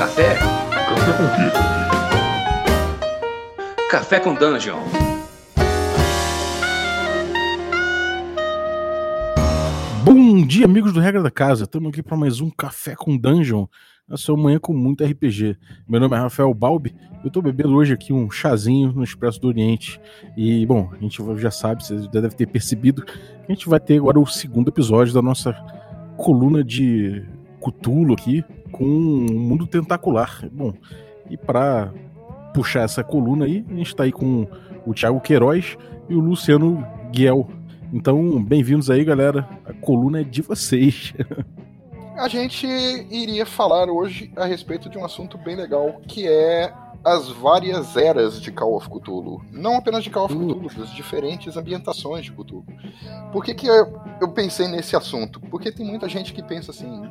Café? Café com quê? Café com Dungeon. Bom dia, amigos do Regra da Casa. Estamos aqui para mais um Café com Dungeon. Na sua manhã com muito RPG. Meu nome é Rafael Balbi. Eu estou bebendo hoje aqui um chazinho no Expresso do Oriente. E, bom, a gente já sabe, vocês já devem ter percebido, a gente vai ter agora o segundo episódio da nossa coluna de Cutulo aqui com um mundo tentacular. Bom, e para puxar essa coluna aí, a gente está aí com o Thiago Queiroz e o Luciano Guiel. Então, bem-vindos aí, galera. A coluna é de vocês. A gente iria falar hoje a respeito de um assunto bem legal, que é as várias eras de Call of Cthulhu. Não apenas de Call of Cthulhu, das diferentes ambientações de Cthulhu. Por que, que eu, eu pensei nesse assunto? Porque tem muita gente que pensa assim,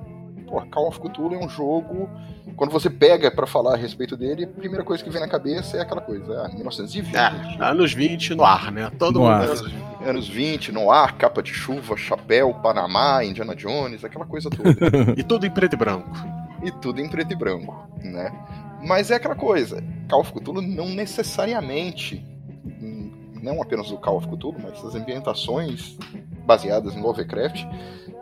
pô, Call of Cthulhu é um jogo. Quando você pega para falar a respeito dele, a primeira coisa que vem na cabeça é aquela coisa, ah, 1920. É, anos 20 no ar, né? Todo No mundo. ar. Anos, anos 20, no ar, capa de chuva, chapéu, Panamá, Indiana Jones, aquela coisa toda. E tudo em preto e branco. e tudo em preto e branco, né? Mas é aquela coisa, Call of Cthulhu não necessariamente, não apenas o Call of Cthulhu, mas as ambientações baseadas em Lovecraft,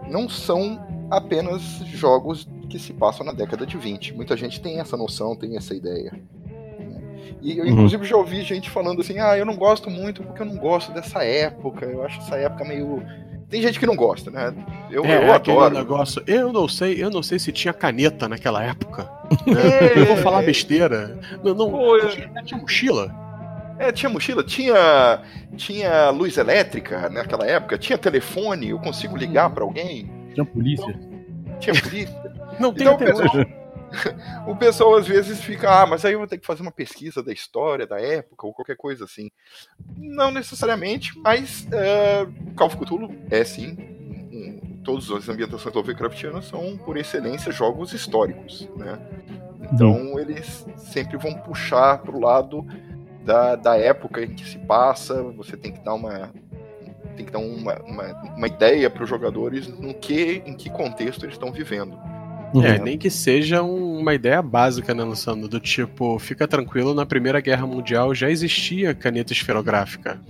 não são apenas jogos que se passam na década de 20. Muita gente tem essa noção, tem essa ideia. né? E eu, Uhum. inclusive, já ouvi gente falando assim: ah, eu não gosto muito porque eu não gosto dessa época, eu acho essa época meio. Tem gente que não gosta, né? Eu, é, eu aquele adoro. negócio. Eu não sei, eu não sei se tinha caneta naquela época. É, Eu vou falar besteira. Não, não. Pô, eu- tinha mochila? É, tinha mochila, tinha, tinha luz elétrica naquela época, tinha telefone, eu consigo ligar pra alguém, Tinha polícia. tinha polícia. Não tem Então, até pessoal, hoje. o pessoal às vezes fica, ah, mas aí eu vou ter que fazer uma pesquisa da história, da época, ou qualquer coisa assim. Não necessariamente, mas é, Call of Cthulhu é sim. um- Todas as ambientações Lovecraftianas são, por excelência, jogos históricos, né? Então eles sempre vão puxar pro lado da, da época em que se passa, você tem que dar uma tem que dar uma, uma, uma ideia para os jogadores no que em que contexto eles estão vivendo. Uhum. É, nem que seja um- uma ideia básica, né, Luciano? Do tipo, fica tranquilo, na Primeira Guerra Mundial já existia caneta esferográfica.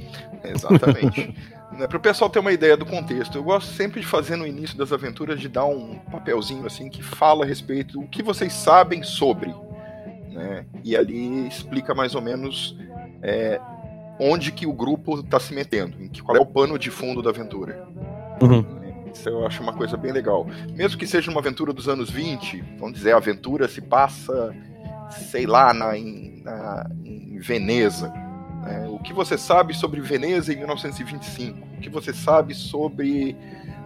Exatamente. né, para o pessoal ter uma ideia do contexto, eu gosto sempre de fazer no início das aventuras de dar um papelzinho assim que fala a respeito do que vocês sabem sobre, né? E ali explica mais ou menos é, onde que o grupo está se metendo, em que, qual é o pano de fundo da aventura. Uhum. Isso eu acho uma coisa bem legal. Mesmo que seja uma aventura dos anos 20, vamos dizer, a aventura se passa, sei lá, na, em, na- em Veneza. né? O que você sabe sobre Veneza em 1925? O que você sabe sobre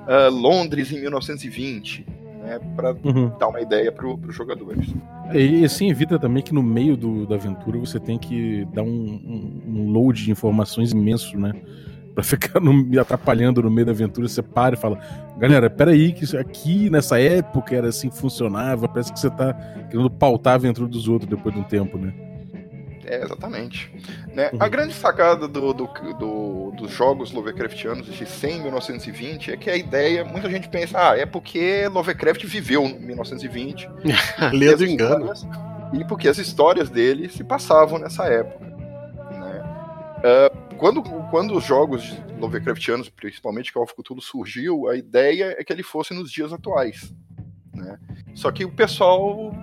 ah, Londres em 1920? Né? Para Uhum. dar uma ideia para os jogadores. E assim evita também que no meio do- da aventura você tem que dar um, um- um load de informações imenso, né? Pra ficar no- me atrapalhando no meio da aventura, você para e fala: Galera, peraí, que isso aqui nessa época era assim que funcionava. Parece que você tá querendo pautar a aventura dos outros depois de um tempo, né? É, exatamente. Né? Uhum. A grande sacada do- do- do- dos jogos Lovecraftianos de 100 em 1920 é que a ideia, muita gente pensa, ah, é porque Lovecraft viveu em 1920. Lê do E as engano. E porque as histórias dele se passavam nessa época. né? Ah, quando, quando os jogos Lovecraftianos, principalmente Call of Cthulhu, surgiu, a ideia é que ele fosse nos dias atuais. né? Só que o pessoal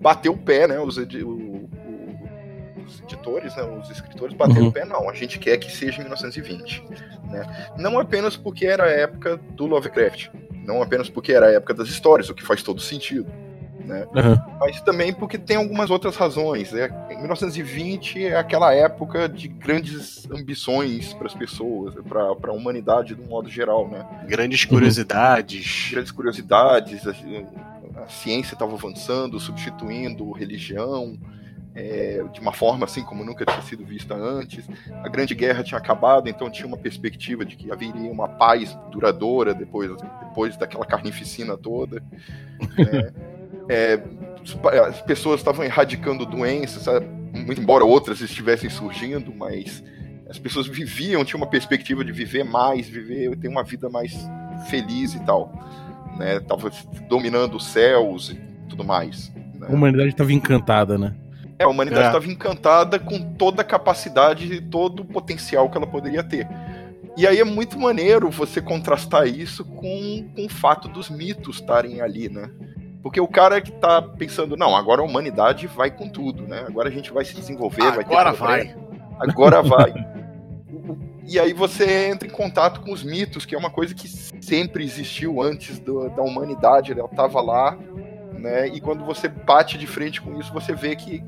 bateu o pé, né? Os, os editores, né? os escritores bateram Uhum. o pé, não. A gente quer que seja em 1920. Né? Não apenas porque era a época do Lovecraft, não apenas porque era a época das histórias, o que faz todo sentido. Né? Aham. mas também porque tem algumas outras razões. É, em 1920 é aquela época de grandes ambições para as pessoas, para a humanidade de um modo geral, né? Grandes curiosidades. Grandes curiosidades, a, a ciência estava avançando, substituindo religião. É, de uma forma assim como nunca tinha sido vista antes. A Grande Guerra tinha acabado, então tinha uma perspectiva de que haveria uma paz duradoura depois, depois daquela carnificina toda. né? É, as pessoas estavam erradicando doenças, sabe? embora outras estivessem surgindo, mas as pessoas viviam, tinham uma perspectiva de viver mais, viver, ter uma vida mais feliz e tal. Né? Tava dominando os céus e tudo mais. Né? A humanidade estava encantada, né? É, a humanidade estava é. encantada com toda a capacidade e todo o potencial que ela poderia ter. E aí é muito maneiro você contrastar isso com, com o fato dos mitos estarem ali, né? Porque o cara que tá pensando, não, agora a humanidade vai com tudo, né? Agora a gente vai se desenvolver, agora vai ter. Agora vai. Agora vai. E aí você entra em contato com os mitos, que é uma coisa que sempre existiu antes do, da humanidade, ela estava lá, né? E quando você bate de frente com isso, você vê que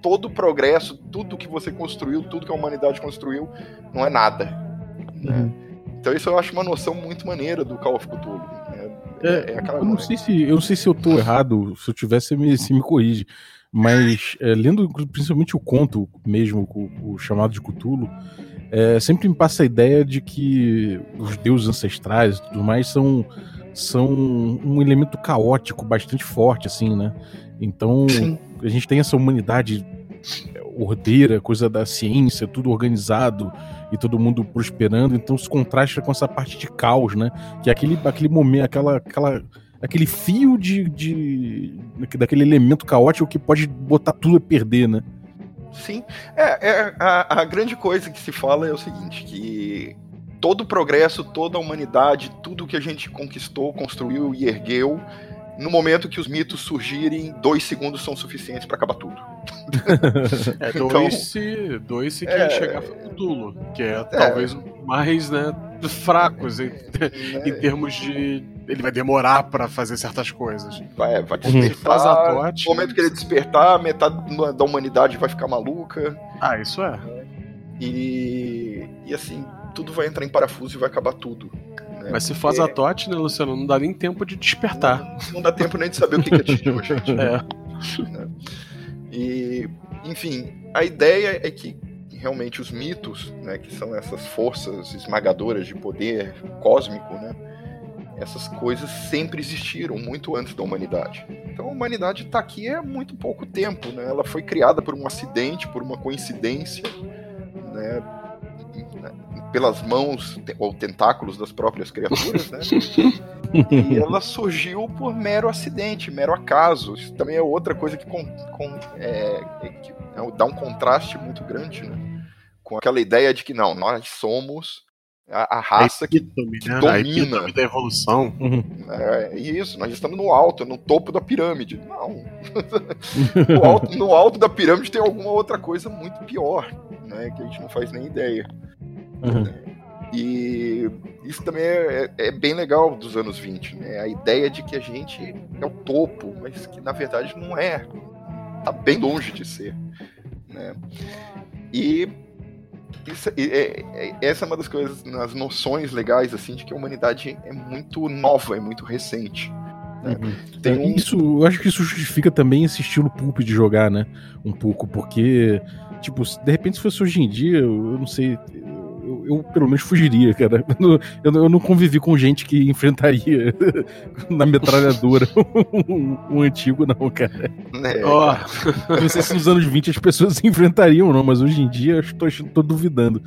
todo o progresso, tudo que você construiu, tudo que a humanidade construiu, não é nada. Né? Uhum. Então isso eu acho uma noção muito maneira do Call of Cthulhu. Né? É, é eu, não sei se, eu não sei se eu tô errado, se eu tivesse, me, se me corrige. Mas é, lendo principalmente o conto mesmo, o, o chamado de Cthulhu, é, sempre me passa a ideia de que os deuses ancestrais e tudo mais são, são um elemento caótico bastante forte, assim, né? Então, Sim. A gente tem essa humanidade ordeira, coisa da ciência, tudo organizado e todo mundo prosperando, então se contrasta com essa parte de caos, né? Que é aquele, aquele momento, aquela, aquela, aquele fio de, de daquele elemento caótico que pode botar tudo a perder, né? Sim. É, é a, a, grande coisa que se fala é o seguinte, que todo o progresso, toda a humanidade, tudo que a gente conquistou, construiu e ergueu, no momento que os mitos surgirem, dois segundos são suficientes para acabar tudo. é, dois, então, se, dois se é, chegar Cthulhu, que é, é talvez mais né, fracos em, em termos de ele vai demorar para fazer certas coisas. Vai, vai despertar. no momento que ele despertar, metade da humanidade vai ficar maluca. Ah, isso é. E, e assim, tudo vai entrar em parafuso e vai acabar tudo. Né? Mas se faz a tote, né, Luciano? Não dá nem tempo de despertar. Não, não dá tempo nem de saber o que, atingiu a gente. É. E, enfim, a ideia é que realmente os mitos, né, que são essas forças esmagadoras de poder cósmico, né, essas coisas sempre existiram, muito antes da humanidade. Então a humanidade está aqui há muito pouco tempo, né? Ela foi criada por um acidente, por uma coincidência, né? Pelas mãos ou tentáculos das próprias criaturas, né? e ela surgiu por mero acidente, mero acaso. Isso também é outra coisa que, com, com, é, que dá um contraste muito grande, né? Com aquela ideia de que não, nós somos a, a raça a epítome, que, que né? domina. A da evolução. Uhum. É, isso, nós estamos no alto, no topo da pirâmide. Não. no, alto, no, alto, da pirâmide tem alguma outra coisa muito pior, né? Que a gente não faz nem ideia. Uhum. E isso também é, é, bem legal dos anos 20, né? A ideia de que a gente é o topo, mas que na verdade não é. Tá bem longe de ser. Né? E isso, é, é, essa é uma das coisas, nas noções legais, assim, de que a humanidade é muito nova, é muito recente. Né? Uhum. Tem é, um... Isso, eu acho que isso justifica também esse estilo pulp de jogar, né? Um pouco, porque, tipo, de repente se fosse hoje em dia, eu não sei, eu, pelo menos fugiria, cara. Eu, eu, eu, não convivi com gente que enfrentaria na metralhadora um, antigo, não, cara. É, oh, não sei se nos anos 20 as pessoas se enfrentariam, não, mas hoje em dia eu estou, estou duvidando.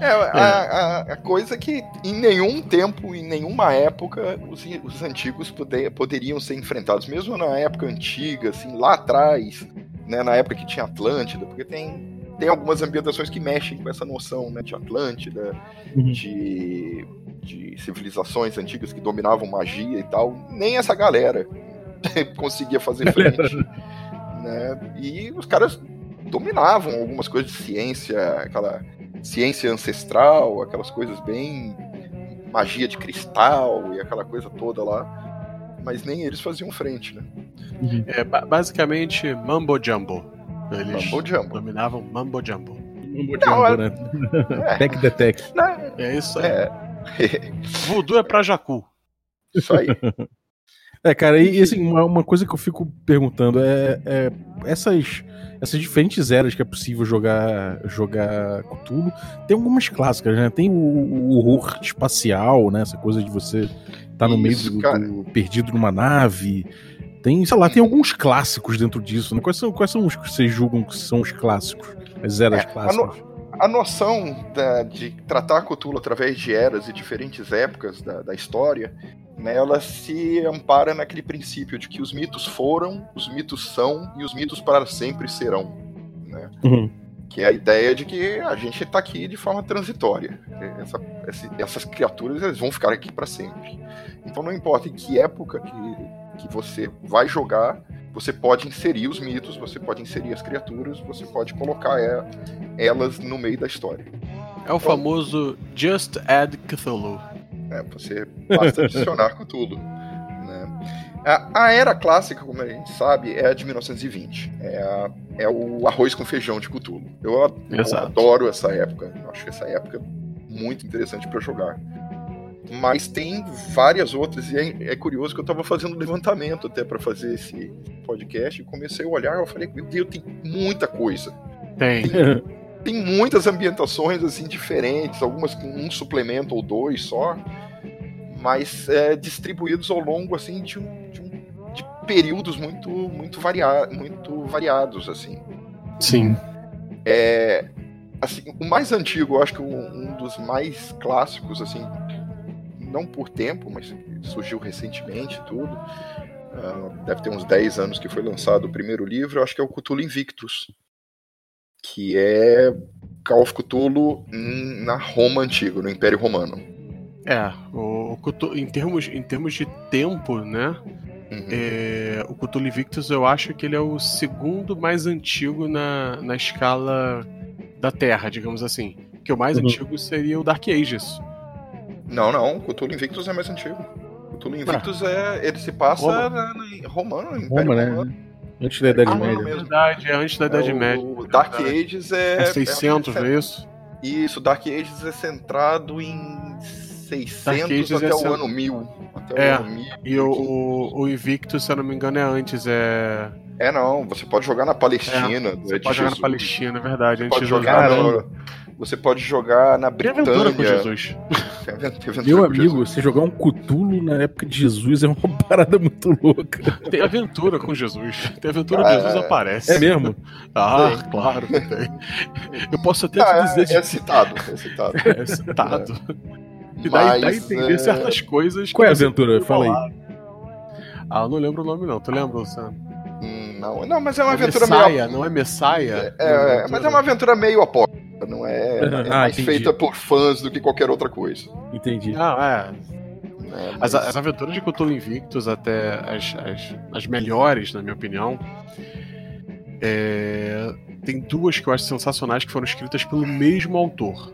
É, a, a, a, coisa é que em nenhum tempo, em nenhuma época, os, os antigos poder, poderiam ser enfrentados, mesmo na época antiga, assim, lá atrás, né, na época que tinha Atlântida, porque tem tem algumas ambientações que mexem com essa noção né, de Atlântida, uhum. de, de civilizações antigas que dominavam magia e tal. Nem essa galera conseguia fazer frente. né? E os caras dominavam algumas coisas de ciência, aquela ciência ancestral, aquelas coisas bem magia de cristal e aquela coisa toda lá. Mas nem eles faziam frente, né? Uhum. É, basicamente, Mambo Jumbo. Eles Mambo Jumbo. dominavam Mambo Jumbo. Mambo Jumbo, é- né? É. Tech the Tech. É isso aí. É. Voodoo é pra Jacu. Isso aí. É, cara, e assim, uma, uma coisa que eu fico perguntando é, é, essas, essas diferentes eras que é possível jogar jogar Cthulhu, tem algumas clássicas, né? Tem o, o horror espacial, né? Essa coisa de você estar tá no Isso, meio do, do, perdido numa nave. Tem, sei lá, tem alguns clássicos dentro disso, né? Quais são, quais são os que vocês julgam que são os clássicos? As eras é, clássicas? A, no, a noção da, de tratar Cthulhu através de eras e diferentes épocas da, da história, né, ela se ampara naquele princípio de que os mitos foram, os mitos são e os mitos para sempre serão. Né? Uhum. Que é a ideia de que a gente está aqui de forma transitória. Essa, essas criaturas eles vão ficar aqui para sempre. Então não importa em que época que, que você vai jogar, você pode inserir os mitos, você pode inserir as criaturas, você pode colocar elas no meio da história. É o então, famoso Just Add Cthulhu. É, você basta adicionar Cthulhu. Né? A, a, era clássica, como a gente sabe, é a de 1920. É, a, é o arroz com feijão de Cthulhu. Eu, eu adoro essa época. Eu acho que essa época é muito interessante para jogar. Mas tem várias outras, e é, é curioso que eu estava fazendo levantamento até para fazer esse podcast, e comecei a olhar, eu falei, meu Deus, tem muita coisa. Tem. Tem, tem muitas ambientações assim diferentes, algumas com um suplemento ou dois só, mas é, distribuídos ao longo assim de, um, de, um, de períodos muito muito, varia, muito variados assim. Sim. É, assim, o mais antigo, eu acho que um, um dos mais clássicos assim, não por tempo, mas surgiu recentemente tudo. Uh, deve ter uns 10 anos que foi lançado o primeiro livro, eu acho que é o Cthulhu Invictus, que é Call of Cthulhu na Roma antiga, no Império Romano. É, o, Cthulhu, em, termos, em termos de tempo, né? Uhum. É, o Cthulhu Invictus eu acho que ele é o segundo mais antigo na, na escala da Terra, digamos assim. Que o mais uhum. antigo seria o Dark Ages. Não, não, o Cthulhu Invictus é mais antigo. O Cthulhu Invictus ah. é. Ele se passa Roma. na, na, romano, Império Roma, né? Romano. Antes da Idade ah, Média. É verdade, é antes da Idade é, Média. O Dark Ages é. É 600, é, é isso? Isso, Dark Ages é centrado em 600 até é o cent... ano 1000. Até é, o ano 1000. E o, o, o Invictus, se eu não me engano, é antes. É. É não, você pode jogar na Palestina. É, você pode jogar na Palestina, é verdade. Você pode jogar no, você pode jogar na Britânia. Tem aventura com Jesus. Meu amigo, Jesus. você jogar um Cutulo na época de Jesus é uma parada muito louca. Tem aventura com Jesus. Tem aventura ah, Jesus aparece. É mesmo? Ah, tem. claro que tem. Eu posso até ah, te dizer. É, de... é citado, é citado. É citado. É. E daí dá a entender é... certas coisas. Qual é a aventura? Fala aí. Ah, eu não lembro o nome não. Tu lembra, Luciano? Hum, não, não, mas é uma é aventura Messiah, meio. Não é Messiah? É, é, mas é uma aventura meio apócrifa, não é, é ah, mais entendi. feita por fãs do que qualquer outra coisa. Entendi. Não, é. é mas... as, as, aventuras de Cthulhu Invictus, até as, as, as melhores, na minha opinião, é... tem duas que eu acho sensacionais que foram escritas pelo mesmo autor.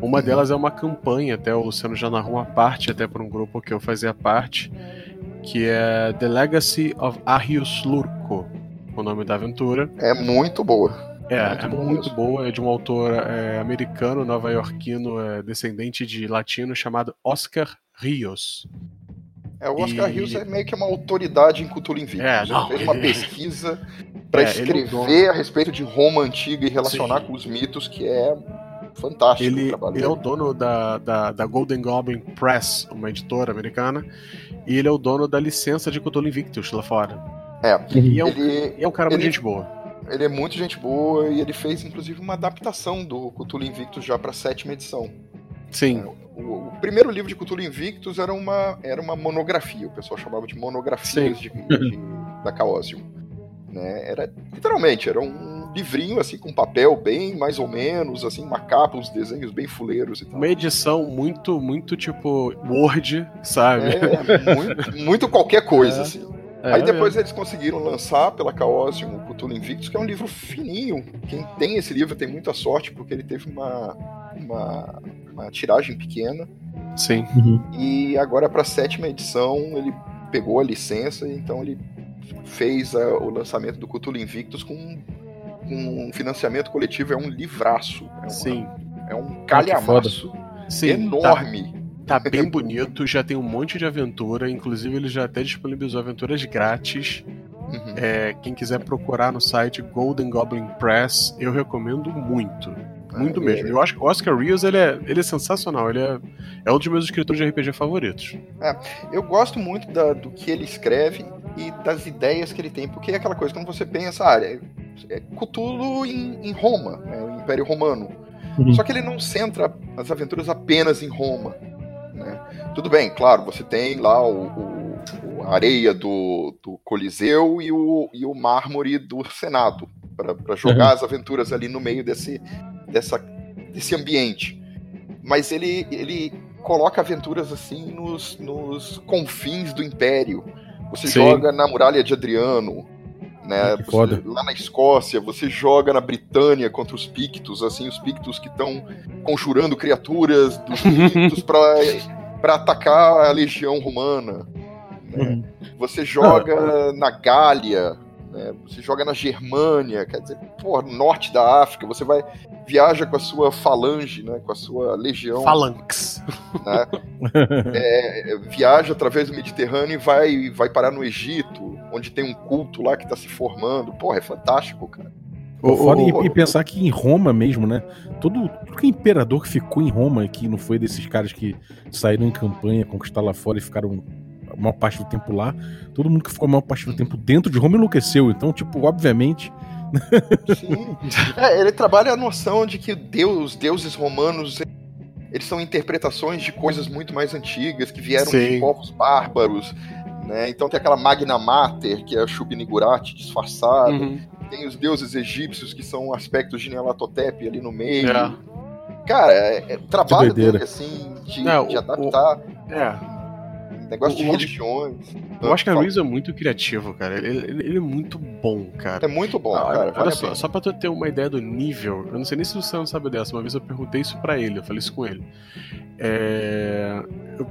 Uma uhum. delas é uma campanha, até o Luciano já narrou uma parte, até para um grupo que eu fazia parte, que é The Legacy of Arius Lurco, o nome da aventura. É muito boa. É, muito, é muito boa. É de um autor é, americano, nova-iorquino, é, descendente de latino, chamado Oscar Rios. É, o Oscar e... Rios é meio que uma autoridade em cultura invictus. É, não, ele fez uma pesquisa para é, escrever a respeito de Roma antiga e relacionar Sim. com os mitos, que é fantástico. Ele, ele é o dono da, da, da, Golden Goblin Press, uma editora americana, e ele é o dono da licença de Cthulhu Invictus lá fora. É. E é um, ele, é um cara muito ele, gente boa. Ele é muito gente boa e ele fez inclusive uma adaptação do Cthulhu Invictus já para a sétima edição. Sim. É, o, o, primeiro livro de Cthulhu Invictus era uma, era uma monografia, o pessoal chamava de monografias de, de, da Chaosium. Né? Era, literalmente, era um livrinho, assim, com papel bem mais ou menos, assim, uma capa, uns desenhos bem fuleiros e tal. Uma edição muito, muito tipo Word, sabe? É, muito, muito qualquer coisa, é. assim. É, Aí depois eles conseguiram lançar pela Chaosium o Cthulhu Invictus, que é um livro fininho. Quem tem esse livro tem muita sorte, porque ele teve uma, uma, uma tiragem pequena. Sim. Uhum. E agora, para a sétima edição, ele pegou a licença, então ele fez a, o lançamento do Cthulhu Invictus com um financiamento coletivo é um livraço. É uma, Sim. É um calhamaço Sim, enorme. Tá, tá bem bonito, já tem um monte de aventura, inclusive ele já até disponibilizou aventuras grátis. Uhum. É, quem quiser procurar no site Golden Goblin Press, eu recomendo muito. Muito ah, mesmo. É... Eu acho que o Oscar Rios ele é, ele é sensacional. Ele é, é um dos meus escritores de RPG favoritos. É, eu gosto muito da, do que ele escreve e das ideias que ele tem, porque é aquela coisa, quando você pensa, ah, é, é Cthulhu em, em Roma, né, o Império Romano. Uhum. Só que ele não centra as aventuras apenas em Roma. Tudo bem, claro, você tem lá o, o a areia do, do Coliseu e o, e o mármore do Senado, para jogar uhum. as aventuras ali no meio desse, dessa, desse ambiente. Mas ele, ele coloca aventuras assim nos, nos confins do Império. Você Sim. joga na muralha de Adriano, né? Você, lá na Escócia, você joga na Britânia contra os Pictos, assim, os Pictos que estão conjurando criaturas dos Pictos para atacar a legião romana. Né? Uhum. Você joga na Gália, né? Você joga na Germânia, quer dizer, porra, norte da África, você vai viaja com a sua falange, né, com a sua legião. Phalanx. Né, é, viaja através do Mediterrâneo e vai, vai parar no Egito, onde tem um culto lá que está se formando. Porra, é fantástico, cara. O, o, e, e, pensar que em Roma mesmo, né? Todo, todo que imperador que ficou em Roma, que não foi desses caras que saíram em campanha, conquistar lá fora e ficaram a maior parte do tempo lá. Todo mundo que ficou a maior parte do tempo dentro de Roma enlouqueceu. Então, tipo, obviamente. Sim. É, ele trabalha a noção de que Deus, os deuses romanos eles são interpretações de coisas muito mais antigas, que vieram Sim. de povos bárbaros. Né? Então tem aquela Magna Mater, que é a Shub-Niggurath disfarçada. Uhum. Tem os deuses egípcios, que são aspectos de Nyarlathotep ali no meio. É. Cara, é, é, trabalho dele, assim, de, Não, de adaptar. O, é Negócio de religiões. Eu acho que a Reeves é muito criativo, cara. Ele, ele, ele, é muito bom, cara. É muito bom, ah, cara. Olha só, só pra tu ter uma ideia do nível, eu não sei nem se você não sabe dessa, uma vez eu perguntei isso pra ele, eu falei isso com ele. É. Eu,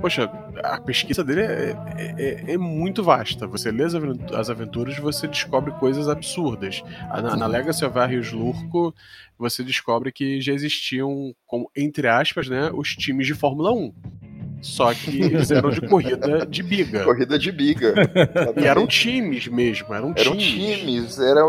poxa, a pesquisa dele é, é, é, é muito vasta. Você lê as aventuras você descobre coisas absurdas. Na, na Legacy of Arius Lurco, você descobre que já existiam, como, entre aspas, né, os times de Fórmula 1. Só que eles eram de corrida de biga. Corrida de biga. e eram times mesmo, eram, eram times. times, era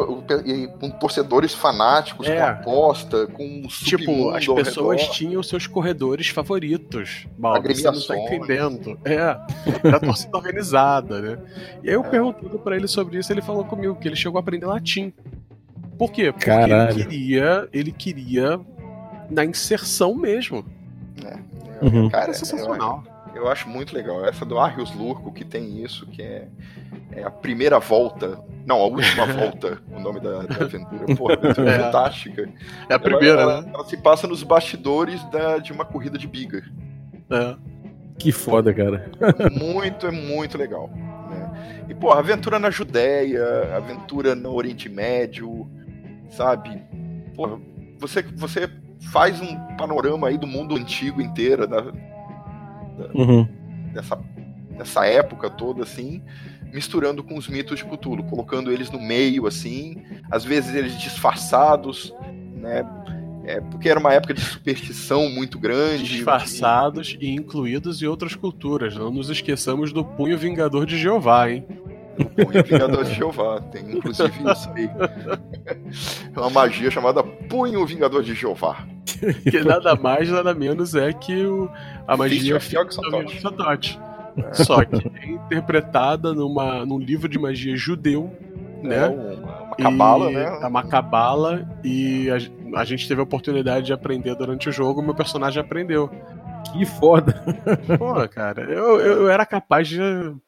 com torcedores fanáticos, é. com aposta, com um Tipo, as pessoas tinham seus corredores favoritos. Mal, você não tá entendendo. É, era torcida organizada, né? E aí eu é. perguntando pra ele sobre isso, ele falou comigo que ele chegou a aprender latim. Por quê? Porque Caralho. ele queria, ele queria na inserção mesmo. É. Uhum. Cara, é sensacional. Eu, eu, acho muito legal. Essa do Arrius Lurco, que tem isso, que é, é a primeira volta. Não, a última volta, o nome da, da aventura. Porra, é fantástica. É a primeira, ela, né? Ela, ela, se passa nos bastidores da, de uma corrida de biga. É. Que foda, cara. muito, é muito legal. Né? E, pô, aventura na Judéia, aventura no Oriente Médio, sabe? Porra, você, você faz um panorama aí do mundo antigo inteiro, da, da uhum. dessa, dessa época toda, assim, misturando com os mitos de Cthulhu, colocando eles no meio, assim, às vezes eles disfarçados, né? É, porque era uma época de superstição muito grande. Disfarçados e... e incluídos em outras culturas. Não nos esqueçamos do punho vingador de Jeová, hein? O vingador de Jeová. Tem inclusive isso aí. É uma magia chamada Punho Vingador de Jeová. que nada mais, nada menos é que o, a magia Satote. Satote. É. Só que é interpretada numa, num livro de magia judeu, é, né? Uma, uma cabala, né? É uma cabala, e a, a gente teve a oportunidade de aprender durante o jogo, meu personagem aprendeu. Que foda. Pô, cara, eu, eu era capaz de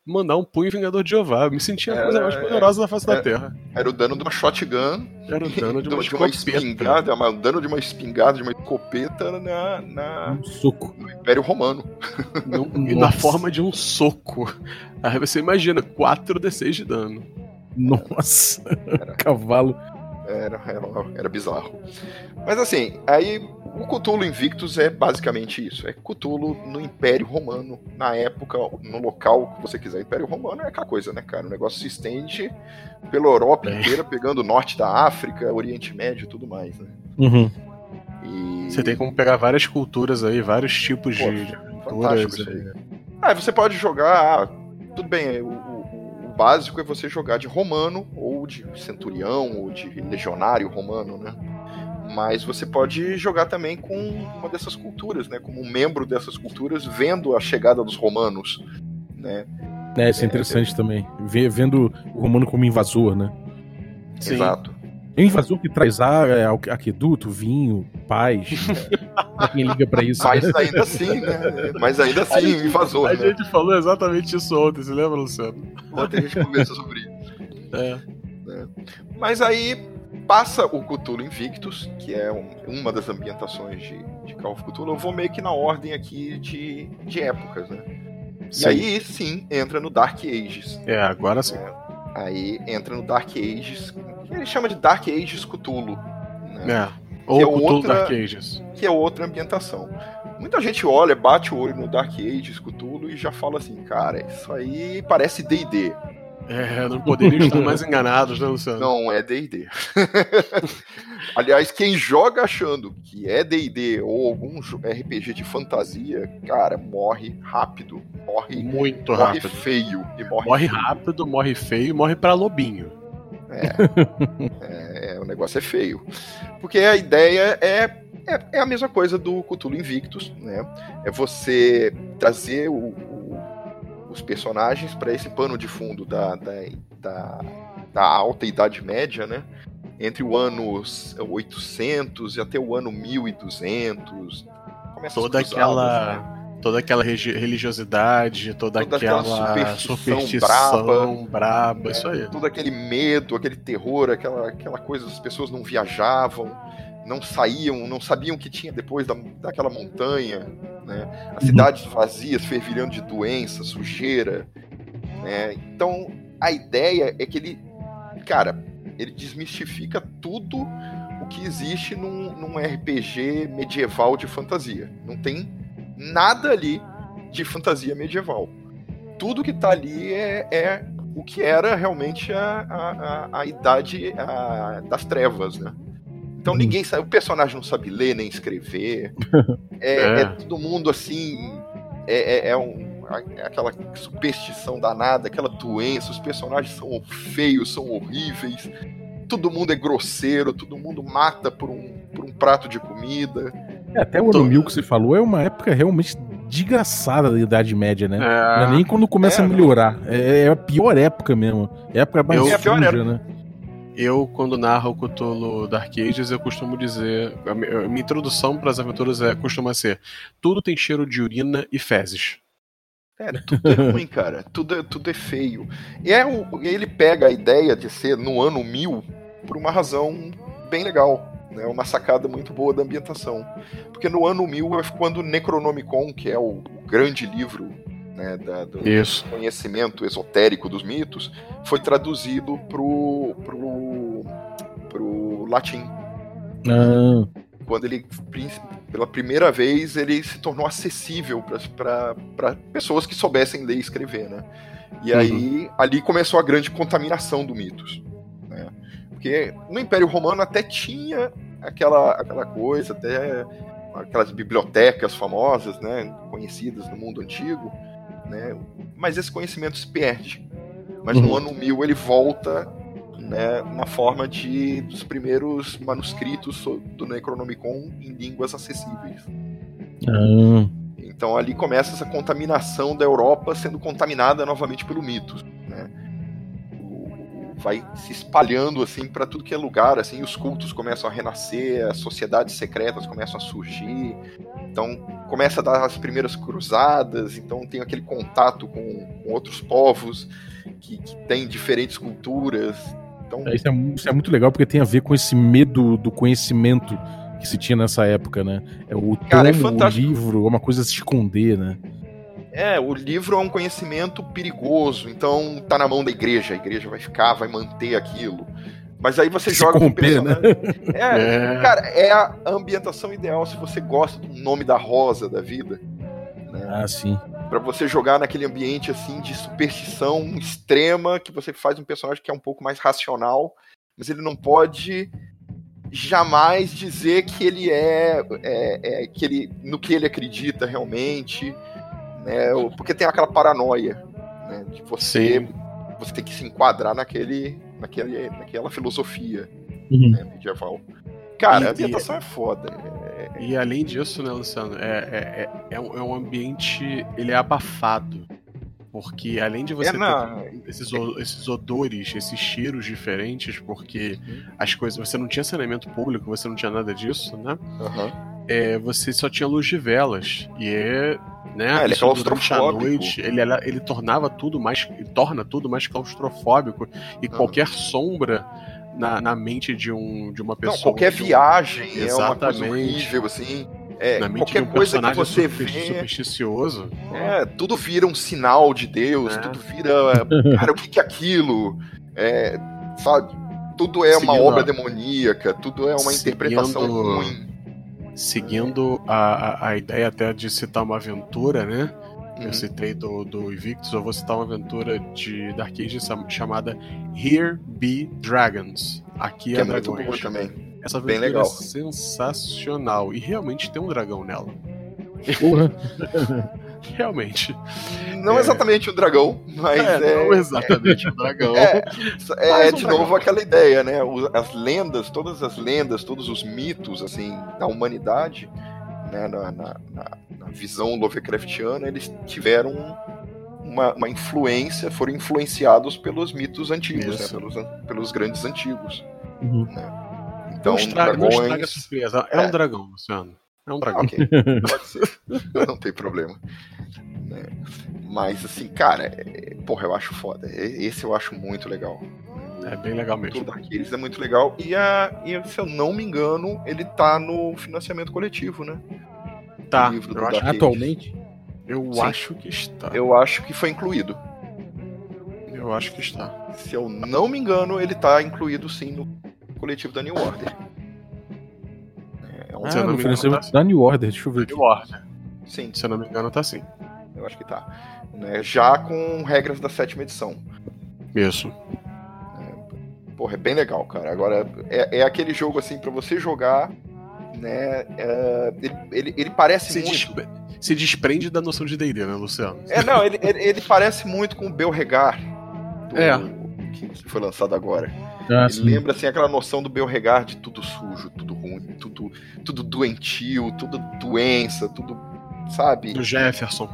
mandar um punho Vingador de Jeová. Eu me sentia a coisa mais poderosa da face da Terra. Era o dano de uma shotgun. Era o dano de uma, de uma espingarda. O dano de uma espingarda, de uma escopeta na, na, um soco. no Império Romano. No, na forma de um soco. Aí você imagina, 4d6 de dano. Nossa, era, cavalo. Era, era, era bizarro. Mas assim, aí o Cthulhu Invictus é basicamente isso. É Cthulhu no Império Romano, na época, no local que você quiser. Império Romano é aquela coisa, né, cara? O negócio se estende pela Europa é. inteira, pegando o norte da África, Oriente Médio e tudo mais, né? Uhum. E... Você tem como pegar várias culturas aí, vários tipos Pô, de aventuras. Aí. Né? Ah, você pode jogar. Ah, tudo bem, o básico é você jogar de romano, ou de centurião, ou de legionário romano, né? mas você pode jogar também com uma dessas culturas, né? Como um membro dessas culturas, vendo a chegada dos romanos, né? É, isso é interessante é, também. Vendo o romano como invasor, né? Sim. Exato. É um invasor que traz ar, é, aqueduto, vinho, paz. quem liga pra isso. Mas né? ainda assim, né? Mas ainda assim, gente, invasor. A né? gente falou exatamente isso ontem, você lembra, Luciano? Ontem a gente conversou sobre isso. É. é. Mas aí passa o Cthulhu Invictus, que é um, uma das ambientações de, de Call of Cthulhu. Eu vou meio que na ordem aqui de, de épocas, né? Sim. E aí sim entra no Dark Ages. É, agora sim. É, aí entra no Dark Ages, que ele chama de Dark Ages Cthulhu. Né? É. Ou é outra, Dark Ages. Que é outra ambientação. Muita gente olha, bate o olho no Dark Ages Cthulhu e já fala assim, cara, isso aí parece D&D. É, não poderiam estar mais enganados, né, Luciano? Não, é D&D. Aliás, quem joga achando que é D&D ou algum RPG de fantasia, cara, morre rápido. Morre muito morre rápido. feio. E morre, morre rápido, morre feio, morre para lobinho. É, é, o negócio é feio. Porque a ideia é, é, é, a mesma coisa do Cthulhu Invictus, né? É você trazer o, os personagens para esse pano de fundo da, da, da, da, alta Idade Média, né? Entre o ano 800 e até o ano 1200. toda aquela. Né? Toda aquela religiosidade, toda, toda aquela, aquela superstição, superstição braba, braba é, isso aí. Todo aquele medo, aquele terror, aquela, aquela coisa, as pessoas não viajavam, não saíam, não sabiam o que tinha depois da, daquela montanha, né? As uhum. cidades vazias, fervilhando de doença, sujeira, né? Então, a ideia é que ele, cara, ele desmistifica tudo o que existe num, num RPG medieval de fantasia. Não tem nada ali de fantasia medieval. Tudo que tá ali é, é o que era realmente a, a, a, a idade a, das trevas, né? Então uhum. ninguém sabe, o personagem não sabe ler nem escrever. É, é. é todo mundo assim. É, é, é um, é aquela superstição danada, aquela doença. Os personagens são feios, são horríveis. Todo mundo é grosseiro, todo mundo mata por um, por um prato de comida. É, até o ano mil que você falou é uma época realmente desgraçada da Idade Média, né? É. Não é nem quando começa a melhorar. É, é, a pior época mesmo. É a época mais eu, suja, né? eu, quando narro o Cthulhu Dark Ages, eu costumo dizer. A minha introdução para as aventuras é, costuma ser: tudo tem cheiro de urina e fezes. É, tudo é ruim, cara. Tudo, é, tudo é feio. E é o, ele pega a ideia de ser no ano mil por uma razão bem legal. Né, uma sacada muito boa da ambientação. Porque no ano mil é quando o Necronomicon, que é o, o grande livro né, da, do Isso. conhecimento esotérico dos mitos, foi traduzido pro, pro, pro latim. Ah. Quando ele, pela primeira vez, ele se tornou acessível para pessoas que soubessem ler e escrever, né? E uhum. aí, ali começou a grande contaminação do mitos. Né? Porque no Império Romano até tinha aquela, aquela coisa, até aquelas bibliotecas famosas, né, conhecidas no mundo antigo, né? Mas esse conhecimento se perde. Mas uhum. no ano 1000 ele volta né, na forma de dos primeiros manuscritos do Necronomicon em línguas acessíveis. Uhum. Então ali começa essa contaminação da Europa sendo contaminada novamente pelo mito. Vai se espalhando assim para tudo que é lugar, assim, os cultos começam a renascer, as sociedades secretas começam a surgir. Então começa a dar as primeiras cruzadas, então tem aquele contato com, com outros povos que, que têm diferentes culturas. Então... É, isso, é, isso é muito legal porque tem a ver com esse medo do conhecimento que se tinha nessa época, né? É o Cara, tomo, é o livro, uma coisa a se esconder, né? É, o livro é um conhecimento perigoso, então tá na mão da igreja, a igreja vai ficar, vai manter aquilo. Mas aí você se joga romper, com né? É, é, cara, é a ambientação ideal se você gosta do nome da rosa da vida. Né? Ah, sim. Para você jogar naquele ambiente assim de superstição extrema, que você faz um personagem que é um pouco mais racional, mas ele não pode jamais dizer que ele é, é, é que ele no que ele acredita realmente né? Porque tem aquela paranoia, né? De você, Sim. você tem que se enquadrar naquele, naquele, naquela filosofia uhum. né, medieval. Cara, e, a ambientação e, é foda. É... E além disso, né, Luciano, é, é, é, é, um, é ambiente, ele é abafado. Porque além de você é, ter esses, esses odores, esses cheiros diferentes, porque uhum. as coisas. Você não tinha saneamento público, você não tinha nada disso, né? Uhum é, você só tinha luz de velas. E é. Né, Ah, ele é claustrofóbico. noite, ele, ele tornava tudo mais. torna tudo mais claustrofóbico. E Aham. qualquer sombra na, na mente de, um, de uma pessoa. Não, qualquer um- viagem é uma coisa Exatamente. horrível, assim. É, na mente de qualquer um coisa que você super- vê. supersticioso. É, tudo vira um sinal de Deus, É. tudo vira. Cara, o que, é aquilo? É, sabe? Tudo é uma Seguindo obra a- demoníaca, tudo é uma interpretação Seguindo- ruim. Seguindo a, a, a ideia até de citar uma aventura, né? Uhum. Eu citei do, do Invictus, eu vou citar uma aventura de Dark Ages sam- chamada Here Be Dragons. Aqui Que é é muito boa também. Essa bem aventura legal. é sensacional. E realmente tem um dragão nela. Realmente. Não É. exatamente um dragão, mas É, é. não exatamente um dragão. É, é, um de dragão. novo aquela ideia, né? As lendas, todas as lendas, todos os mitos assim da humanidade, né? na, na- na- visão Lovecraftiana, eles tiveram uma, uma influência, foram influenciados pelos mitos antigos, né? Pelos, pelos grandes antigos. Uhum. Então, não estraga, não estraga a dragões. surpresa. É, É. um dragão, Luciano. É um dragão. Ok, pode ser. não tem problema. Né? Mas assim, cara, é- porra, eu acho foda. Esse eu acho muito legal. É bem legal mesmo. Tudo daqueles é muito legal. E, a, e se eu não me engano, ele tá no financiamento coletivo, né? Tá, O eu acho, Dark Atualmente? eu Sim. acho que está. Eu acho que foi incluído. Eu acho que está. Se eu não me engano, ele tá incluído sim no coletivo da New Order. É um, Se eu Ah, não me engano, tá- da New Order, deixa eu ver aqui. New Order. sim, Se eu não me engano, tá sim. eu acho que tá. Né, Já com regras da sétima edição. Isso. Porra, é bem legal, cara. Agora, é, é aquele jogo assim pra você jogar, né? é, ele, ele, ele parece Se, muito. despre- se desprende da noção de D&D, né, Luciano? É, não, ele, ele, ele parece muito com o Belregar. do- É. Que foi lançado agora. Ah, Ele sim. lembra assim aquela noção do Belregar de tudo sujo, tudo ruim, tudo, tudo doentio, tudo doença, tudo. Sabe? Do Jefferson.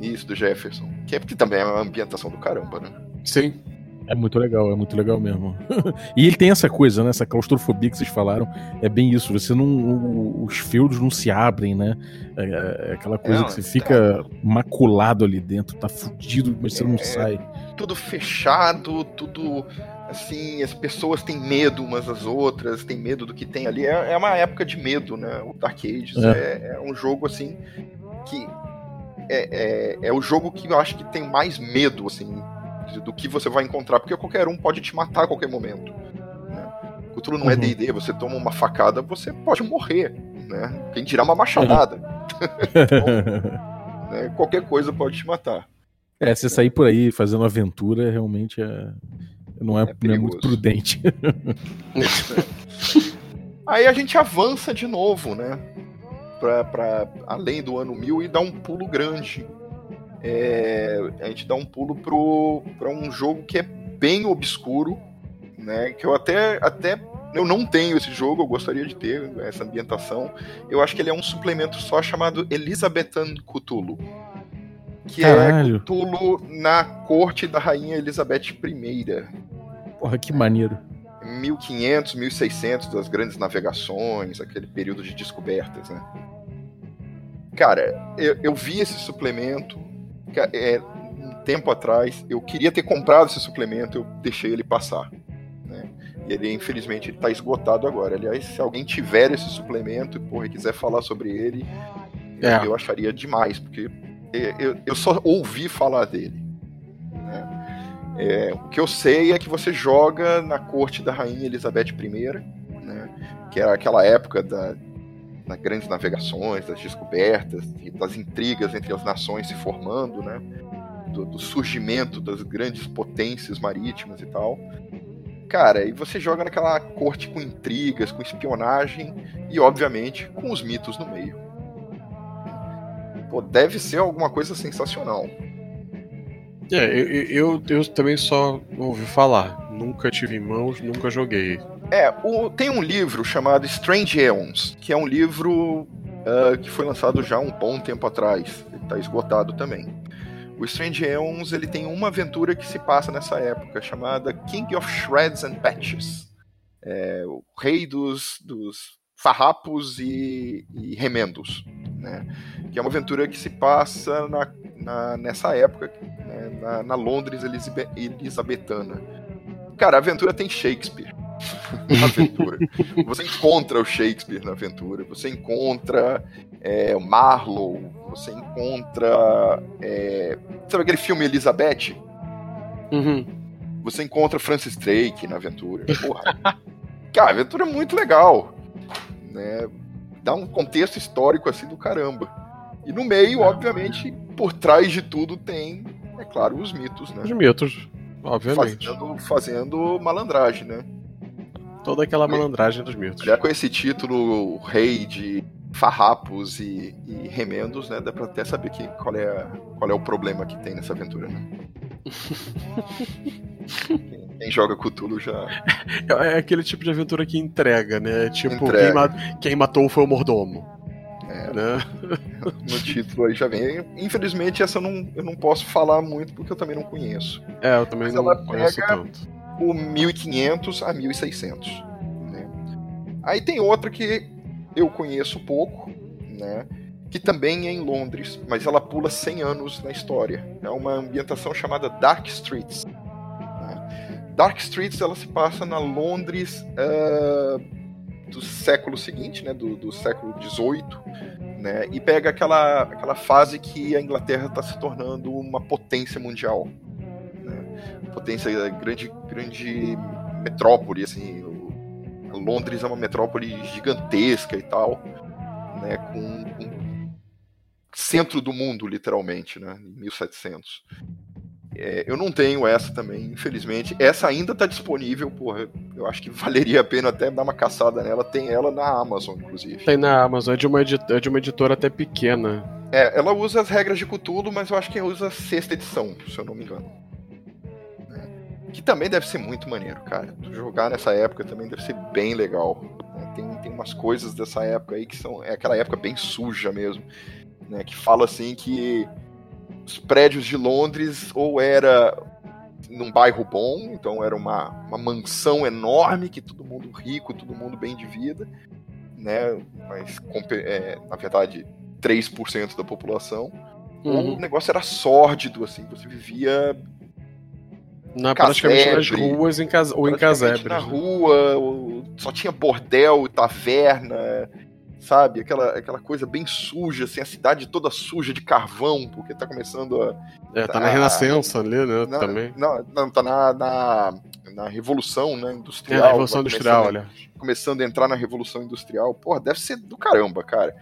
Isso, do Jefferson. Que, é, que também é uma ambientação do caramba, né? Sim. É muito legal, é muito legal mesmo. e ele tem essa coisa, né? Essa claustrofobia que vocês falaram. É bem isso. Você não. os feudos não se abrem, né? É, é aquela coisa Não, que você é- fica maculado ali dentro, tá fudido, mas você não É, sai. Tudo fechado, tudo. Assim, as pessoas têm medo umas das outras, têm medo do que tem ali. É, é uma época de medo, né? O Dark Ages é, é um jogo assim que é, é, é o jogo que eu acho que tem mais medo, assim, do que você vai encontrar, porque qualquer um pode te matar a qualquer momento. Né? Cthulhu não é Uhum. D&D, você toma uma facada, você pode morrer, né? Quem dirá uma machadada, né? Qualquer coisa pode te matar. É, você sair por aí fazendo aventura realmente é. Não é, não é muito prudente. Aí a gente avança de novo, né? Pra, pra além do ano 1000 e dá um pulo grande. É, a gente dá um pulo pro, pra um jogo que é bem obscuro, né? Que eu até, até eu não tenho esse jogo, eu gostaria de ter essa ambientação. Eu acho que ele é um suplemento só chamado Elizabethan Cthulhu. Que Caralho. é Cthulhu na corte da rainha Elizabeth I. Porra, que maneiro. 1500, 1600 das grandes navegações, aquele período de descobertas, né? Cara, eu, eu vi esse suplemento é, um tempo atrás, eu queria ter comprado esse suplemento, eu deixei ele passar. Né? E ele, infelizmente, ele tá esgotado agora. Aliás, se alguém tiver esse suplemento e porra, quiser falar sobre ele, É. eu acharia demais, porque eu, eu- só ouvi falar dele. né? É, o que eu sei é que você joga na corte da rainha Elizabeth I, né, que era aquela época da, das grandes navegações, das descobertas, das intrigas entre as nações se formando, né, do, do surgimento das grandes potências marítimas e tal. Cara, e você joga naquela corte com intrigas, com espionagem e, obviamente, com os mitos no meio. Pô, deve ser alguma coisa sensacional. É, eu, eu, eu também só ouvi falar. Nunca tive em mãos, nunca joguei. É, o- tem um livro chamado Strange Aeons, que é um livro ah, que foi lançado já há um bom tempo atrás. Ele está esgotado também. O Strange Aeons ele tem uma aventura que se passa nessa época, chamada King of Shreds and Patches. É, o rei dos, dos Farrapos e, e Remendos, né? Que é uma aventura que se passa na, na nessa época, né? na, na, Londres elisabetana. Cara, a aventura tem Shakespeare. na aventura. Você encontra o Shakespeare na aventura, você encontra é, o Marlowe, você encontra. É, sabe aquele filme Elizabeth? Uhum. Você encontra Francis Drake na aventura. Porra. Cara, a aventura é muito legal. Né? Dá um contexto histórico assim do caramba. E no meio, obviamente, por trás de tudo tem, é claro, os mitos, né? Os mitos, obviamente. Fazendo, fazendo malandragem, né? Toda aquela malandragem dos mitos. Já com esse título, rei de farrapos e, e, remendos, né? Dá pra até saber que, qual, é, qual é o problema que tem nessa aventura, né? quem, joga Cthulhu já. É aquele tipo de aventura que entrega, né? Tipo, entrega. Quem, quem, matou foi o mordomo. É, né? No título aí já vem. Infelizmente, essa eu não, eu não posso falar muito porque eu também não conheço. É, eu também Mas não conheço tanto. O 1500 a 1600. Né? Aí tem outra que eu conheço pouco, né? que também é em Londres, mas ela pula 100 anos na história. É uma ambientação chamada Dark Streets. Né? Dark Streets ela se passa na Londres uh, do século seguinte, né, do, do século XVIII, né, e pega aquela, aquela fase que a Inglaterra está se tornando uma potência mundial. Né? Potência, grande, grande metrópole, assim, Londres é uma metrópole gigantesca e tal, né, com, com centro do mundo, literalmente, né, em 1700. É, eu não tenho essa também, infelizmente. Essa ainda está disponível, porra. Eu acho que valeria a pena até dar uma caçada nela. Tem ela na Amazon, inclusive. Tem na Amazon, é de uma, é de uma editora até pequena. É, ela usa as regras de Cthulhu, mas eu acho que usa a sexta edição, se eu não me engano. Que também deve ser muito maneiro, cara. Jogar nessa época também deve ser bem legal. Né? Tem, tem umas coisas dessa época aí que são. É aquela época bem suja mesmo né, que fala assim que os prédios de Londres ou era num bairro bom, então era uma, uma mansão enorme que todo mundo rico, todo mundo bem de vida, né, mas é, na verdade 3% da população, uhum. ou o negócio era sórdido, assim, você vivia na, praticamente nas ruas em casa, ou em casebre. Na rua, só tinha bordel, taverna, sabe? Aquela, aquela coisa bem suja, assim, a cidade toda suja de carvão, porque tá começando a. É, tá a, na Renascença ali, né? Na, também. Não, não, tá na, na, na Revolução né, Industrial. É, Revolução Industrial, olha. Começando a entrar na Revolução Industrial. Porra, deve ser do caramba, cara.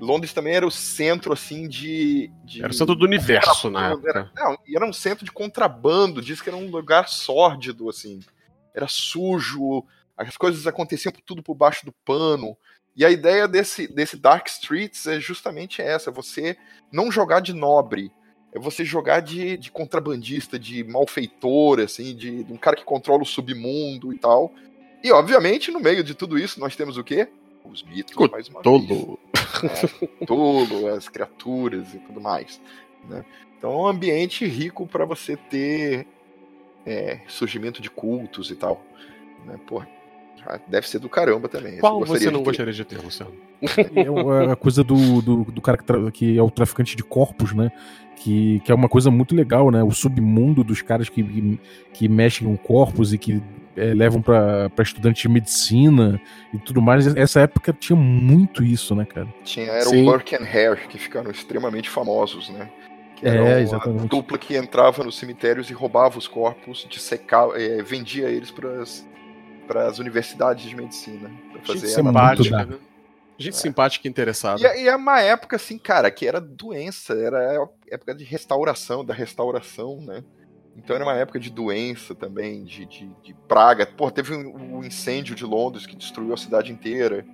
Londres também era o centro, assim, de. de era o centro do universo, né? Era, não, e era um centro de contrabando, diz que era um lugar sórdido, assim. Era sujo, as coisas aconteciam tudo por baixo do pano. E a ideia desse, desse Dark Streets é justamente essa: você não jogar de nobre, é você jogar de, de contrabandista, de malfeitor, assim, de, de, um cara que controla o submundo e tal. E, obviamente, no meio de tudo isso, nós temos o quê? Os mitos, o mais uma tolo. vez. É, tolo, as criaturas e tudo mais. Né? Então é um ambiente rico para você ter é, surgimento de cultos e tal. Né? Porra, deve ser do caramba também. Qual você não gostaria de ter, Luciano? É a coisa do, do, do cara que, que, é o traficante de corpos, né? Que, que é uma coisa muito legal, né? O submundo dos caras que, que, que mexem com corpos e que é, levam para estudantes de medicina e tudo mais. Essa época tinha muito isso, né, cara? Tinha, era Sim. o Burke and Hare, que ficaram extremamente famosos, né? Que é, exatamente. dupla que entrava nos cemitérios e roubava os corpos, dissecava, é, vendia eles para as para as universidades de medicina. Pra fazer Gente simpática, né? Gente é. simpática e interessada. E, e, é uma época, assim, cara, que era doença, era época de restauração, da restauração, né? Então era uma época de doença também, de, de, de praga. Pô, teve o um, um incêndio de Londres que destruiu a cidade inteira.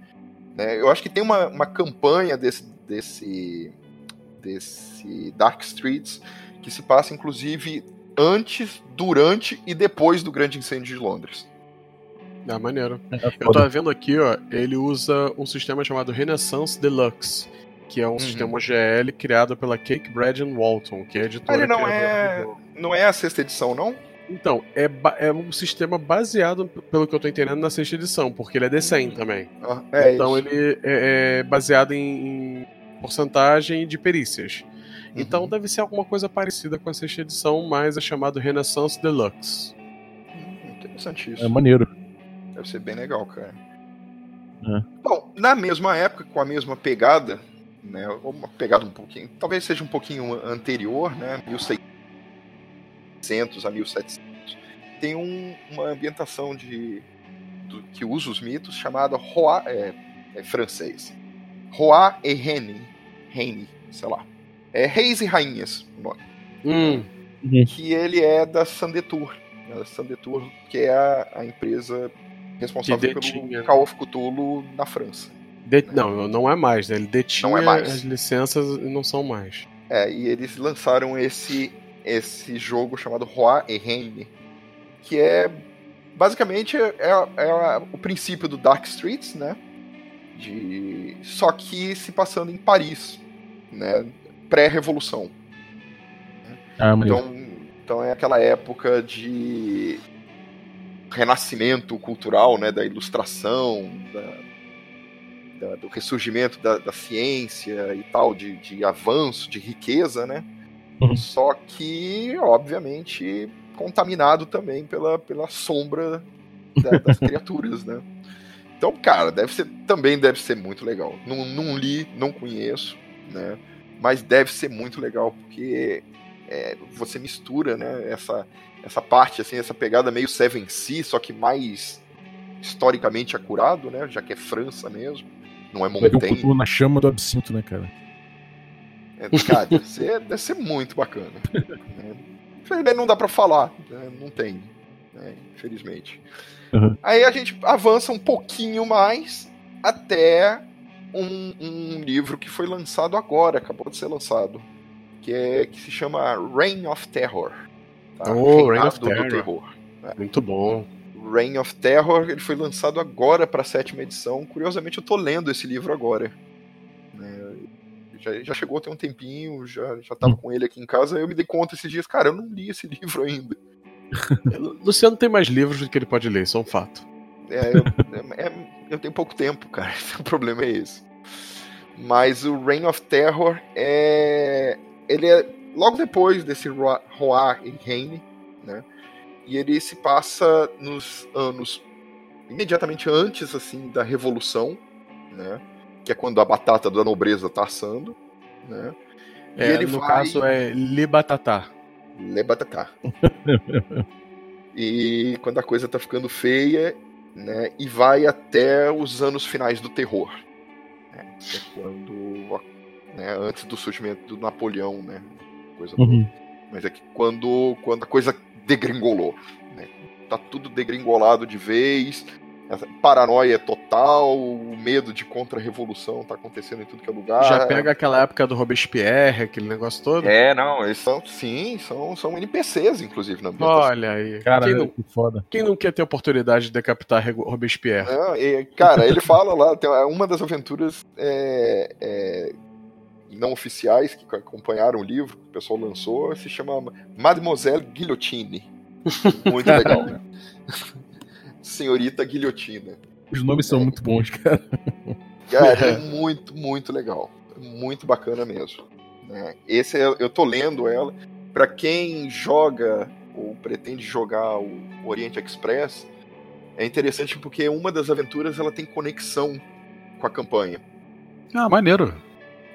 Né? Eu acho que tem uma, uma campanha desse, desse, desse Dark Streets que se passa, inclusive, antes, durante e depois do grande incêndio de Londres. Ah, maneiro. É Eu tô vendo aqui, ó, ele usa um sistema chamado Renaissance Deluxe, que é um uhum. sistema OGL criado pela Cake Bread and Walton, que é a editora ele não é, não é a sexta edição, não? Então, é, é um sistema baseado, pelo que eu tô entendendo, na sexta edição, porque ele é D100 também. Ah, é então isso. ele é, é baseado em, em, porcentagem de perícias. Uhum. Então deve ser alguma coisa parecida com a sexta edição, mas é chamado Renaissance Deluxe. Hum, interessante isso. É maneiro. Deve ser bem legal, cara. É. Bom, na mesma época, com a mesma pegada, né, uma pegada um pouquinho, talvez seja um pouquinho anterior, né, 1600 a 1700, tem um, uma ambientação de do, que usa os mitos chamada Roi, é, é francês, Roi et Reine, Reine, sei lá, é Reis e Rainhas, o nome. Hum. Que ele é da Sandetour, né, Sandetour, que é a, a empresa responsável pelo Call of Cthulhu na França. De... Não, não é mais, né? Ele detinha não é mais. as licenças e não são mais. É, e eles lançaram esse, esse jogo chamado Roi et Reine, que é basicamente é, é, o princípio do Dark Streets, né? De... Só que se passando em Paris, né? Pré-revolução. Ah, então, então é aquela época de renascimento cultural, né, da ilustração, da, da, do ressurgimento da, da, ciência e tal, de, de avanço, de riqueza, né? Uhum. Só que, obviamente, contaminado também pela, pela sombra da, das criaturas, né? Então, cara, deve ser, também deve ser muito legal. Não, não li, não conheço, né? Mas deve ser muito legal, porque é, você mistura, né, essa, essa parte, assim, essa pegada meio Seven Sea, só que mais historicamente acurado, né? Já que é França mesmo, não é Montaigne. Um na chama do absinto, né, cara? É, cara, deve ser, deve ser muito bacana. né? Não dá para falar, né? não tem, né? infelizmente. Uhum. Aí a gente avança um pouquinho mais até um, um, livro que foi lançado agora, acabou de ser lançado, que é que se chama Reign of Terror. Tá? Oh, Reign of Terror. terror né? Muito bom. Reign of Terror, ele foi lançado agora para a sétima edição. Curiosamente, eu tô lendo esse livro agora. Né? Já, já, chegou tem um tempinho, já, já tava hum. com ele aqui em casa. Eu me dei conta esses dias, cara, eu não li esse livro ainda. Luciano tem mais livros do que ele pode ler, isso é um fato. É, eu, é, é, eu tenho pouco tempo, cara. O problema é esse. Mas o Reign of Terror é. Ele é logo depois desse Roar e Reine, né? E ele se passa nos anos imediatamente antes assim da revolução, né? Que é quando a batata da nobreza tá assando, né? É, ele no vai... caso é Libatatá. Libatatá. e quando a coisa tá ficando feia, né? E vai até os anos finais do terror, né? Que é quando, né? Antes do surgimento do Napoleão, né? coisa uhum. Mas é que quando, quando a coisa degringolou, né? Tá tudo degringolado de vez, paranoia total, o medo de contra-revolução tá acontecendo em tudo que é lugar. Já pega aquela época do Robespierre, aquele negócio todo? É, não, eles são, sim, são, são NPCs, inclusive, na Olha aí. Cara, quem não, que foda. Quem não quer ter oportunidade de decapitar Robespierre? e, cara, ele fala lá, tem uma das aventuras é, é, não oficiais que acompanharam o livro que o pessoal lançou, se chama Mademoiselle Guillotine. Muito legal. Senhorita Guilhotina. Os nomes são muito bons, cara. Cara, é muito, muito legal. Muito bacana mesmo. Né? Esse é, eu tô lendo ela. Para quem joga ou pretende jogar o Oriente Express, é interessante porque uma das aventuras ela tem conexão com a campanha. Ah, maneiro.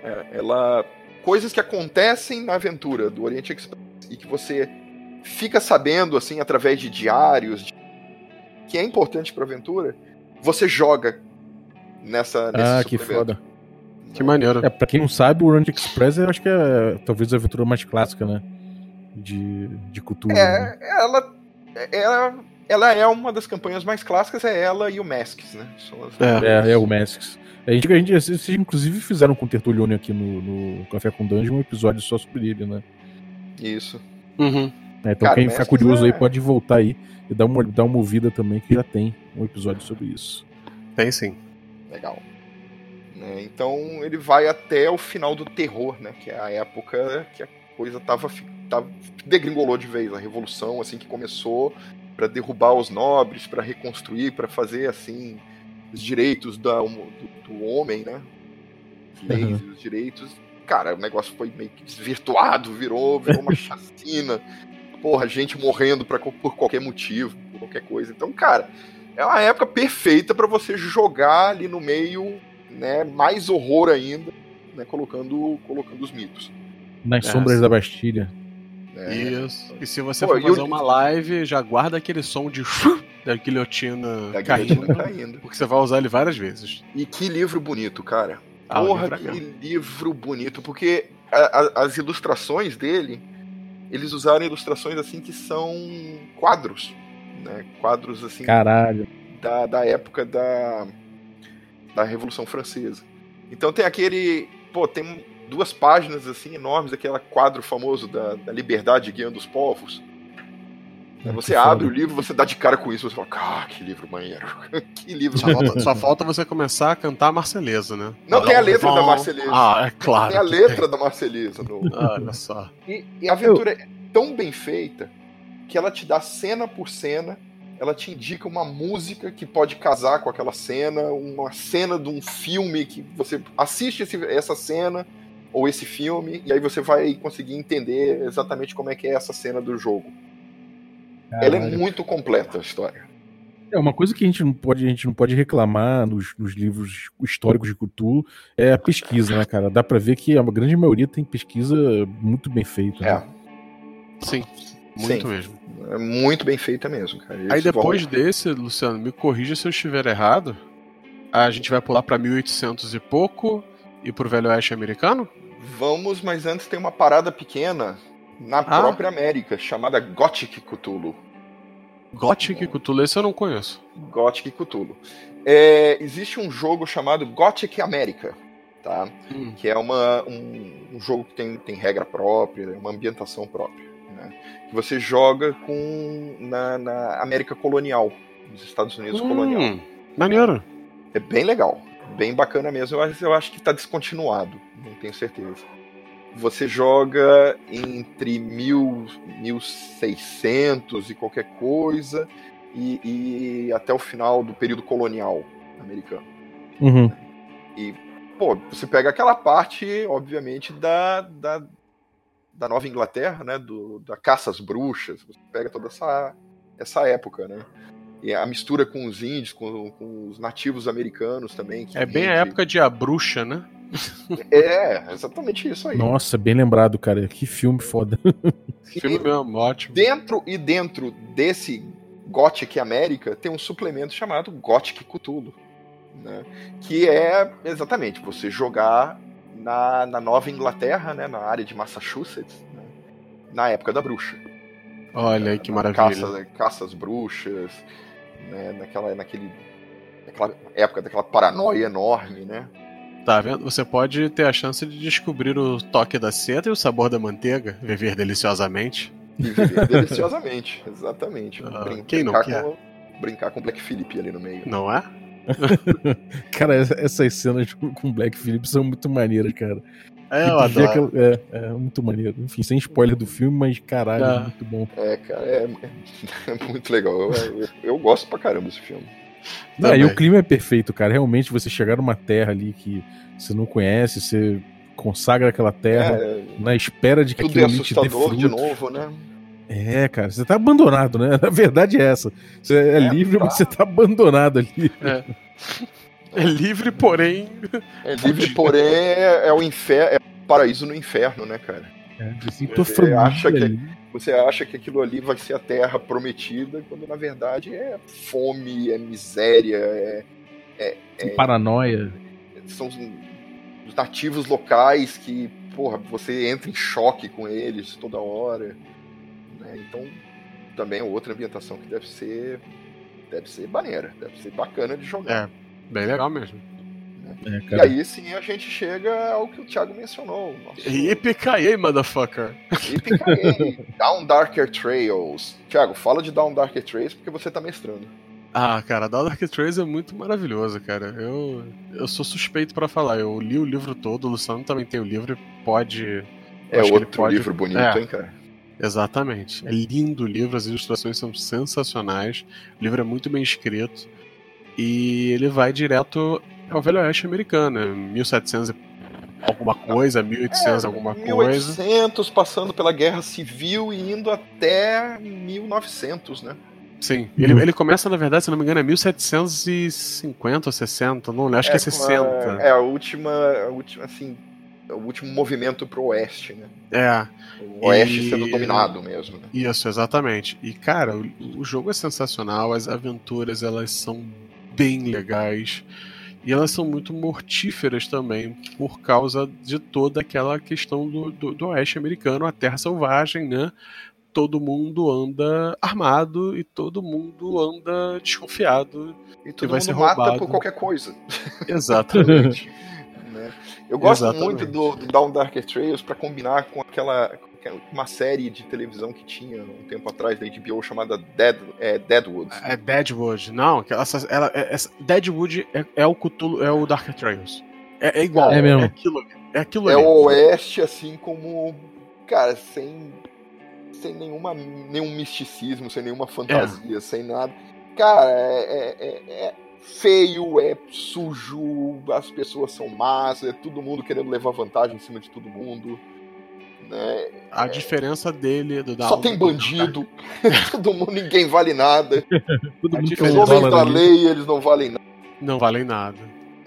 É, ela coisas que acontecem na aventura do Oriente Express e que você fica sabendo assim através de diários de... que é importante para a aventura, você joga nessa nesse Ah, que foda. Que maneiro. É, pra quem não sabe, o Oriente Express eu acho que é talvez a aventura mais clássica, né? De, de cultura. É, né? ela, ela, ela é uma das campanhas mais clássicas, é ela e o Masks, né? As... É, é, é, o Masks. A gente, a gente, vocês inclusive fizeram com o Tertulione aqui no, no Café com Dungeon um episódio só sobre ele, né? Isso. Uhum. É, então Cara, quem ficar curioso é... aí pode voltar aí e dar uma, dar uma ouvida também, que já tem um episódio sobre isso. Tem sim. Legal. É, então ele vai até o final do terror, né? Que é a época que a coisa tava tá, degringolou de vez a revolução, assim, que começou para derrubar os nobres, para reconstruir, para fazer, assim, os direitos da, do, do homem, né? As leis uhum. e os direitos. Cara, o negócio foi meio que desvirtuado, virou, virou uma chacina. Porra, gente morrendo pra, por qualquer motivo, por qualquer coisa. Então, cara, é uma época perfeita para você jogar ali no meio, né, mais horror ainda, né, colocando, colocando os mitos. Nas é, sombras da Bastilha. É. Isso. E se você Pô, for fazer eu... uma live, já guarda aquele som de da guilhotina, da caindo, caindo, Porque você vai usar ele várias vezes. E que livro bonito, cara. Ah, Porra, livro é que livro bonito. Porque a, a, as ilustrações dele, eles usaram ilustrações assim que são quadros. Né? Quadros assim. Caralho. Da, da época da, da Revolução Francesa. Então tem aquele. Pô, tem duas páginas assim enormes, aquele quadro famoso da, da liberdade guiando os povos. É, você abre foda. o livro, você dá de cara com isso, você fala, ah, que livro maneiro. que livro só falta, só falta, você começar a cantar a Marceleza, né? Não, tem a letra da Marceleza. Ah, é claro. Tem a letra tem. da Marceleza. No... Ah, olha só. E, e, a aventura é tão bem feita que ela te dá cena por cena, ela te indica uma música que pode casar com aquela cena, uma cena de um filme que você assiste esse, essa cena ou esse filme, e aí você vai conseguir entender exatamente como é que é essa cena do jogo. Caralho. Ela é muito completa a história. É uma coisa que a gente não pode, a gente não pode reclamar nos, nos livros históricos de Cthulhu é a pesquisa, né, cara? Dá para ver que a grande maioria tem pesquisa muito bem feita. É. Né? Sim, muito Sim. mesmo. É muito bem feita mesmo, cara. Aí depois vão... desse, Luciano, me corrija se eu estiver errado. A gente vai pular para 1800 e pouco e pro Velho Oeste americano? Vamos, mas antes tem uma parada pequena na ah. própria América, chamada Gothic Cthulhu. Gothic Cthulhu, esse eu não conheço. Gothic Cthulhu. É, existe um jogo chamado Gothic América, tá? Hum. Que é uma, um, um, jogo que tem, tem regra própria, uma ambientação própria. Né? Que você joga com na, na América colonial, nos Estados Unidos hum, colonial. Maneiro. É bem legal bem bacana mesmo. Eu, eu acho que está descontinuado, não tenho certeza. Você joga entre mil, 1600 e qualquer coisa e, e até o final do período colonial americano. Uhum. E, pô, você pega aquela parte, obviamente, da, da, da Nova Inglaterra, né? Do, da caça às bruxas. Você pega toda essa, essa época, né? E a mistura com os índios, com, com os nativos americanos também. é bem a época de A Bruxa, né? É, exatamente isso aí. Nossa, bem lembrado, cara. Que filme foda. filme mesmo, ótimo. Dentro e dentro desse Gothic América tem um suplemento chamado Gothic Cthulhu. Né? Que é exatamente você jogar na, na Nova Inglaterra, né? na área de Massachusetts, né? na época da bruxa. Olha aí que maravilha. Caça, caça às bruxas, né, naquela, naquele, naquela época daquela paranoia enorme, né? Tá vendo? Você pode ter a chance de descobrir o toque da seta e o sabor da manteiga, viver deliciosamente. E viver deliciosamente, exatamente. Uh, Brin quem não quer? Com, brincar com Black Phillip ali no meio. Não é? cara, essas cenas com Black Phillip são muito maneiras, cara. É, eu adoro. É, é, muito maneiro. Enfim, sem spoiler do filme, mas caralho, é, é muito bom. É, cara, é, é muito legal. Eu, eu, eu, gosto pra caramba desse filme. Não, e o clima é perfeito, cara. Realmente, você chegar numa terra ali que você não conhece, você consagra aquela terra é, na espera de que aquilo ali te dê frutos. de novo, né? É, cara, você tá abandonado, né? A verdade é essa. Você é, é livre, tá. mas você tá abandonado ali. É. É livre, porém. É livre, porém é, é o inferno, é o paraíso no inferno, né, cara? É, você acha que você acha que aquilo ali vai ser a terra prometida, quando na verdade é fome, é miséria, é, é, é paranoia. São os, os nativos locais que, porra, você entra em choque com eles toda hora. Né? Então, também é outra ambientação que deve ser deve ser maneira, deve ser bacana de jogar. É. Bem legal mesmo. É, e aí sim a gente chega ao que o Thiago mencionou. Yippee motherfucker! Yippee Down Darker Trails. Thiago, fala de Down Darker Trails porque você tá mestrando. Ah, cara, Down Darker Trails é muito maravilhoso, cara. Eu, eu sou suspeito para falar. Eu li o livro todo, o Luciano também tem o livro, pode. É outro pode... livro bonito, é. hein, cara? Exatamente. É lindo o livro, as ilustrações são sensacionais. O livro é muito bem escrito. E ele vai direto ao Velho Oeste americano, 1700 alguma coisa, 1800 é, alguma 1800, coisa. 1800, passando pela Guerra Civil e indo até 1900, né? Sim, ele, ele começa, na verdade, se não me engano, é 1750 ou 60, não acho é, que é 60. É a última, a última, assim, o último movimento pro oeste, né? É. O oeste e... sendo dominado mesmo. Né? Isso, exatamente. E, cara, o, o jogo é sensacional, as aventuras, elas são bem legais. E elas são muito mortíferas também, por causa de toda aquela questão do, do, do oeste americano, a terra selvagem, né? todo mundo anda armado e todo mundo anda desconfiado. E todo mundo mata por qualquer coisa. Exatamente. né? Eu gosto Exatamente. muito do, do Down Darker Trails para combinar com aquela uma série de televisão que tinha um tempo atrás da HBO chamada Dead, é, Deadwood. É Deadwood, não, essa, ela, é, essa, Deadwood é, é, o Cthulhu, é o Darker Trails. É, é igual, é, mesmo. é aquilo, é aquilo É ali. o Oeste, assim como, cara, sem sem nenhuma, nenhum misticismo, sem nenhuma fantasia, é. sem nada. Cara, é, é, é, é, feio, é sujo, as pessoas são más, é todo mundo querendo levar vantagem em cima de todo mundo. Né? A diferença dele do Só tem bandido, todo mundo, ninguém vale nada. todo mundo Os homens da lei, eles não valem nada. Não valem nada.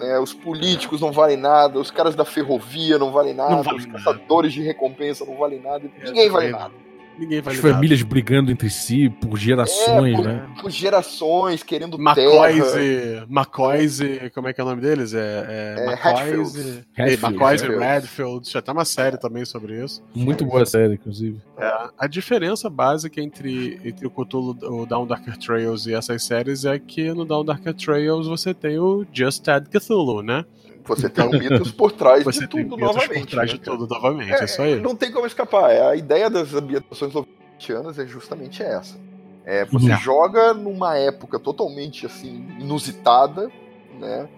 É, os políticos não valem nada, os caras da ferrovia não valem nada, não vale os caçadores nada. de recompensa não valem nada, ninguém vale nada. Ninguém vai As famílias brigando entre si por gerações, é, por, né? Por gerações, querendo McCoys terra. McCoys e... Como é que é o nome deles? É, é, é McCoys e... McCoys e Redfield. Já tem uma série também sobre isso. Muito boa série, inclusive. É, a diferença básica entre, entre o Cthulhu, o Down Darker Trails e essas séries é que no Down Darker Trails você tem o Just Add Cthulhu, né? Você tem mitos por trás você de tudo novamente. Por trás né, de tudo novamente, é, é isso aí. Não tem como escapar. É, a ideia das ambientações lovecraftianas é justamente essa. É, você uhum. joga numa época totalmente assim inusitada, né?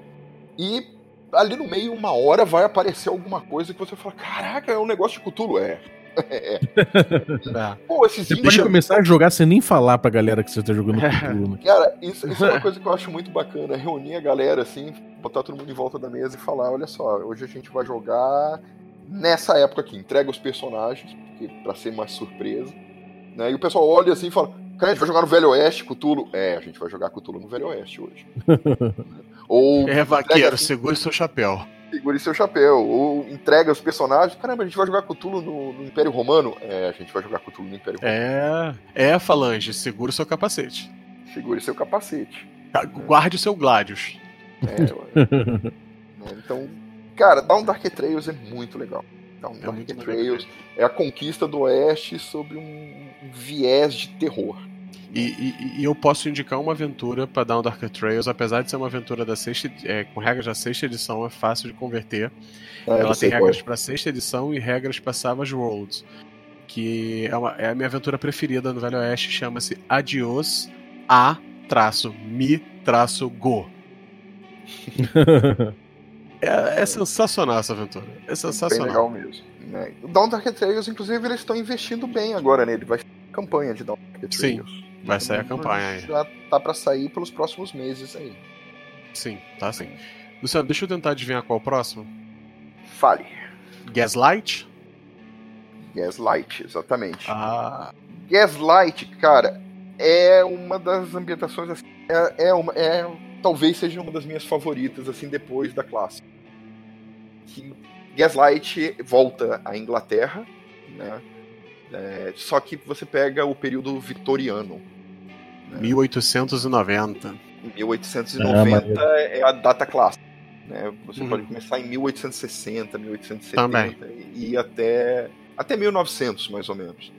E ali no meio, uma hora, vai aparecer alguma coisa que você fala: Caraca, é um negócio de Cthulhu. É. É. Tá. Pô, esses você pode começar a jogar sem nem falar pra galera que você tá jogando Cthulhu. Né? Cara, isso, isso, é uma coisa que eu acho muito bacana. Reunir a galera assim, botar todo mundo em volta da mesa e falar: olha só, hoje a gente vai jogar nessa época aqui. Entrega os personagens, porque, pra ser mais surpresa. Né? E o pessoal olha assim e fala: Cara, a gente vai jogar no Velho Oeste, Cthulhu. É, a gente vai jogar Cthulhu no Velho Oeste hoje. Ou. É, vaqueiro, assim, segure seu chapéu segure seu chapéu. Ou entrega os personagens. Caramba, a gente vai jogar Cthulhu no, no Império Romano? É, a gente vai jogar Cthulhu no Império Romano. É, é Falange, segure seu capacete. Segure seu capacete. Tá, guarde o seu Gladius. É, então, cara, Down Dark Trails é muito legal. Down é Dark Trails é a conquista do Oeste sobre um viés de terror. E, e, e, eu posso indicar uma aventura para Down Dark Trails, apesar de ser uma aventura da sexta, é, com regras da sexta edição, é fácil de converter. É, Ela tem regras para sexta edição e regras para Savage Worlds, que é, uma, é, a minha aventura preferida no Velho Oeste, chama-se Adios a mi go. é, é, sensacional essa aventura. É sensacional. Bem legal mesmo. Né? O Down Dark Trails, inclusive, eles estão investindo bem agora nele. Vai campanha de Down Dark Trails. Sim. Vai sair a campanha aí. Já tá para sair pelos próximos meses aí. Sim, tá sim. Luciano, deixa eu tentar adivinhar qual é o próximo. Fale. Gaslight? Gaslight, exatamente. Ah. Gaslight, cara, é uma das ambientações assim, é, é, uma, é talvez seja uma das minhas favoritas assim depois da classe. Que Gaslight volta à Inglaterra, né? É, só que você pega o período vitoriano. 1890. 1890 é, é a data clássica. Né? Você uhum. pode começar em 1860, 1870 Também. e ir até, até 1900, mais ou menos.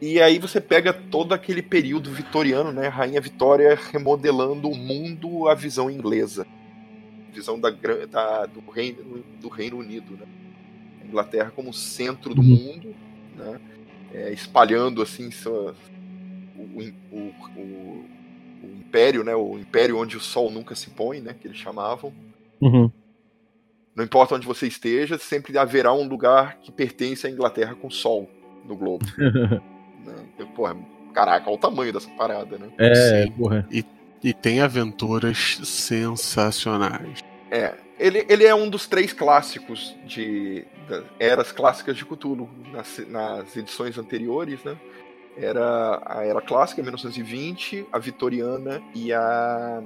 E aí você pega todo aquele período vitoriano, né? Rainha Vitória remodelando o mundo à visão inglesa. Visão da, da do, Reino, do Reino Unido, né? A Inglaterra como centro do uhum. mundo, né? É, espalhando assim sua, o, o, o, o, império, né? O império onde o sol nunca se põe, né? Que eles chamavam. Uhum. Não importa onde você esteja, sempre haverá um lugar que pertence à Inglaterra com sol. no Globo. né? Porra, caraca, olha o tamanho dessa parada, né? É, Sim. porra. E, e tem aventuras sensacionais. É, ele, ele é um dos três clássicos de eras clássicas de Cthulhu nas, nas edições anteriores, né? Era a era clássica, 1920, a vitoriana e a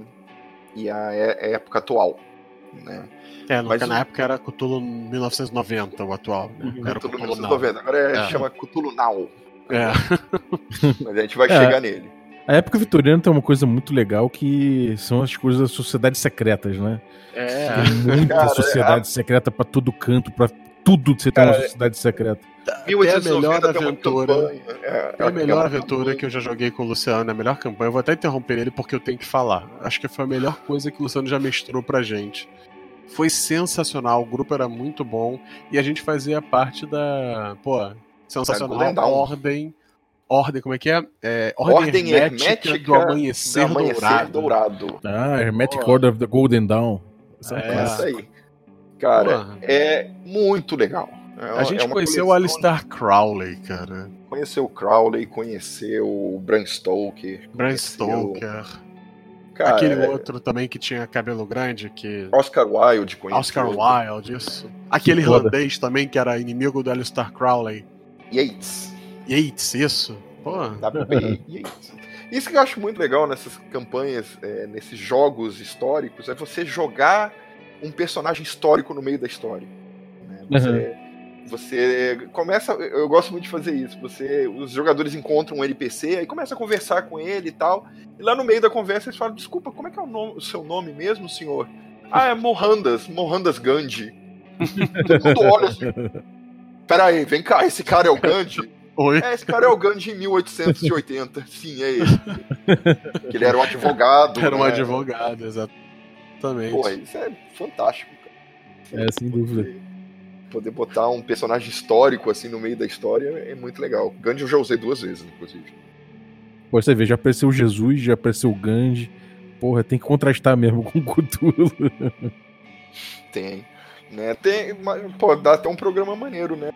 e a época atual, né? É, Mas, na época era Cthulhu 1990, o atual. Né? Era Cthulhu, Cthulhu 1990, agora é, é. chama Cthulhu Now. É. Mas a gente vai é. chegar nele. A época vitoriana tem uma coisa muito legal que são as coisas das sociedades secretas, né? É. Tem muita Cara, sociedade é... secreta para todo canto, para tudo você tem uma sociedade secreta. É a melhor aventura. É, é a melhor aventura que eu já joguei com o Luciano, é a melhor campanha. Eu vou até interromper ele porque eu tenho que falar. Acho que foi a melhor coisa que o Luciano já mestrou pra gente. Foi sensacional, o grupo era muito bom e a gente fazia parte da. Pô, sensacional. Da ordem. Ordem, como é que é? é ordem, ordem hermética, hermética, do amanhecer, do amanhecer dourado. dourado. Ah, Hermetic Order of the Golden Dawn. Essa é, é isso aí. Cara, Porra. é muito legal. É, a gente é conheceu o Alistair Crowley, cara. Conheceu o Crowley, conheceu o Bram Stoker. Bram Stoker. Cara, Aquele é... outro também que tinha cabelo grande, que. Oscar Wilde conheceu. Oscar Wilde, isso. Aquele irlandês também, que era inimigo do Alistair Crowley. Yates. Yates, isso. Pô. WB Yates. Isso que eu acho muito legal nessas campanhas, é, nesses jogos históricos, é você jogar um personagem histórico no meio da história. Né? Você, uhum. você começa. Eu gosto muito de fazer isso. Você, os jogadores encontram um NPC, aí começa a conversar com ele e tal. E lá no meio da conversa eles falam: Desculpa, como é que é o, nome, o seu nome mesmo, senhor? Ah, é Mohandas, Mohandas Gandhi. Todo mundo olha assim. Pera aí, vem cá, esse cara é o Gandhi? Oi? É, esse cara é o Gandhi em 1880. Sim, é ele. que ele era um advogado. Era um né? advogado, exato. Exatamente. Pô, isso é fantástico, cara. É, sem dúvida. Poder, poder botar um personagem histórico assim no meio da história é muito legal. Gandhi eu já usei duas vezes, inclusive. Pô, você vê, já apareceu Jesus, já apareceu o Gandhi. Porra, tem que contrastar mesmo com o Cthulhu. Tem. Né? Tem, pô, dá até um programa maneiro, né?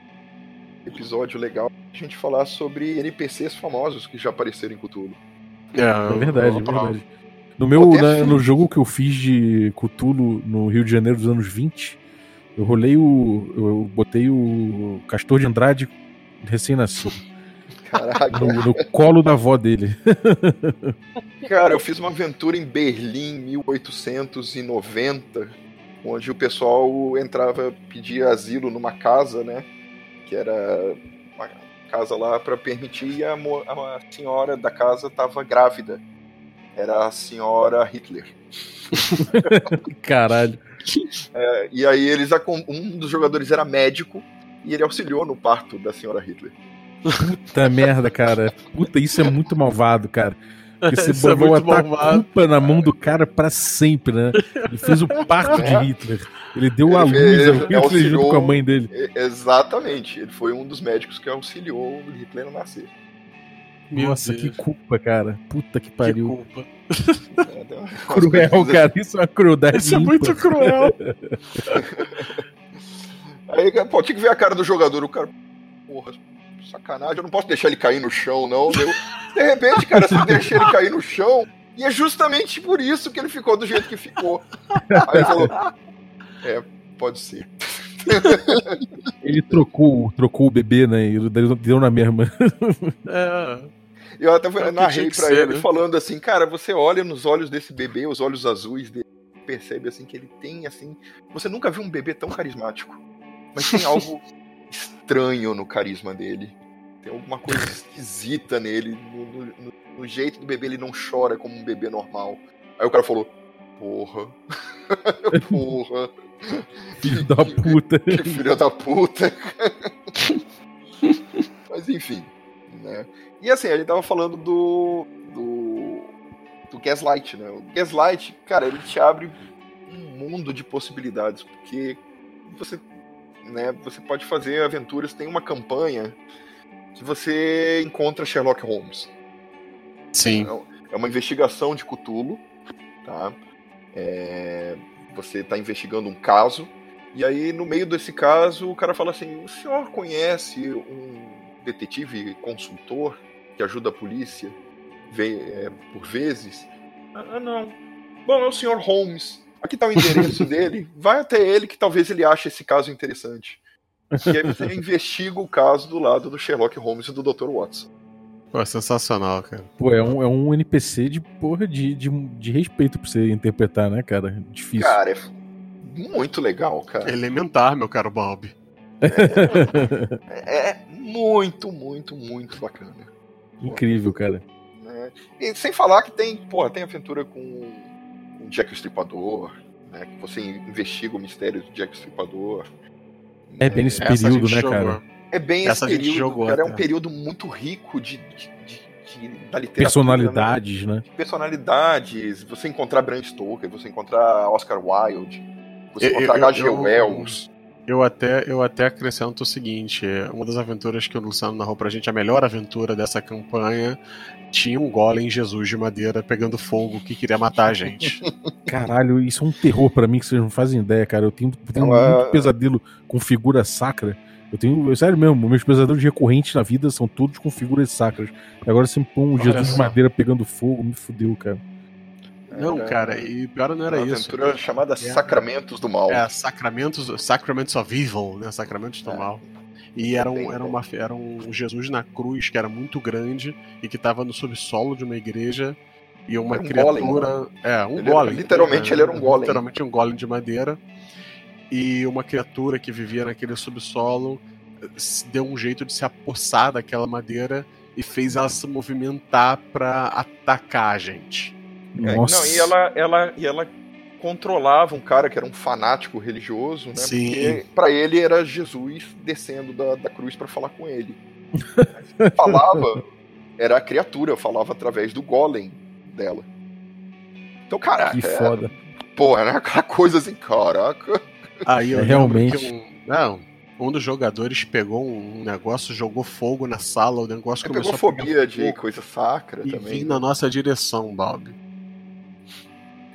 Episódio legal a gente falar sobre NPCs famosos que já apareceram em Cthulhu. É, é verdade, é verdade. No meu, na, no jogo que eu fiz de Cthulhu no Rio de Janeiro dos anos 20, eu rolei o. Eu botei o Castor de Andrade recém-nascido. Caraca. No, no, colo da avó dele. Cara, eu fiz uma aventura em Berlim, 1890, onde o pessoal entrava, pedia asilo numa casa, né? Que era uma casa lá para permitir e a, a senhora da casa estava grávida era a senhora Hitler. Caralho. É, e aí eles um dos jogadores era médico e ele auxiliou no parto da senhora Hitler. Puta merda, cara. Puta, isso é muito malvado, cara. Porque você é botar a culpa na mão do cara para sempre, né? Ele fez o parto de é. Hitler. Ele deu ele a luz ao Hitler auxiliou, junto com a mãe dele. Exatamente. Ele foi um dos médicos que auxiliou o Hitler a nascer. Meu Nossa, Deus. que culpa, cara. Puta que pariu. Que culpa. cruel, cara. Isso é uma crueldade. Isso é muito cruel. Aí, pô, tinha que ver a cara do jogador. O cara, porra, sacanagem. Eu não posso deixar ele cair no chão, não. Eu, de repente, cara, se deixar ele cair no chão, e é justamente por isso que ele ficou do jeito que ficou. Aí ele falou: É, pode ser. Ele trocou, trocou o bebê, né? E deu na mesma. É. Eu até é narrei pra ser, ele né? falando assim, cara, você olha nos olhos desse bebê, os olhos azuis dele, percebe assim que ele tem assim. Você nunca viu um bebê tão carismático. Mas tem algo estranho no carisma dele. Tem alguma coisa esquisita nele. No, no, no, jeito do bebê, ele não chora como um bebê normal. Aí o cara falou: Porra. Porra. Filho da puta. Que filho da puta. Mas enfim. Né? E assim, a gente tava falando do. do. do Gaslight, né? O Gaslight, cara, ele te abre um mundo de possibilidades, porque você. Né, você pode fazer aventuras, tem uma campanha que você encontra Sherlock Holmes. Sim. É, é uma investigação de Cthulhu, tá? É, você está investigando um caso, e aí no meio desse caso o cara fala assim: o senhor conhece um detetive consultor que ajuda a polícia vê, é, por vezes. Ah, não. Bom, é o Sr. Holmes. Aqui está o endereço dele. Vai até ele que talvez ele ache esse caso interessante. E aí você investiga o caso do lado do Sherlock Holmes e do Dr. Watson. Pô, é sensacional, cara. Pô, é um, é um NPC de porra de, de, de respeito pra você interpretar, né, cara? Difícil. Cara, é muito legal, cara. Elementar, meu caro Bob. É, é muito, muito, muito bacana. Incrível, cara. É. E sem falar que tem, porra, tem aventura com, com Jack o Estripador, né? Que você investiga o mistério do Jack o Estripador. É bem nesse período, né, cara? É bem Essa esse período, jogou, cara. É um período muito rico de, de, de, de da literatura. Personalidades, né? né? Personalidades. Você encontrar Bram Stoker, você encontrar Oscar Wilde, você encontrar H.G. Wells. Eu até, eu até acrescento o seguinte: uma das aventuras que o Luciano narrou pra gente, a melhor aventura dessa campanha, tinha um golem Jesus de madeira pegando fogo que queria matar a gente. Caralho, isso é um terror para mim que vocês não fazem ideia, cara. Eu tenho, tenho muito pesadelo com figura sacra. Eu tenho, sério mesmo, meus pesadelos recorrentes na vida são todos com figuras sacras. Agora você me põe um Jesus de madeira pegando fogo, me fudeu, cara. Não, cara, e pior não era uma isso. Uma aventura chamada é, Sacramentos do Mal. É, Sacramentos, Sacraments of Evil, né? Sacramentos do é. Mal. E era um, era, uma, era um Jesus na cruz que era muito grande e que estava no subsolo de uma igreja. E uma um criatura. Golem, né? É, um ele golem. Era, literalmente ele era um golem. Literalmente um golem de madeira. E uma criatura que vivia naquele subsolo deu um jeito de se apossar daquela madeira e fez ela se movimentar para atacar a gente. É, não, e ela, ela, e ela controlava um cara que era um fanático religioso, né? Sim. Porque para ele era Jesus descendo da, da cruz para falar com ele. falava, era a criatura, falava através do golem dela. Então, caraca. Que foda. É, porra, era aquela coisa assim, caraca. Aí eu é, realmente. Um, não, um dos jogadores pegou um negócio, jogou fogo na sala, o negócio é, começou pegou a fobia de coisa sacra e também. E na nossa direção, Bob.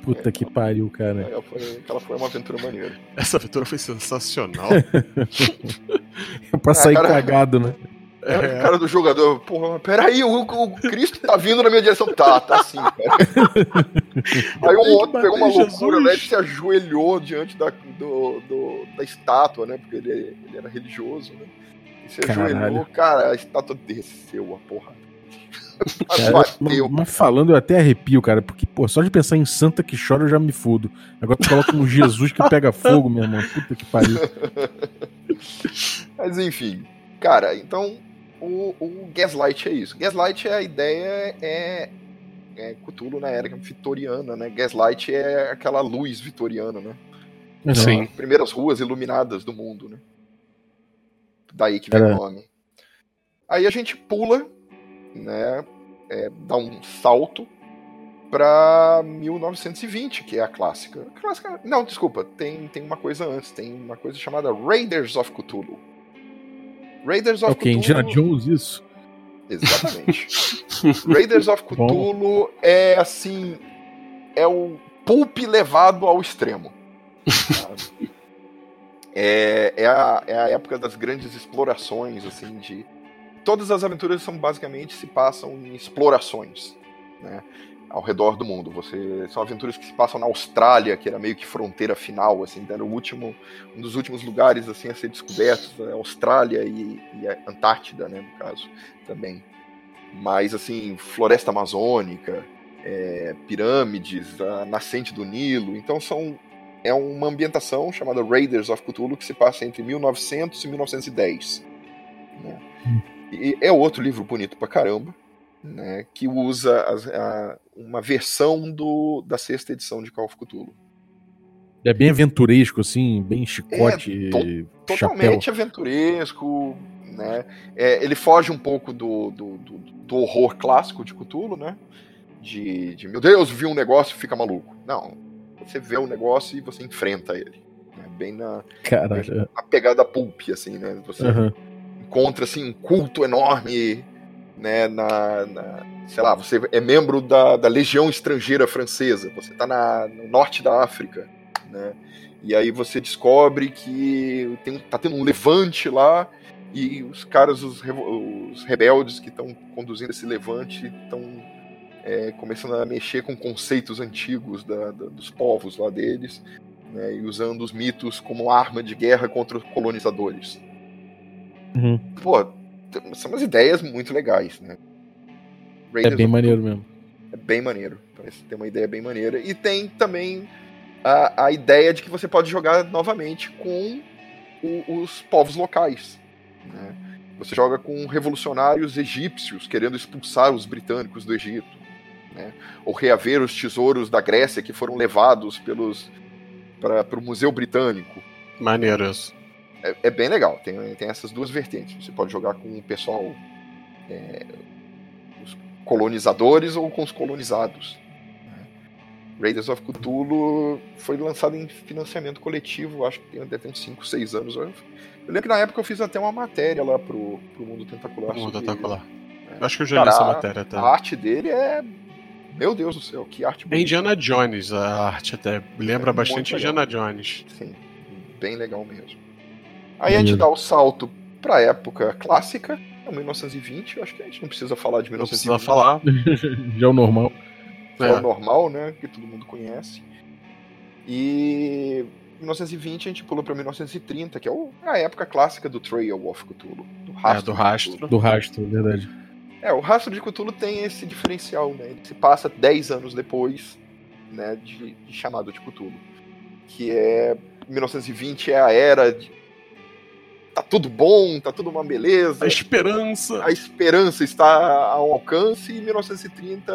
Puta é, que pariu, cara. É, foi, aquela foi uma aventura maneira. Essa aventura foi sensacional. é pra sair cara, cagado, né? É, é. O cara do jogador, porra, peraí, o, o Cristo tá vindo na minha direção. Tá, tá assim, cara. Aí um outro pegou uma loucura, né? Ele se ajoelhou diante da, do, do, da estátua, né? Porque ele, ele era religioso, né? E se Caralho. ajoelhou, cara, a estátua desceu a porra. Cara, mas falando, eu até arrepio, cara, porque, pô, só de pensar em santa que chora eu já me fudo. Agora tu coloca um Jesus que pega fogo, meu irmão. Puta que pariu. Mas enfim, cara, então o, o Gaslight é isso. Gaslight é a ideia é, é Cthulhu na era vitoriana, né? Gaslight é aquela luz vitoriana, né? Sim. As primeiras ruas iluminadas do mundo, né? Daí que vem o nome. Aí a gente pula, né? É, dá um salto para 1920, que é a clássica. a clássica. Não, desculpa, tem, tem uma coisa antes, tem uma coisa chamada Raiders of Cthulhu. Raiders of okay, Cthulhu. Indiana Jones, isso. Exatamente. Raiders of Cthulhu Bom. é assim. É o pulp levado ao extremo. é, é, a, é a época das grandes explorações, assim, de. Todas as aventuras são basicamente se passam em explorações. Né? ao redor do mundo. Você são aventuras que se passam na Austrália, que era meio que fronteira final, assim, era o último, um dos últimos lugares assim a ser descobertos, a Austrália e, e a Antártida, né, no caso, também. Mas assim, floresta amazônica, é, pirâmides, a nascente do Nilo, então são é uma ambientação chamada Raiders of Cthulhu que se passa entre 1900 e 1910. Né? Hum. E é outro livro bonito pra caramba né, que usa a, a, uma versão do, da sexta edição de Call of Cthulhu. É bem aventuresco, assim, bem chicote. É, to, totalmente aventuresco. Né? É, ele foge um pouco do, do, do, do, horror clássico de Cthulhu, né? De, de meu Deus, vi um negócio e fica maluco. Não. Você vê o negócio e você enfrenta ele. Né? Bem na, Caralho. na pegada pulp, assim, né? Você uhum. Encontra assim, um culto enorme né, na, na, sei lá, você é membro da, da Legião Estrangeira Francesa, você está no norte da África, né, e aí você descobre que tem, tá tendo um levante lá e os caras, os, os rebeldes que estão conduzindo esse levante, estão é, começando a mexer com conceitos antigos da, da, dos povos lá deles, né, e usando os mitos como arma de guerra contra os colonizadores. Uhum. Pô, são umas ideias muito legais, né? Raiders é bem maneiro mesmo. É bem maneiro. Parece ter uma ideia bem maneira. E tem também a, a ideia de que você pode jogar novamente com o, os povos locais. Né? Você joga com revolucionários egípcios querendo expulsar os britânicos do Egito. Né? Ou reaver os tesouros da Grécia que foram levados pelos para o Museu Britânico. Maneiras. É, é, bem legal, tem, tem essas duas vertentes. Você pode jogar com o pessoal, é, os colonizadores ou com os colonizados. Né? Raiders of Cthulhu foi lançado em financiamento coletivo, acho que tem, deve uns 5, 6 anos. Eu lembro que na época eu fiz até uma matéria lá pro, pro Mundo Tentacular. Mundo Tentacular. É. Acho que eu já li essa matéria até. A arte dele é meu Deus do céu, que arte bonita. É Indiana Jones a arte até. Lembra é bastante Indiana Jones. Sim, bem legal mesmo. Aí a gente dá o salto pra época clássica, 1920. Acho que a gente não precisa falar de 1920. Não precisa falar. Já é o normal. É. é o normal, né? Que todo mundo conhece. E 1920 a gente pula para 1930, que é a época clássica do Trail of Cthulhu. Do rastro. É, do rastro. Do rastro, verdade. É, o Rastro de Cthulhu tem esse diferencial, né? Ele se passa 10 anos depois né, de, de Chamado de Cthulhu. Que é. 1920 é a era de. Tá tudo bom, tá tudo uma beleza. A esperança. A esperança está ao alcance e 1930.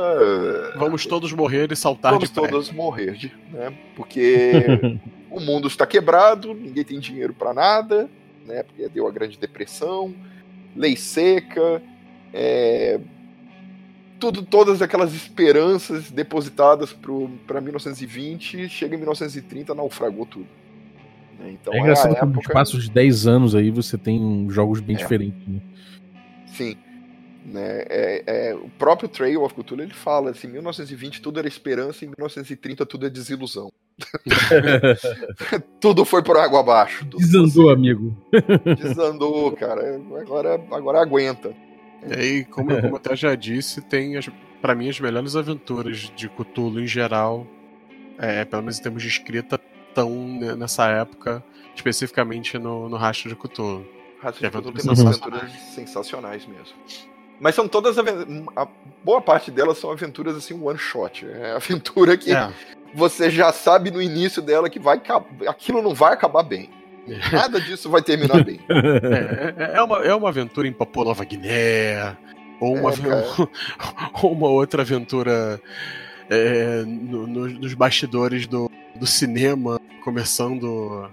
Vamos todos morrer e saltar vamos de Vamos todos morrer, né? Porque o mundo está quebrado, ninguém tem dinheiro para nada, né? Porque deu a Grande Depressão, lei seca, é, tudo, todas aquelas esperanças depositadas para 1920, chega em 1930, naufragou tudo. Né? Então, é engraçado que época... no espaço de 10 anos aí você tem jogos bem é. diferentes. Né? Sim. Né? É, é, o próprio Trail of Cthulhu ele fala assim: 1920 tudo era esperança, em 1930 tudo é desilusão. tudo foi por água abaixo. Desandou, amigo. Desandou, cara. Agora, agora aguenta. E aí, como, como eu até já disse, tem para mim as melhores aventuras de Cthulhu em geral, é, pelo menos em termos de escrita, estão nessa época, especificamente no, no Rastro de Cthulhu. Rastro de Cthulhu tem umas aventuras sensacionais mesmo. Mas são todas a boa parte delas são aventuras assim one shot. É aventura que é. você já sabe no início dela que vai aquilo não vai acabar bem. Nada disso vai terminar bem. É, é, é, uma, é uma aventura em Papua Nova Guiné, ou uma, é, ou uma outra aventura é, no, no, nos bastidores do, do cinema, começando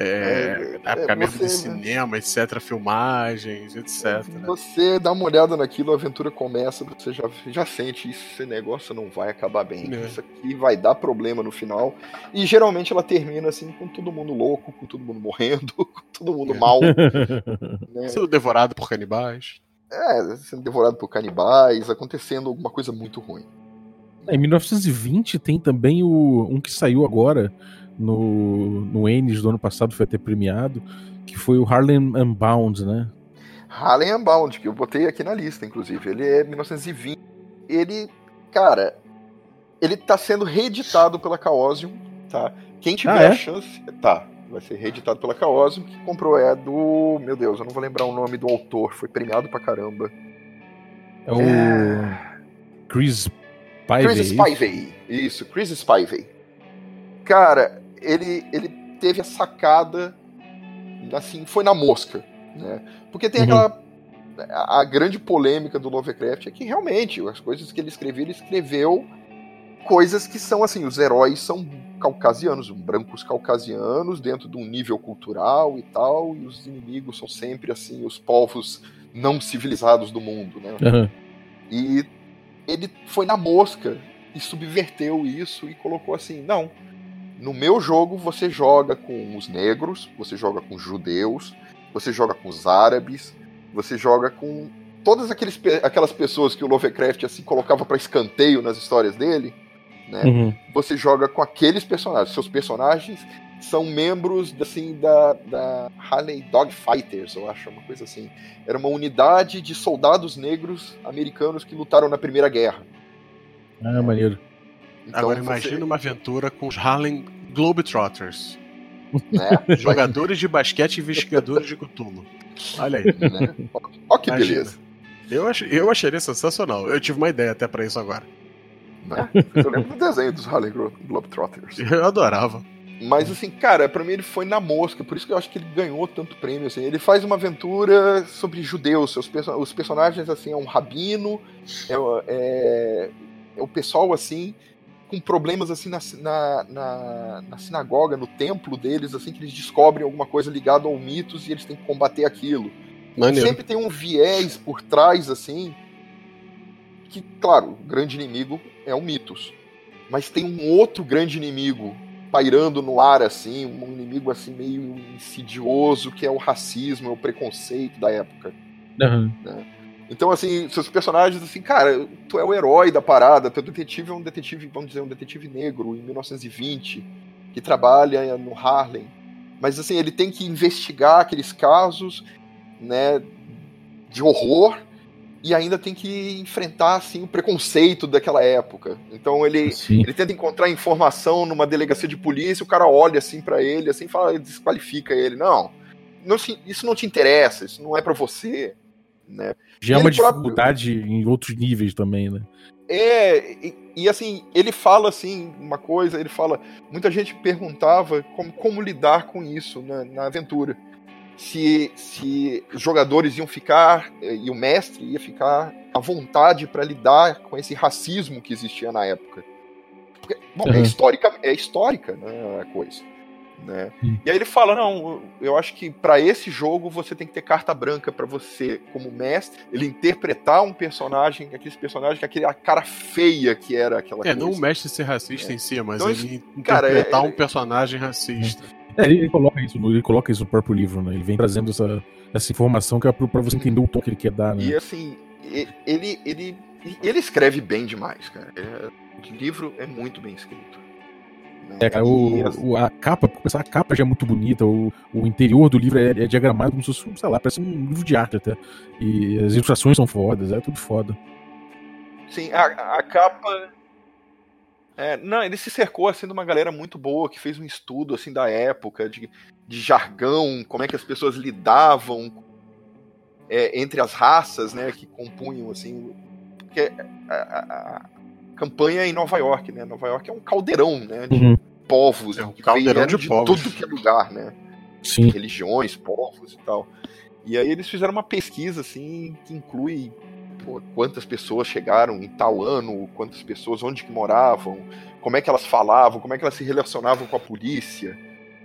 é, é, época mesmo de cinema, etc, filmagens, etc. Você dá uma olhada naquilo, a aventura começa, você já, já sente esse negócio não vai acabar bem. É. Isso aqui vai dar problema no final. E geralmente ela termina assim com todo mundo louco, com todo mundo morrendo, com todo mundo é. mal. né? Sendo devorado por canibais. É, sendo devorado por canibais, acontecendo alguma coisa muito ruim. Em 1920 tem também o um que saiu agora, no, no Ennis do ano passado, foi até premiado, que foi o Harlem Unbound, né? Harlem Unbound, que eu botei aqui na lista, inclusive. Ele é 1920. Ele, cara, ele tá sendo reeditado pela Chaosium, tá? Quem tiver ah, é? a chance. Tá, vai ser reeditado pela Chaosium, que comprou é do. Meu Deus, eu não vou lembrar o nome do autor, foi premiado pra caramba. É o. É... Chris Spivey. Chris Spivey, isso, Chris Spivey. Cara, ele, ele teve a sacada, assim, foi na mosca, né? Porque tem uhum. aquela a, a, grande polêmica do Lovecraft é que realmente as coisas que ele escreveu, ele escreveu coisas que são assim, os heróis são caucasianos, brancos caucasianos dentro de um nível cultural e tal, e os inimigos são sempre assim, os povos não civilizados do mundo, né? Uhum. E ele foi na mosca e subverteu isso e colocou assim, não, no meu jogo, você joga com os negros, você joga com os judeus, você joga com os árabes, você joga com todas aqueles, aquelas pessoas que o Lovecraft assim colocava para escanteio nas histórias dele. Né? Uhum. Você joga com aqueles personagens. Seus personagens são membros assim da, da Harley Dogfighters, eu acho, uma coisa assim. Era uma unidade de soldados negros americanos que lutaram na Primeira Guerra. Ah, maneiro. Então, Agora imagina você... uma aventura com os Harlem Globetrotters. Né? Jogadores de basquete e investigadores de Cthulhu. Olha aí. Né? Ó, que imagina. beleza. Eu, ach, eu acharia sensacional. Eu tive uma ideia até para isso agora. Né? Eu lembro do desenho dos Harlem Globetrotters. Eu adorava. Mas assim, cara, para mim ele foi na mosca, por isso que eu acho que ele ganhou tanto prêmio. Assim. Ele faz uma aventura sobre judeus, seus perso os personagens assim é um rabino, é, é, é, o pessoal assim com problemas assim na, na, na, na, sinagoga, no templo deles, assim que eles descobrem alguma coisa ligada ao mitos e eles têm que combater aquilo. Maneiro. Sempre tem um viés por trás assim que, claro, o grande inimigo é o mitos, mas tem um outro grande inimigo pairando no ar, assim, um inimigo assim meio insidioso, que é o racismo, é o preconceito da época. Uhum. Né? Então, assim, seus personagens, assim, cara, tu é o herói da parada, teu detetive é um detetive, vamos dizer, um detetive negro, em 1920, que trabalha no Harlem. Mas, assim, ele tem que investigar aqueles casos, né, de horror, e ainda tem que enfrentar assim o preconceito daquela época. Então ele, ele tenta encontrar informação numa delegacia de polícia, o cara olha assim para ele, assim fala, desqualifica ele. Não, não isso não te interessa, isso não é para você, né? Já é uma dificuldade próprio... em outros níveis também, né? É, e, e, assim, ele fala assim uma coisa, ele fala, muita gente perguntava como, como lidar com isso na, na aventura se, se os jogadores iam ficar, eh, e o mestre ia ficar à vontade para lidar com esse racismo que existia na época. Porque, bom, uhum. é histórica, é histórica né, a coisa. Né? E aí ele fala: não, eu acho que para esse jogo você tem que ter carta branca para você, como mestre, ele interpretar um personagem, aquele personagem, aquele cara feia que era aquela É, coisa. não o mestre ser racista é. em si, mas então, ele cara, interpretar é, um personagem racista. É, ele, coloca isso, ele coloca isso no próprio livro, né? Ele vem trazendo essa, essa informação que é pra você entender o tom que ele quer dar, né? E assim, ele, ele, ele escreve bem demais, cara. É, o livro é muito bem escrito. Né? É, cara, o, o, a capa, começar a capa já é muito bonita, o, o interior do livro é, é, diagramado como se fosse, sei lá, parece um livro de arte até. E as ilustrações são fodas, é tudo foda. Sim, a, a capa é, não, ele se cercou assim de uma galera muito boa que fez um estudo assim da época de, de jargão, como é que as pessoas lidavam é, entre as raças, né, que compunham assim, porque a, a, a, campanha é em Nova York, né? Nova York é um caldeirão, né, de uhum. povos, é um caldeirão de, de povos. tudo que é lugar, né? Sim. Religiões, povos e tal. E aí eles fizeram uma pesquisa assim que inclui pô, quantas pessoas chegaram em tal ano, quantas pessoas, onde que moravam, como é que elas falavam, como é que elas se relacionavam com a polícia,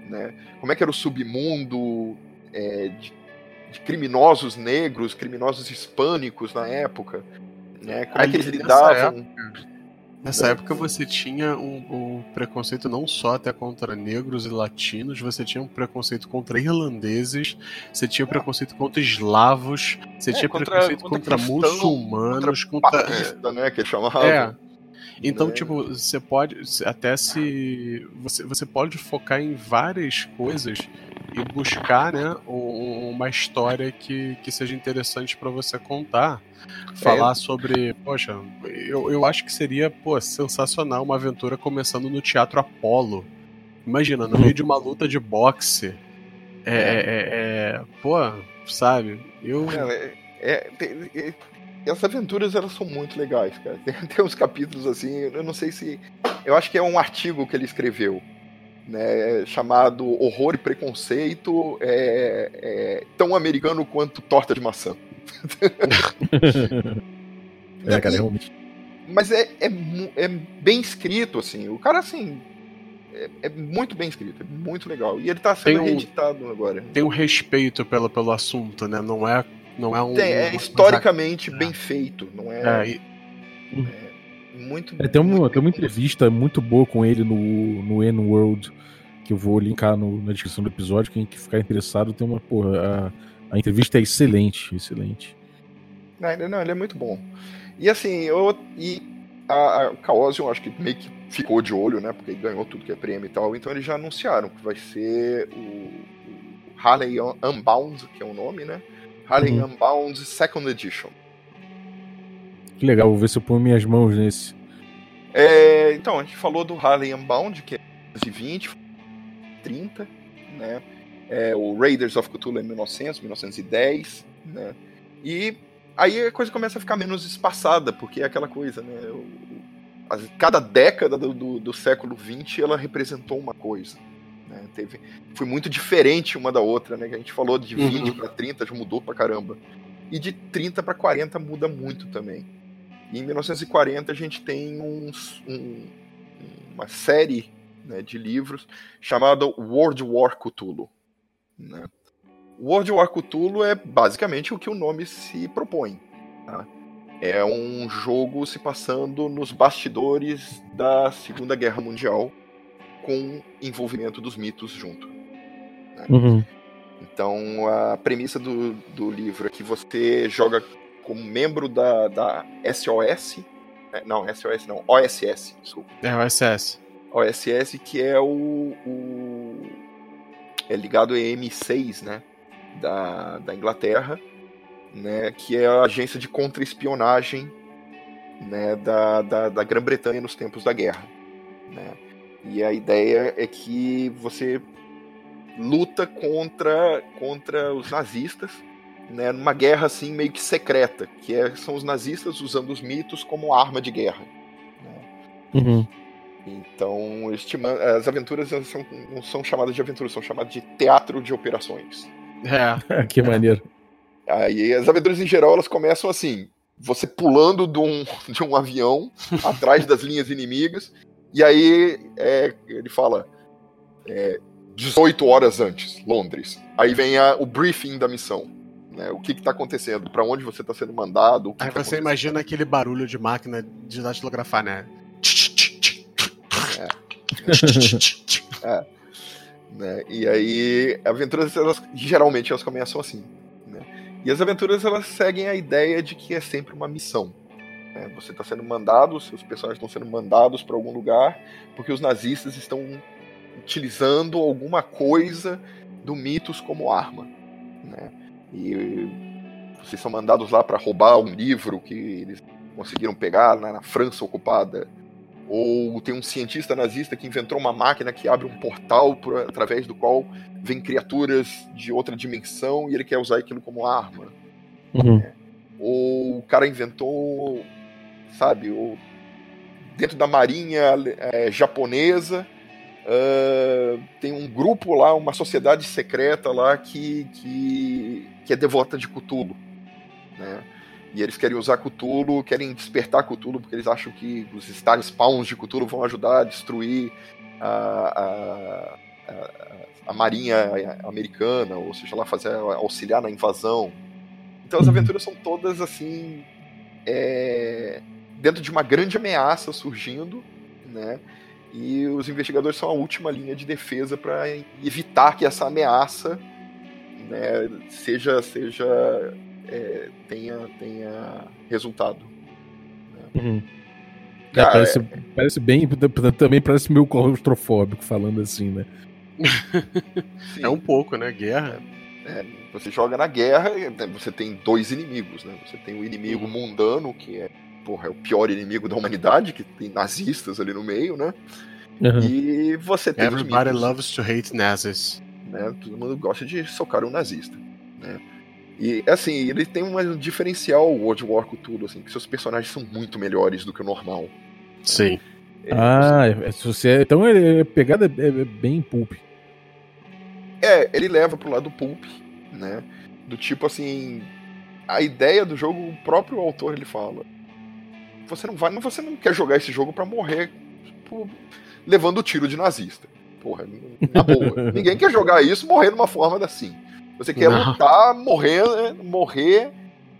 né? Como é que era o submundo é, de, de, criminosos negros, criminosos hispânicos na época, né? Como Ali, é que eles lidavam? Época Nessa época você tinha um, um, preconceito não só até contra negros e latinos, você tinha um preconceito contra irlandeses, você tinha um preconceito contra eslavos, você é, tinha contra, preconceito contra, contra muçulmanos, contra. contra... né? Que chamava. É. Então, é. tipo, você pode até se. Você, você pode focar em várias coisas e buscar, né, uma história que, que seja interessante para você contar. Falar é. sobre. Poxa, eu, eu acho que seria, pô, sensacional uma aventura começando no Teatro Apolo. Imagina, no meio de uma luta de boxe. É, é, é, é pô, sabe? Eu. É, é, é essas aventuras elas são muito legais, cara. Tem, tem uns capítulos assim, eu não sei se. Eu acho que é um artigo que ele escreveu né, chamado Horror e Preconceito, é, é, tão americano quanto Torta de Maçã. é, cara, realmente. Mas é, é, é, bem escrito, assim. O cara, assim. É, é, muito bem escrito, é muito legal. E ele tá sendo um, reeditado agora. Tem um respeito pelo, pelo assunto, né? Não é, não é um. Tem, é historicamente bem feito, não é. é e... é muito é, tem, uma, tem uma entrevista muito boa com ele no, no N-World, que eu vou linkar no, na descrição do episódio. Quem ficar interessado tem uma. Porra, a, a entrevista é excelente, excelente. Não, não, ele é muito bom. E assim, eu. E a, a Chaosium, acho que meio que ficou de olho, né? Porque ganhou tudo que é prêmio e tal. Então eles já anunciaram que vai ser o, o Harley Unbound, que é o nome, né? Harley uhum. Unbound Second Edition. Que legal, vou ver se eu ponho minhas mãos nesse. É, então, a gente falou do Harley Unbound, que é 1920, 30, né? É, o Raiders of Cthulhu é 1900, 1910, né? E aí a coisa começa a ficar menos espaçada, porque é aquela coisa, né? Cada década do, do, do século XX ela representou uma coisa. Né? Teve, foi muito diferente uma da outra, né? Que a gente falou de 20 uhum. para 30, já mudou pra caramba. E de 30 para 40 muda muito também. E em 1940 a gente tem uns, um, uma série né, de livros chamada World War Cthulhu. Né? World War Cthulhu é basicamente o que o nome se propõe. Tá? É um jogo se passando nos bastidores da Segunda Guerra Mundial, com envolvimento dos mitos junto. Né? Uhum. Então a premissa do, do livro é que você joga como membro da, da SOS. Né? Não, SOS não, OSS, desculpa. É, OSS. OSS, que é o, o é ligado a M6, né, da, da Inglaterra, né, que é a agência de contra-espionagem né, da, da, da Grã-Bretanha nos tempos da guerra. Né. E a ideia é que você luta contra, contra os nazistas, né, numa guerra assim meio que secreta, que é, são os nazistas usando os mitos como arma de guerra. Né. Uhum. Então, as aventuras são, não são chamadas de aventuras, são chamadas de teatro de operações. É. que maneiro. Aí as aventuras em geral elas começam assim: você pulando de um, de um avião atrás das linhas inimigas, e aí é, ele fala é, 18 horas antes, Londres. Aí vem a, o briefing da missão. Né, o que está acontecendo? Para onde você está sendo mandado? Aí tá você imagina aquele barulho de máquina de datilografar, né? é. Né? E aí, aventuras, elas, geralmente, elas começam assim. Né? E as aventuras, elas seguem a ideia de que é sempre uma missão. Né? Você está sendo mandado, seus personagens estão sendo mandados para algum lugar, porque os nazistas estão utilizando alguma coisa do mitos como arma. Né? E vocês são mandados lá para roubar um livro que eles conseguiram pegar né, na França ocupada ou tem um cientista nazista que inventou uma máquina que abre um portal por, através do qual vem criaturas de outra dimensão e ele quer usar aquilo como arma. Uhum. É. Ou o cara inventou, sabe, ou dentro da marinha é, japonesa uh, tem um grupo lá, uma sociedade secreta lá que, que, que é devota de Cthulhu. Né? E eles querem usar Cthulhu, querem despertar Cthulhu, porque eles acham que os Star Spawns de Cthulhu vão ajudar a destruir a, a, a, a marinha americana, ou seja lá, fazer auxiliar na invasão. Então as uhum. aventuras são todas assim. É, dentro de uma grande ameaça surgindo, né? E os investigadores são a última linha de defesa para evitar que essa ameaça né, seja, seja é, tenha, tenha resultado. Né? Uhum. É, parece, parece bem, também parece meio claustrofóbico falando assim, né? é um pouco, né? Guerra. É, é, você joga na guerra, né, você tem dois inimigos, né? Você tem o inimigo uhum. mundano, que é, porra, é o pior inimigo da humanidade, que tem nazistas ali no meio, né? Uhum. E você tem Everybody loves to hate Nazis. Né? Todo mundo gosta de socar um nazista, né? E assim, ele tem um diferencial o World War Cthulhu, assim, que seus personagens são muito melhores do que o normal. Sim. É, ah, você... você... É, então ele, a pegada é, é bem pulp. É, ele leva pro lado pulp, né? Do tipo assim, a ideia do jogo, o próprio autor ele fala. Você não vai, mas você não quer jogar esse jogo para morrer tipo, levando tiro de nazista. Porra, na boa. Ninguém quer jogar isso morrer numa forma assim. Você quer não. lutar, morrer, né, morrer,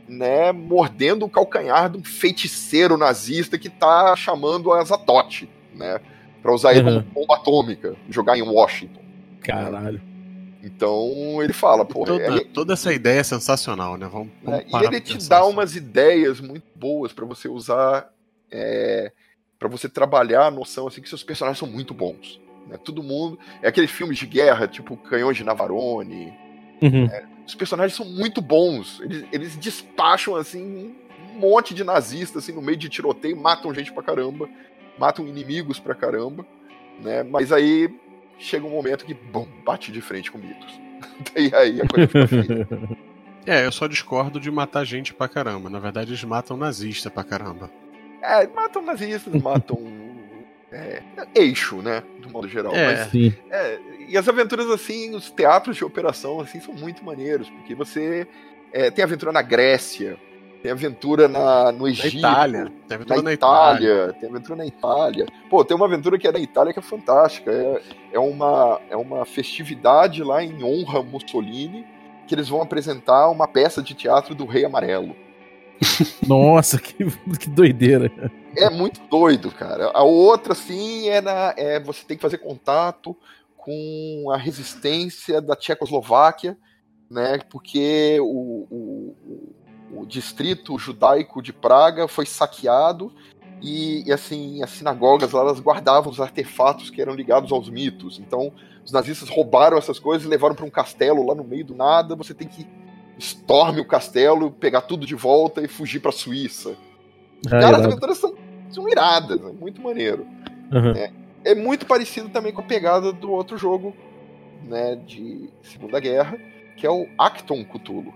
né, mordendo o calcanhar de um feiticeiro nazista que tá chamando a Zatote, né, para usar ele uhum. como bomba atômica, jogar em Washington. Caralho. Né? Então ele fala, pô. Toda, ele, toda essa ideia é sensacional, né? Vamos, vamos é, e ele te dá assim. umas ideias muito boas para você usar é, para você trabalhar a noção assim que seus personagens são muito bons. Né? Todo mundo. É aqueles filmes de guerra, tipo Canhões de Navarone. Uhum. É, os personagens são muito bons. Eles, eles despacham assim um monte de nazistas assim, no meio de tiroteio, matam gente pra caramba, matam inimigos pra caramba. Né? Mas aí chega um momento que, bom, bate de frente com mitos. Daí aí a coisa fica feia. É, eu só discordo de matar gente pra caramba. Na verdade, eles matam nazista pra caramba. É, matam nazistas, matam. É, eixo, né? Do modo geral. É, Mas, sim. É, e as aventuras, assim, os teatros de operação, assim, são muito maneiros, porque você é, tem aventura na Grécia, tem aventura na, no Egito. Na Itália. Tem aventura na, na Itália, Itália, Tem aventura na Itália. Pô, tem uma aventura que é na Itália que é fantástica. É, é, uma, é uma festividade lá em honra a Mussolini, que eles vão apresentar uma peça de teatro do Rei Amarelo. Nossa, que, que doideira. É muito doido, cara. A outra, assim, é, na, é você tem que fazer contato com a resistência da Tchecoslováquia, né? Porque o, o, o distrito judaico de Praga foi saqueado e, e, assim as sinagogas lá, elas guardavam os artefatos que eram ligados aos mitos. Então os nazistas roubaram essas coisas e levaram para um castelo lá no meio do nada. Você tem que storme o castelo, pegar tudo de volta e fugir para a Suíça. Ah, Cara, as aventuras são, são iradas, é muito maneiro. Uhum. É, é muito parecido também com a pegada do outro jogo né, de Segunda Guerra, que é o Acton Cthulhu.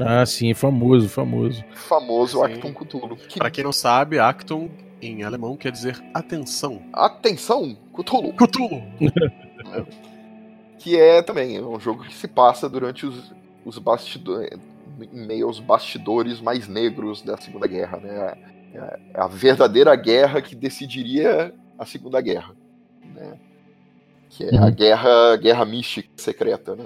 Ah, sim, famoso, famoso. Famoso sim. Acton Cthulhu. Que... Pra quem não sabe, Acton em alemão quer dizer atenção. Atenção, Cthulhu. Cthulhu. é. Que é também é um jogo que se passa durante os, os bastidores, em meio aos bastidores mais negros da Segunda Guerra, né? É, é a verdadeira guerra que decidiria a Segunda Guerra, né? Que é uhum. a guerra, guerra mística secreta, né?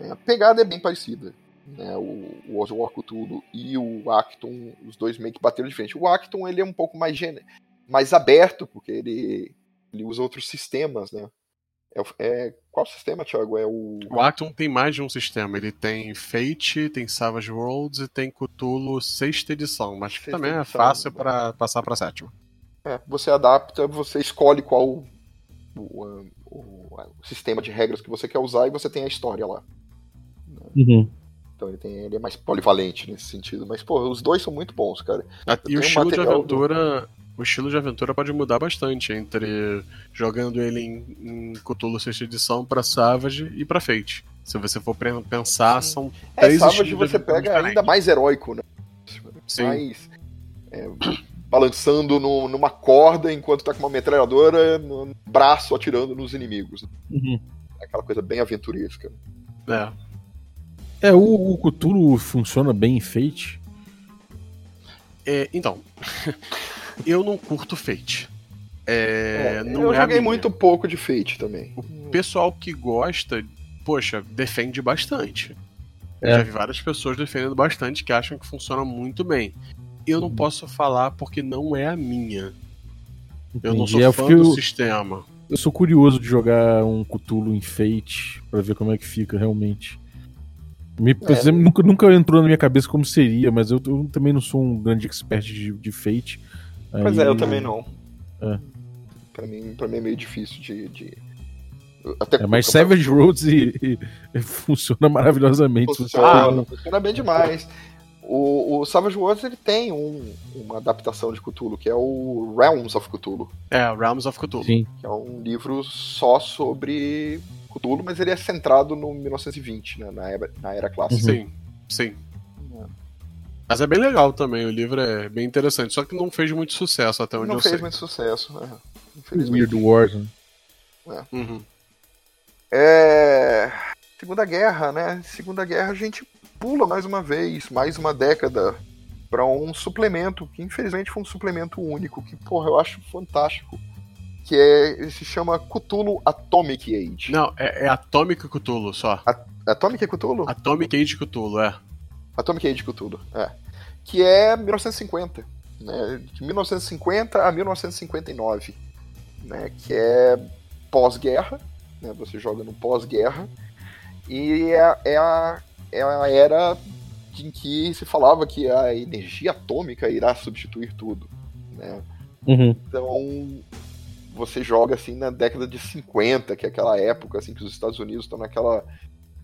É, a pegada é bem parecida. Né? O, o Oswald Cthulhu e o Acton, os dois meio que bateram de frente. O Acton ele é um pouco mais, gen... mais aberto, porque ele, ele usa outros sistemas, né? É, é, qual sistema, Thiago? É o... o Acton tem mais de um sistema. Ele tem Fate, tem Savage Worlds e tem Cthulhu sexta edição, mas sexta também edição, é fácil para passar para sétima. É, você adapta, você escolhe qual o, o, o, o, sistema de regras que você quer usar e você tem a história lá. Uhum. Então ele, tem, ele é mais polivalente nesse sentido. Mas, pô, os dois são muito bons, cara. Ah, e o estilo de aventura. Do... O estilo de aventura pode mudar bastante entre jogando ele em, em Cthulhu 6 edição para Savage e para Fate. Se você for pensar, são é, três Savage você pega diferentes. ainda mais heróico, né? Sim. Mais é, balançando no, numa corda enquanto tá com uma metralhadora no braço atirando nos inimigos. Uhum. É aquela coisa bem aventuresca. É. É, o, o Cthulhu funciona bem em Fate? É, então, eu não curto Fate. É, é, não eu é joguei muito pouco de Fate também. O pessoal que gosta, poxa, defende bastante. É. Já vi várias pessoas defendendo bastante que acham que funciona muito bem. Eu não uhum. posso falar porque não é a minha. Entendi. Eu não sou é, fã do sistema. Eu sou curioso de jogar um Cthulhu em Fate para ver como é que fica realmente. Me, é. nunca, nunca entrou na minha cabeça como seria, mas eu, eu também não sou um grande expert de, de Fate. Pois aí, é, eu também não. É. Pra, mim, pra mim é meio difícil de. de... Até é, mas Savage Roads e, e, funciona maravilhosamente. Funciona, funciona bem demais. O, o Savage Worlds ele tem um, uma adaptação de Cthulhu, que é o Realms of Cthulhu. É, Realms of Cthulhu. Sim. Que é um livro só sobre Cthulhu, mas ele é centrado no 1920, né, na, era, na era clássica. Sim, sim. É. Mas é bem legal também, o livro é bem interessante, só que não fez muito sucesso até onde não eu sei. Não fez muito sucesso, é, infelizmente. Weird Wars, né? É. Uhum. é. Segunda Guerra, né? Segunda Guerra a gente pula mais uma vez, mais uma década para um suplemento, que infelizmente foi um suplemento único, que porra, eu acho fantástico que é, se chama Cthulhu Atomic Age. Não, é, é Atomic Cthulhu só. A, Atomic Cthulhu? Atomic Age Cthulhu, é. Atomic Age Cthulhu, é. Que é 1950. Né, de 1950 a 1959. Né, que é pós-guerra. Né, você joga no pós-guerra. E é, é, a, é a era em que se falava que a energia atômica irá substituir tudo. Né? Uhum. Então, você joga assim na década de 50, que é aquela época assim que os Estados Unidos estão naquela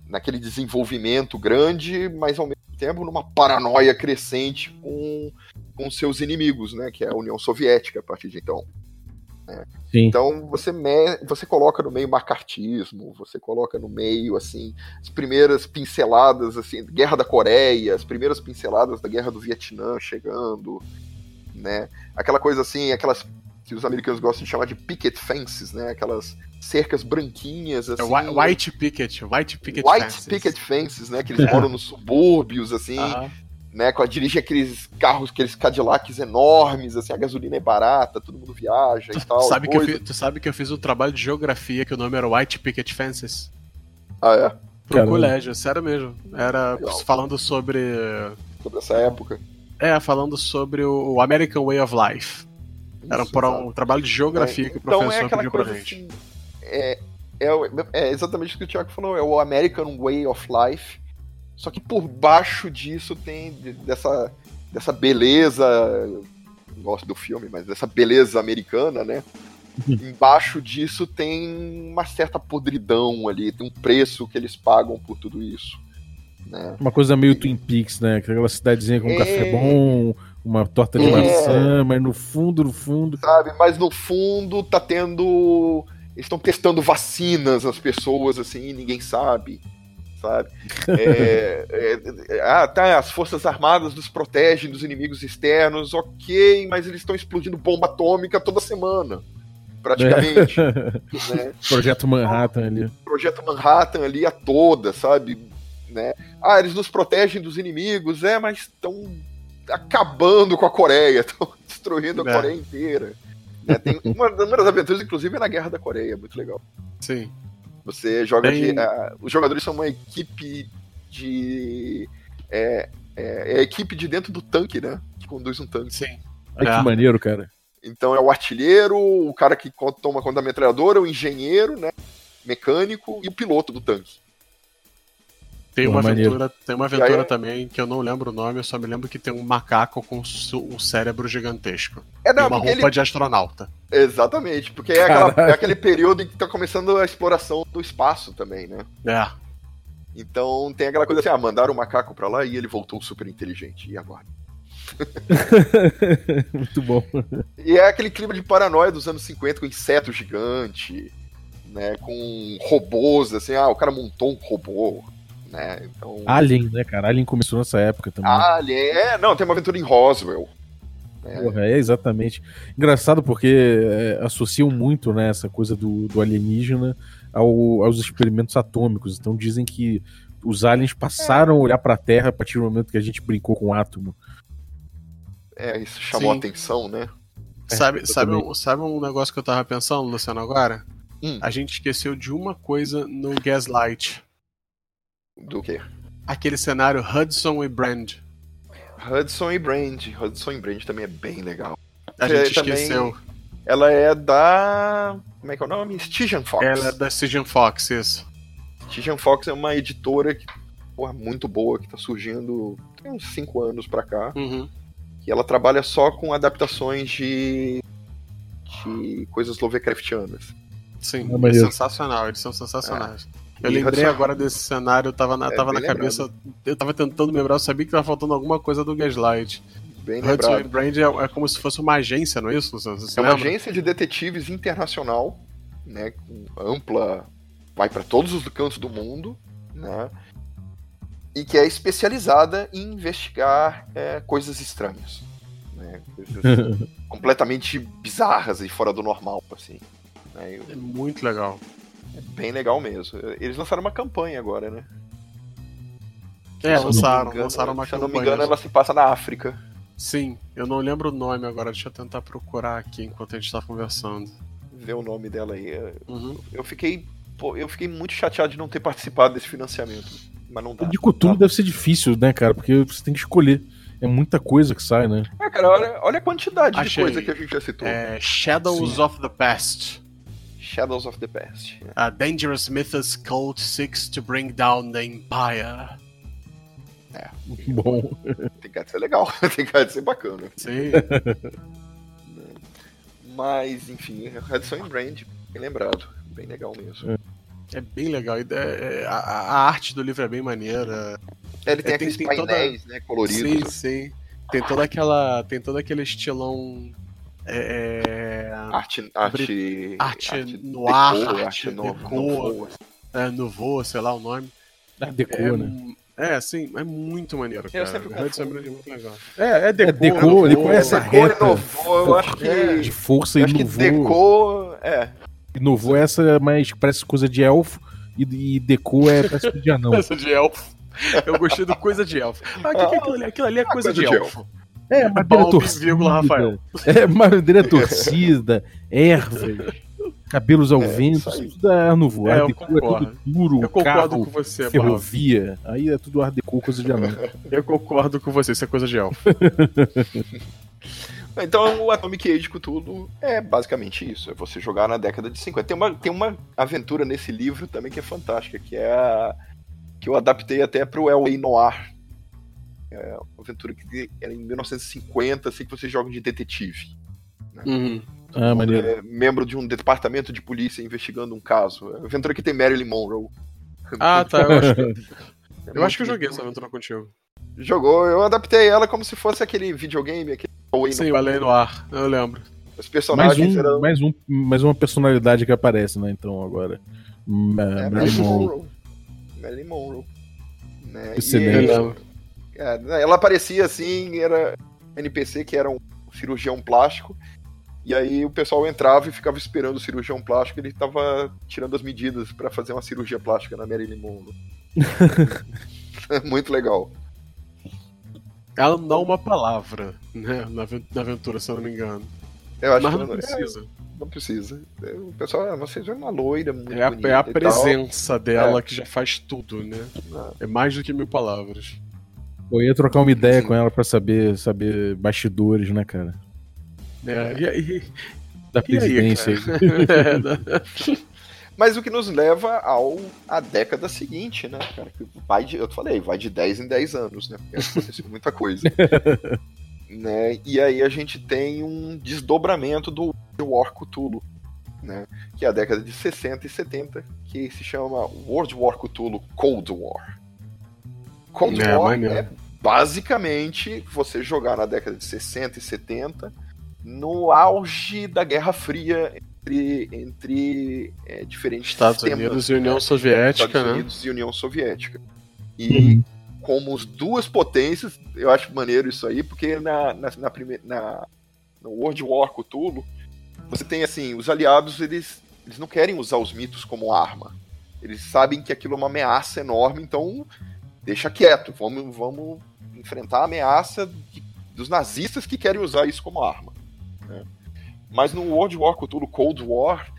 naquele desenvolvimento grande, mas ao mesmo tempo numa paranoia crescente com, com seus inimigos, né, que é a União Soviética a partir de então. Né? Então você me, você coloca no meio macartismo, você coloca no meio assim as primeiras pinceladas assim, Guerra da Coreia, as primeiras pinceladas da Guerra do Vietnã chegando, né? Aquela coisa assim, aquelas que os americanos gostam de chamar de picket fences, né? Aquelas cercas branquinhas, é assim. White picket, white picket white fences. picket fences, né? Que eles moram nos subúrbios, assim. Uh -huh. Né, com a dirige aqueles carros, aqueles Cadillacs enormes, assim, a gasolina é barata, todo mundo viaja e tal. Sabe que fiz, tu sabe que eu fiz um trabalho de geografia que o nome era White Picket Fences? Ah, é? Pro Caramba. colégio, sério mesmo. Era Legal. falando sobre. Sobre essa época. É, falando sobre o American Way of Life. Era para um trabalho de geografia é, que o então professor é pediu pra gente. Assim, é, é, é, exatamente o que o Tiago falou, é o American Way of Life. Só que por baixo disso tem dessa, dessa beleza. Gosto do filme, mas dessa beleza americana, né? Uhum. Embaixo disso tem uma certa podridão ali, tem um preço que eles pagam por tudo isso. Né? Uma coisa meio Twin Peaks, né? Aquela cidadezinha com um é... café bom, uma torta de é... maçã, mas no fundo, no fundo. Sabe, mas no fundo tá tendo. Eles estão testando vacinas nas pessoas, assim, ninguém sabe. Sabe? É, é, é, ah, tá, as Forças Armadas nos protegem dos inimigos externos, ok, mas eles estão explodindo bomba atômica toda semana praticamente. É. Né? Projeto Manhattan ali. Projeto Manhattan ali a toda, sabe? Né? Ah, eles nos protegem dos inimigos, é, mas estão acabando com a Coreia, estão destruindo a é. Coreia inteira. Né? Tem uma, uma das aventuras, inclusive, é na Guerra da Coreia, muito legal. Sim. Você joga Bem... de. Uh, os jogadores são uma equipe de. É, é, é, a equipe de dentro do tanque, né? Que conduz um tanque. Sim. Ai, que é. maneiro, cara. Então é o artilheiro, o cara que toma conta da metralhadora, o engenheiro, né? Mecânico e o piloto do tanque. Tem uma, aventura, tem uma aventura aí, também que eu não lembro o nome, eu só me lembro que tem um macaco com um cérebro gigantesco. É, não, e uma roupa ele... de astronauta. Exatamente, porque é, aquela, é, aquele período em que tá começando a exploração do espaço também, né? É. Então tem aquela coisa assim, ah, mandaram o macaco pra lá e ele voltou super inteligente. E agora? Muito bom. E é aquele clima de paranoia dos anos 50 com inseto gigante, né? Com robôs, assim, ah, o cara montou um robô né? Então... Alien, né, cara? Alien começou nessa época também. Alien, é, não, tem uma aventura em Roswell. Né? Porra, é exatamente. Engraçado porque é, associam muito né, essa coisa do, do alienígena ao, aos experimentos atômicos. Então dizem que os aliens passaram a olhar para a Terra a partir do momento que a gente brincou com o átomo. É, isso chamou Sim. atenção, né? É, sabe, sabe, um, sabe um negócio que eu tava pensando, Luciano, agora? Hum. A gente esqueceu de uma coisa no Gaslight. Do quê? Aquele cenário Hudson e Brand. Hudson e Brand. Hudson e Brand também é bem legal. A gente também, esqueceu. Ela é da. Como é que é o nome? Stygian Fox. Ela é da Stygian Fox, isso. Stygian Fox é uma editora que, porra, muito boa, que tá surgindo tem uns 5 anos pra cá. Uhum. E ela trabalha só com adaptações de. de coisas Lovecraftianas. Sim, é, é sensacional, eles são sensacionais. É. Eu e lembrei agora desse cenário, eu tava na, é, tava na cabeça. Eu tava tentando lembrar, eu sabia que tava faltando alguma coisa do Gaslight. Bem Hudson lembrado. Brand é, é, como se fosse uma agência, não é isso? Você é uma lembra? agência de detetives internacional, né? Ampla. Vai para todos os cantos do mundo, né? E que é especializada em investigar é, coisas estranhas. Né, coisas completamente bizarras e fora do normal, assim. Né? É muito legal. É bem legal mesmo. Eles lançaram uma campanha agora, né? É, lançaram, engano, lançaram uma se campanha. Se não me engano, ela se passa na África. Sim, eu não lembro o nome agora, deixa eu tentar procurar aqui enquanto a gente tá conversando. Ver o nome dela aí. Uhum. Eu fiquei. Pô, eu fiquei muito chateado de não ter participado desse financiamento. Mas não dá. De cultura deve ser difícil, né, cara? Porque você tem que escolher. É muita coisa que sai, né? É, cara, olha, olha a quantidade Achei. de coisa que a gente já citou. É Shadows Sim. of the Past. Shadows of the Past. A dangerous mythos cult seeks to bring down the Empire. É. Bom. Tem que ser legal, tem que ser bacana. Sim. Mas, enfim, Redson em Brand, bem lembrado. Bem legal mesmo. É, é bem legal. É, é, a, a, arte do livro é bem maneira. Ele tem é, aqueles tem, painéis, toda... né, coloridos. Sim, sim. Tem toda aquela. Tem todo aquele estilão. É, arte, arte, arte, arte no ar, arte, arte no, é, voo, sei lá o nome. Ah, deco, é, né? É, sim, é muito maneiro, cara. Eu sempre é muito legal. É, é Deco. É Deco, Deco é essa reta. Inovou, eu acho que... É, de força e Deco, Deco, é. Inovou essa, mas parece coisa de elfo. E, e Deco é parece coisa de anão. Coisa de elfo. Eu gostei do coisa de elfo. Ah, o que, que é aquilo ali? Aquilo ali é coisa, coisa de, de elfo. elfo. É, madeira torcida. Rafael. É, madeira torcida, ervas cabelos ao é, vento, tudo é ar novo. É, Deco é tudo duro, eu concordo carro, com você, ferrovia. Aí é tudo Art Deco, coisa de anão. Eu concordo com você, isso é coisa de elfo. Então, o Atomic Age tudo é basicamente isso. É você jogar na década de 50. Tem uma, tem uma aventura nesse livro também que é fantástica, que é a. que eu adaptei até pro L.A. Noir. É uma aventura que era em 1950, assim, que você joga de detetive. Né? Uhum. Ah, maneiro. É, membro de um departamento de polícia investigando um caso. É aventura que tem Marilyn Monroe. Ah, tá. Eu acho que, eu, acho que eu joguei essa aventura contigo. Jogou, eu adaptei ela como se fosse aquele videogame, aquele Sim, o Além no Ar, eu lembro. Os personagens mais um, eram... mais, um, mais uma personalidade que aparece, né? Então agora. É, Marilyn Monroe. Marilyn Monroe. Né? Excelente. É, né, ela aparecia assim, era NPC que era um cirurgião plástico e aí o pessoal entrava e ficava esperando o cirurgião plástico, ele estava tirando as medidas para fazer uma cirurgia plástica na Marilyn Monroe. Muito legal. Ela não dá uma palavra, né, na aventura, se eu não me engano. Eu acho Mas que não, não precisa. É, não precisa. O pessoal, ah, vocês é uma loira muito É a, é a presença dela é. que já faz tudo, né? É mais do que mil palavras. Eu ia trocar uma ideia Sim. com ela para saber, saber bastidores, né, cara? É, e aí, da presidência. Aí, Mas o que nos leva ao a década seguinte, né, cara? Que vai de, eu falei, vai de 10 em 10 anos, né? Porque aconteceu muita coisa. né? E aí a gente tem um desdobramento do War Cthulhu, né? Que é a década de 60 e 70, que se chama World War Cthulhu Cold War. Cold é, War é basicamente você jogar na década de 60 e 70 no auge da Guerra Fria entre, entre é, diferentes Estados sistemas, Unidos e União né? Soviética, Estados né? Unidos e União Soviética. E uhum. como as duas potências, eu acho maneiro isso aí, porque na, na, na, primeira, na no World War Cthulhu, você tem assim, os aliados eles, eles não querem usar os mitos como arma. Eles sabem que aquilo é uma ameaça enorme, então deixa quieto, vamos, vamos enfrentar a ameaça de, dos nazistas que querem usar isso como arma. Né? Mas no World War Cthulhu Cold War,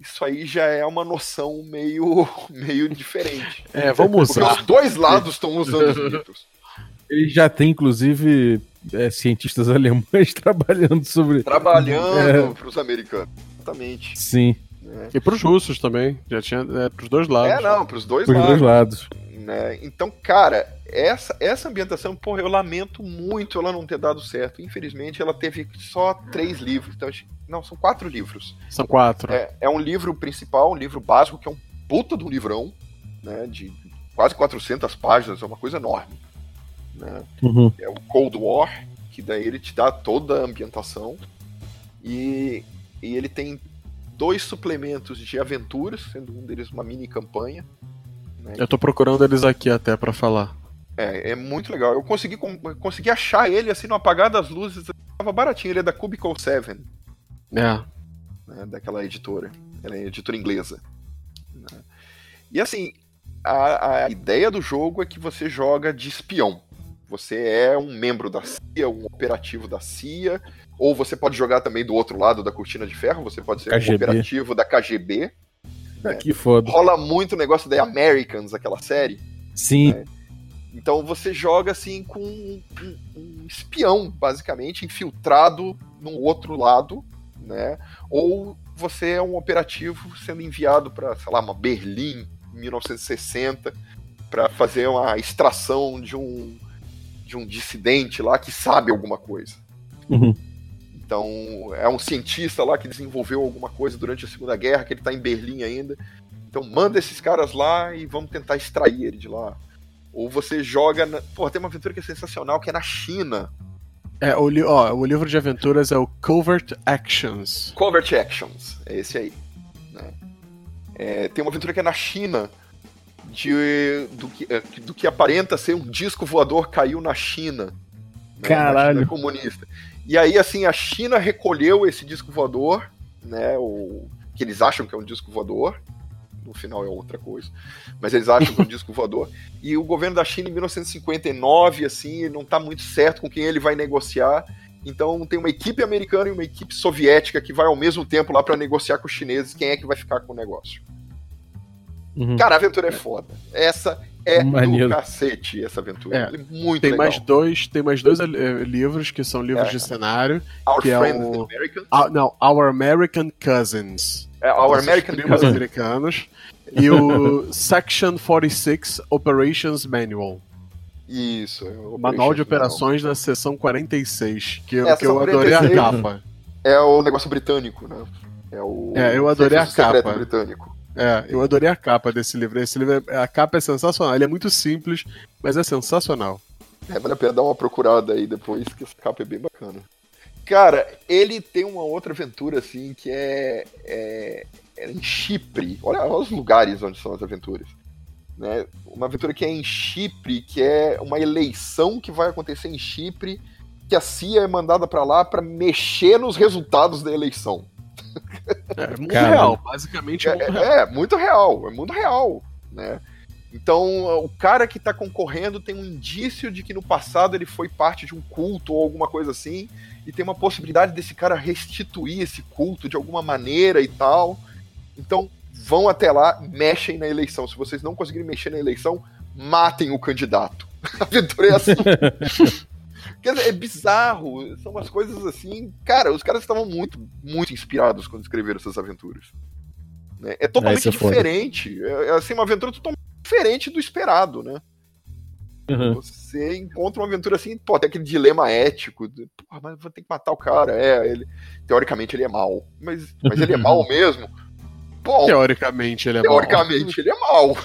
isso aí já é uma noção meio, meio diferente. É, vamos usar. Porque os dois lados estão usando os mitos. Ele já tem, inclusive, é, cientistas alemães trabalhando sobre. Trabalhando é... para os americanos. Exatamente. Sim. É. E para os russos também. Já tinha é, para os dois lados. É, não, para os dois pros lados. Dois lados. Né? Então, cara, essa, essa ambientação, porra, eu lamento muito ela não ter dado certo. Infelizmente, ela teve só três livros. Então, não, são quatro livros. São quatro. É, é um livro principal, um livro básico, que é um puta do livrão, né? De quase 400 páginas, é uma coisa enorme. Né? Uhum. É o Cold War, que daí ele te dá toda a ambientação. E, e ele tem dois suplementos de aventuras, sendo um deles uma mini campanha. Né? Eu tô procurando eles aqui até para falar. É, é muito legal. Eu consegui, consegui achar ele assim no apagar das luzes. Tava baratinho, ele é da Cubicle 7. É. Né, daquela editora. Ela é editora inglesa. Né? E assim, a, a ideia do jogo é que você joga de espião. Você é um membro da CIA, um operativo da CIA, ou você pode jogar também do outro lado da cortina de ferro, você pode ser KGB. um operativo da KGB. Né? Que foda. Rola muito o negócio da Americans, aquela série. Sim. Né? Então você joga assim com um, um, espião, basicamente, infiltrado no outro lado, né? Ou você é um operativo sendo enviado para, sei lá, uma Berlim, 1960, para fazer uma extração de um de um dissidente lá que sabe alguma coisa. Uhum. Então, é um cientista lá que desenvolveu alguma coisa durante a Segunda Guerra, que ele está em Berlim ainda. Então, manda esses caras lá e vamos tentar extrair ele de lá. Ou você joga. Na... Pô, tem uma aventura que é sensacional, que é na China. É, o, li ó, o livro de aventuras é o Covert Actions. Covert Actions, é esse aí. Né? É, tem uma aventura que é na China, de, do, que, é, do que aparenta ser um disco voador caiu na China. Né, Caralho. Na China comunista. E aí, assim, a China recolheu esse disco voador, né? O, que eles acham que é um disco voador. No final é outra coisa. Mas eles acham que é um disco voador. E o governo da China, em 1959, assim, não está muito certo com quem ele vai negociar. Então tem uma equipe americana e uma equipe soviética que vai ao mesmo tempo lá para negociar com os chineses quem é que vai ficar com o negócio. Uhum. Cara, a aventura é foda. Essa é Maneiro. do cacete essa aventura. É. é muito tem legal. mais dois, tem mais dois uh, livros que são livros é. de cenário. Our que Friends é o... Americans. Uh, não, Our American Cousins. É, Our American Cousins. americanos. E o Section 46 Operations Manual. Isso. É Manual de Operações na seção 46, que, eu, que eu adorei a capa. É o negócio britânico, né? É, o é eu adorei a capa. britânico. É, eu adorei a capa desse livro. Esse livro, é, a capa é sensacional. Ele é muito simples, mas é sensacional. É, vale a pena dar uma procurada aí depois, que essa capa é bem bacana. Cara, ele tem uma outra aventura, assim, que é, é, é em Chipre. Olha, olha os lugares onde são as aventuras. Né? Uma aventura que é em Chipre, que é uma eleição que vai acontecer em Chipre, que a CIA é mandada para lá para mexer nos resultados da eleição. É, mundo Cara, real, basicamente é, mundo é, real. É, muito real, é mundo real, né? Então, o cara que está concorrendo tem um indício de que no passado ele foi parte de um culto ou alguma coisa assim, e tem uma possibilidade desse cara restituir esse culto de alguma maneira e tal. Então, vão até lá, mexem na eleição. Se vocês não conseguirem mexer na eleição, matem o candidato. A aventura é assim. Quer dizer, é bizarro. São umas coisas assim. Cara, os caras estavam muito, muito inspirados quando escreveram essas aventuras. Né? É totalmente é diferente. É, é assim, uma aventura totalmente diferente do esperado, né? Uhum. Você encontra uma aventura assim, pô, tem aquele dilema ético. De, Porra, mas vou ter que matar o cara. É, ele. Teoricamente ele é mal. Mas, mas ele é mal mesmo. Bom, teoricamente ele é teoricamente mal. ele é mal.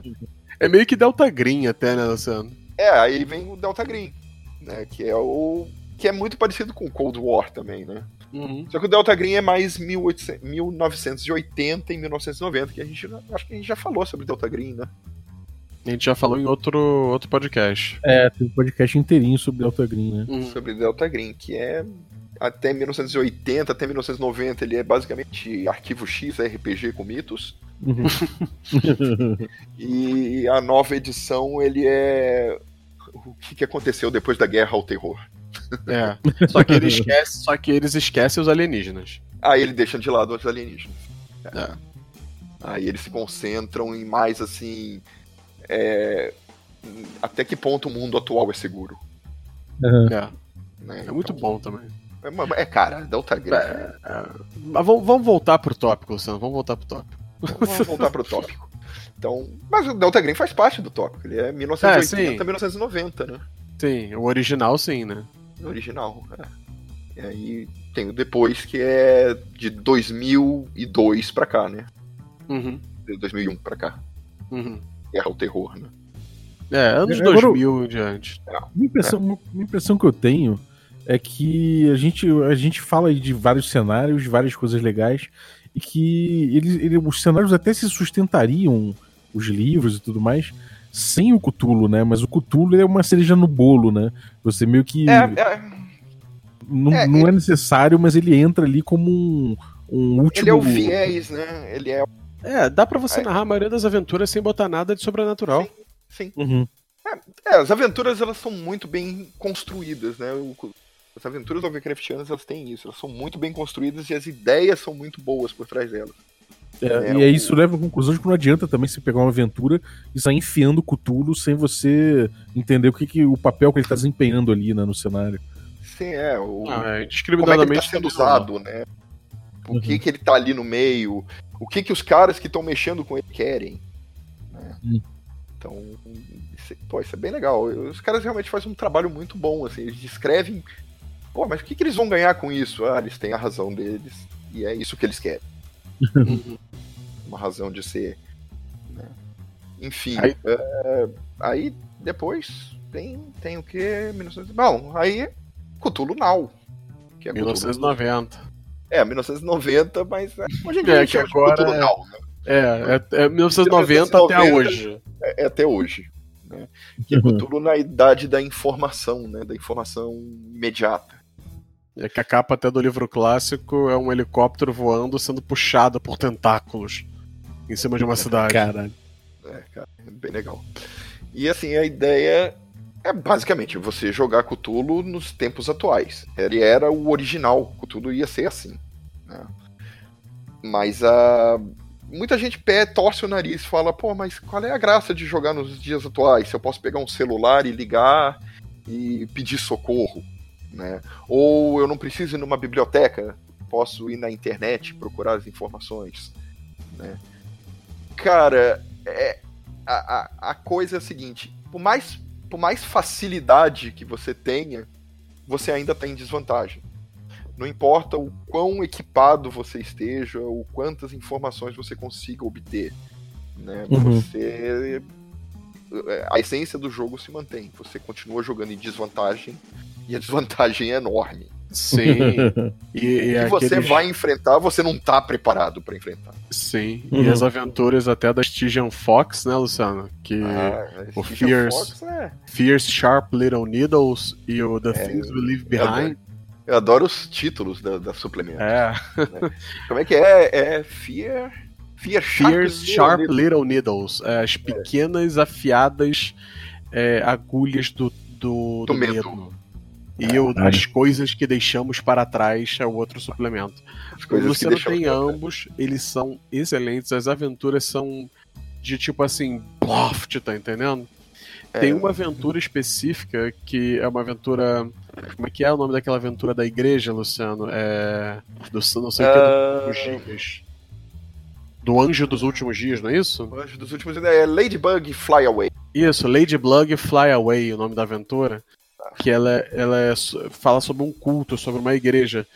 é meio que Delta Green até, né, Luciano? É, aí vem o Delta Green, né? Que é o. Que é muito parecido com o Cold War também, né? Uhum. Só que o Delta Green é mais 1800, 1980 e 1990, que a gente acho que a gente já falou sobre Delta Green, né? A gente já falou em outro, outro podcast. É, tem um podcast inteirinho sobre Delta Green, né? Uhum. Sobre Delta Green, que é até 1980, até 1990, ele é basicamente arquivo X, RPG com mitos. Uhum. e a nova edição, ele é o que, que aconteceu depois da guerra ao terror. É. Só que, ele esquece, só que eles esquecem os alienígenas. Aí ele deixa de lado os alienígenas. É. é. Aí eles se concentram em mais assim. É, até que ponto o mundo atual é seguro. Uhum. É. Né? é muito então, bom também. É, é cara, Delta Green. É, é. Mas vamos, vamos voltar pro tópico, Luciano. Vamos voltar pro tópico. Vamos voltar pro tópico. Então, mas o Delta Green faz parte do tópico. Ele é 1980 é, 1990, né? Sim, o original sim, né? O original, é. E aí tem o depois que é de 2002 pra cá, né? Uhum. De 2001 pra cá. Uhum. Guerra ao terror, né? É, anos Agora, 2000 em diante. É. Uma impressão, uma impressão que eu tenho é que a gente, a gente fala de vários cenários, várias coisas legais, e que eles, eles, os cenários até se sustentariam os livros e tudo mais, sem o Cthulhu, né? Mas o Cthulhu é uma cereja no bolo, né? Você meio que. É, é... Não, é, não é ele... é necessário, mas ele entra ali como um, um último. Ele é o viés, né? Ele é. É, dá pra você é. narrar a maioria das aventuras sem botar nada de sobrenatural. Sim. sim. Uhum. É, as aventuras elas são muito bem construídas, né? O, as aventuras Lovecraftianas elas têm isso, elas são muito bem construídas e as ideias são muito boas por trás delas. É, é, e aí isso leva à conclusão de que não adianta também você pegar uma aventura e sair enfiando Cthulhu sem você entender o que, que o papel que ele está desempenhando ali né, no cenário. Sim, é. O, ah, é como é que ele tá sendo usado, né? O uhum. que, que ele está ali no meio, o que, que os caras que estão mexendo com ele querem. Né? Uhum. Então, isso, pô, isso é bem legal. Os caras realmente fazem um trabalho muito bom, assim, eles descrevem, pô, mas o que, que eles vão ganhar com isso? Ah, eles têm a razão deles, e é isso que eles querem. Uma razão de ser. Né? Enfim, aí, é, aí depois tem, tem o que? 19... Bom, aí Cthulhu Now. Que é 1990. Cthulhu... É, 1990, mas é, hoje em dia é, que agora Cthulhu é... Now, né? É, é, é 1990, 1990 até hoje. É, é, até hoje. Né? Que é Cthulhu na idade da informação, né? Da informação imediata. É que a capa até do livro clássico é um helicóptero voando sendo puxado por tentáculos em cima de uma cidade. Caralho. É, cara, é bem legal. E assim, a ideia é basicamente você jogar Cthulhu nos tempos atuais. Ele era o original, Cthulhu ia ser assim. Né? Mas a. Muita gente pé, torce o nariz e fala, pô, mas qual é a graça de jogar nos dias atuais? Se eu posso pegar um celular e ligar e pedir socorro, né? Ou eu não preciso ir numa biblioteca, posso ir na internet procurar as informações, né? Cara, é, a, a, a coisa é a seguinte: por mais, por mais facilidade que você tenha, você ainda tem desvantagem. Não importa o quão equipado você esteja, ou quantas informações você consiga obter. Né? Uhum. Você. A essência do jogo se mantém. Você continua jogando em desvantagem e a desvantagem é enorme. Sim. E, e que aqueles... você vai enfrentar, você não tá preparado para enfrentar. Sim. Uhum. E as aventuras até da Stygian Fox, né, Luciano? Que ah, o Fierce, é... Fierce Sharp Little Needles e o The é, Things We Leave Behind. Eu adoro os títulos da, da suplemento. É. Né? Como é que é? É Fear. Fear Sharp, Fierce Sharp Little, Little Needles. É, as pequenas afiadas é, agulhas do, do, do, do medo. medo. E o, as coisas que deixamos para trás é o outro suplemento. O Luciano tem ambos, eles são excelentes, as aventuras são de tipo assim, ploft, tá entendendo? É. Tem uma aventura específica que é uma aventura. Como é que é o nome daquela aventura da igreja, Luciano? É. Do não sei o que, uh... dos dias. Do Anjo dos Últimos Dias, não é isso? O Anjo dos Últimos Dias é Ladybug Fly Away. Isso, Ladybug Fly Away, o nome da aventura que ela, ela é, fala sobre um culto, sobre uma igreja.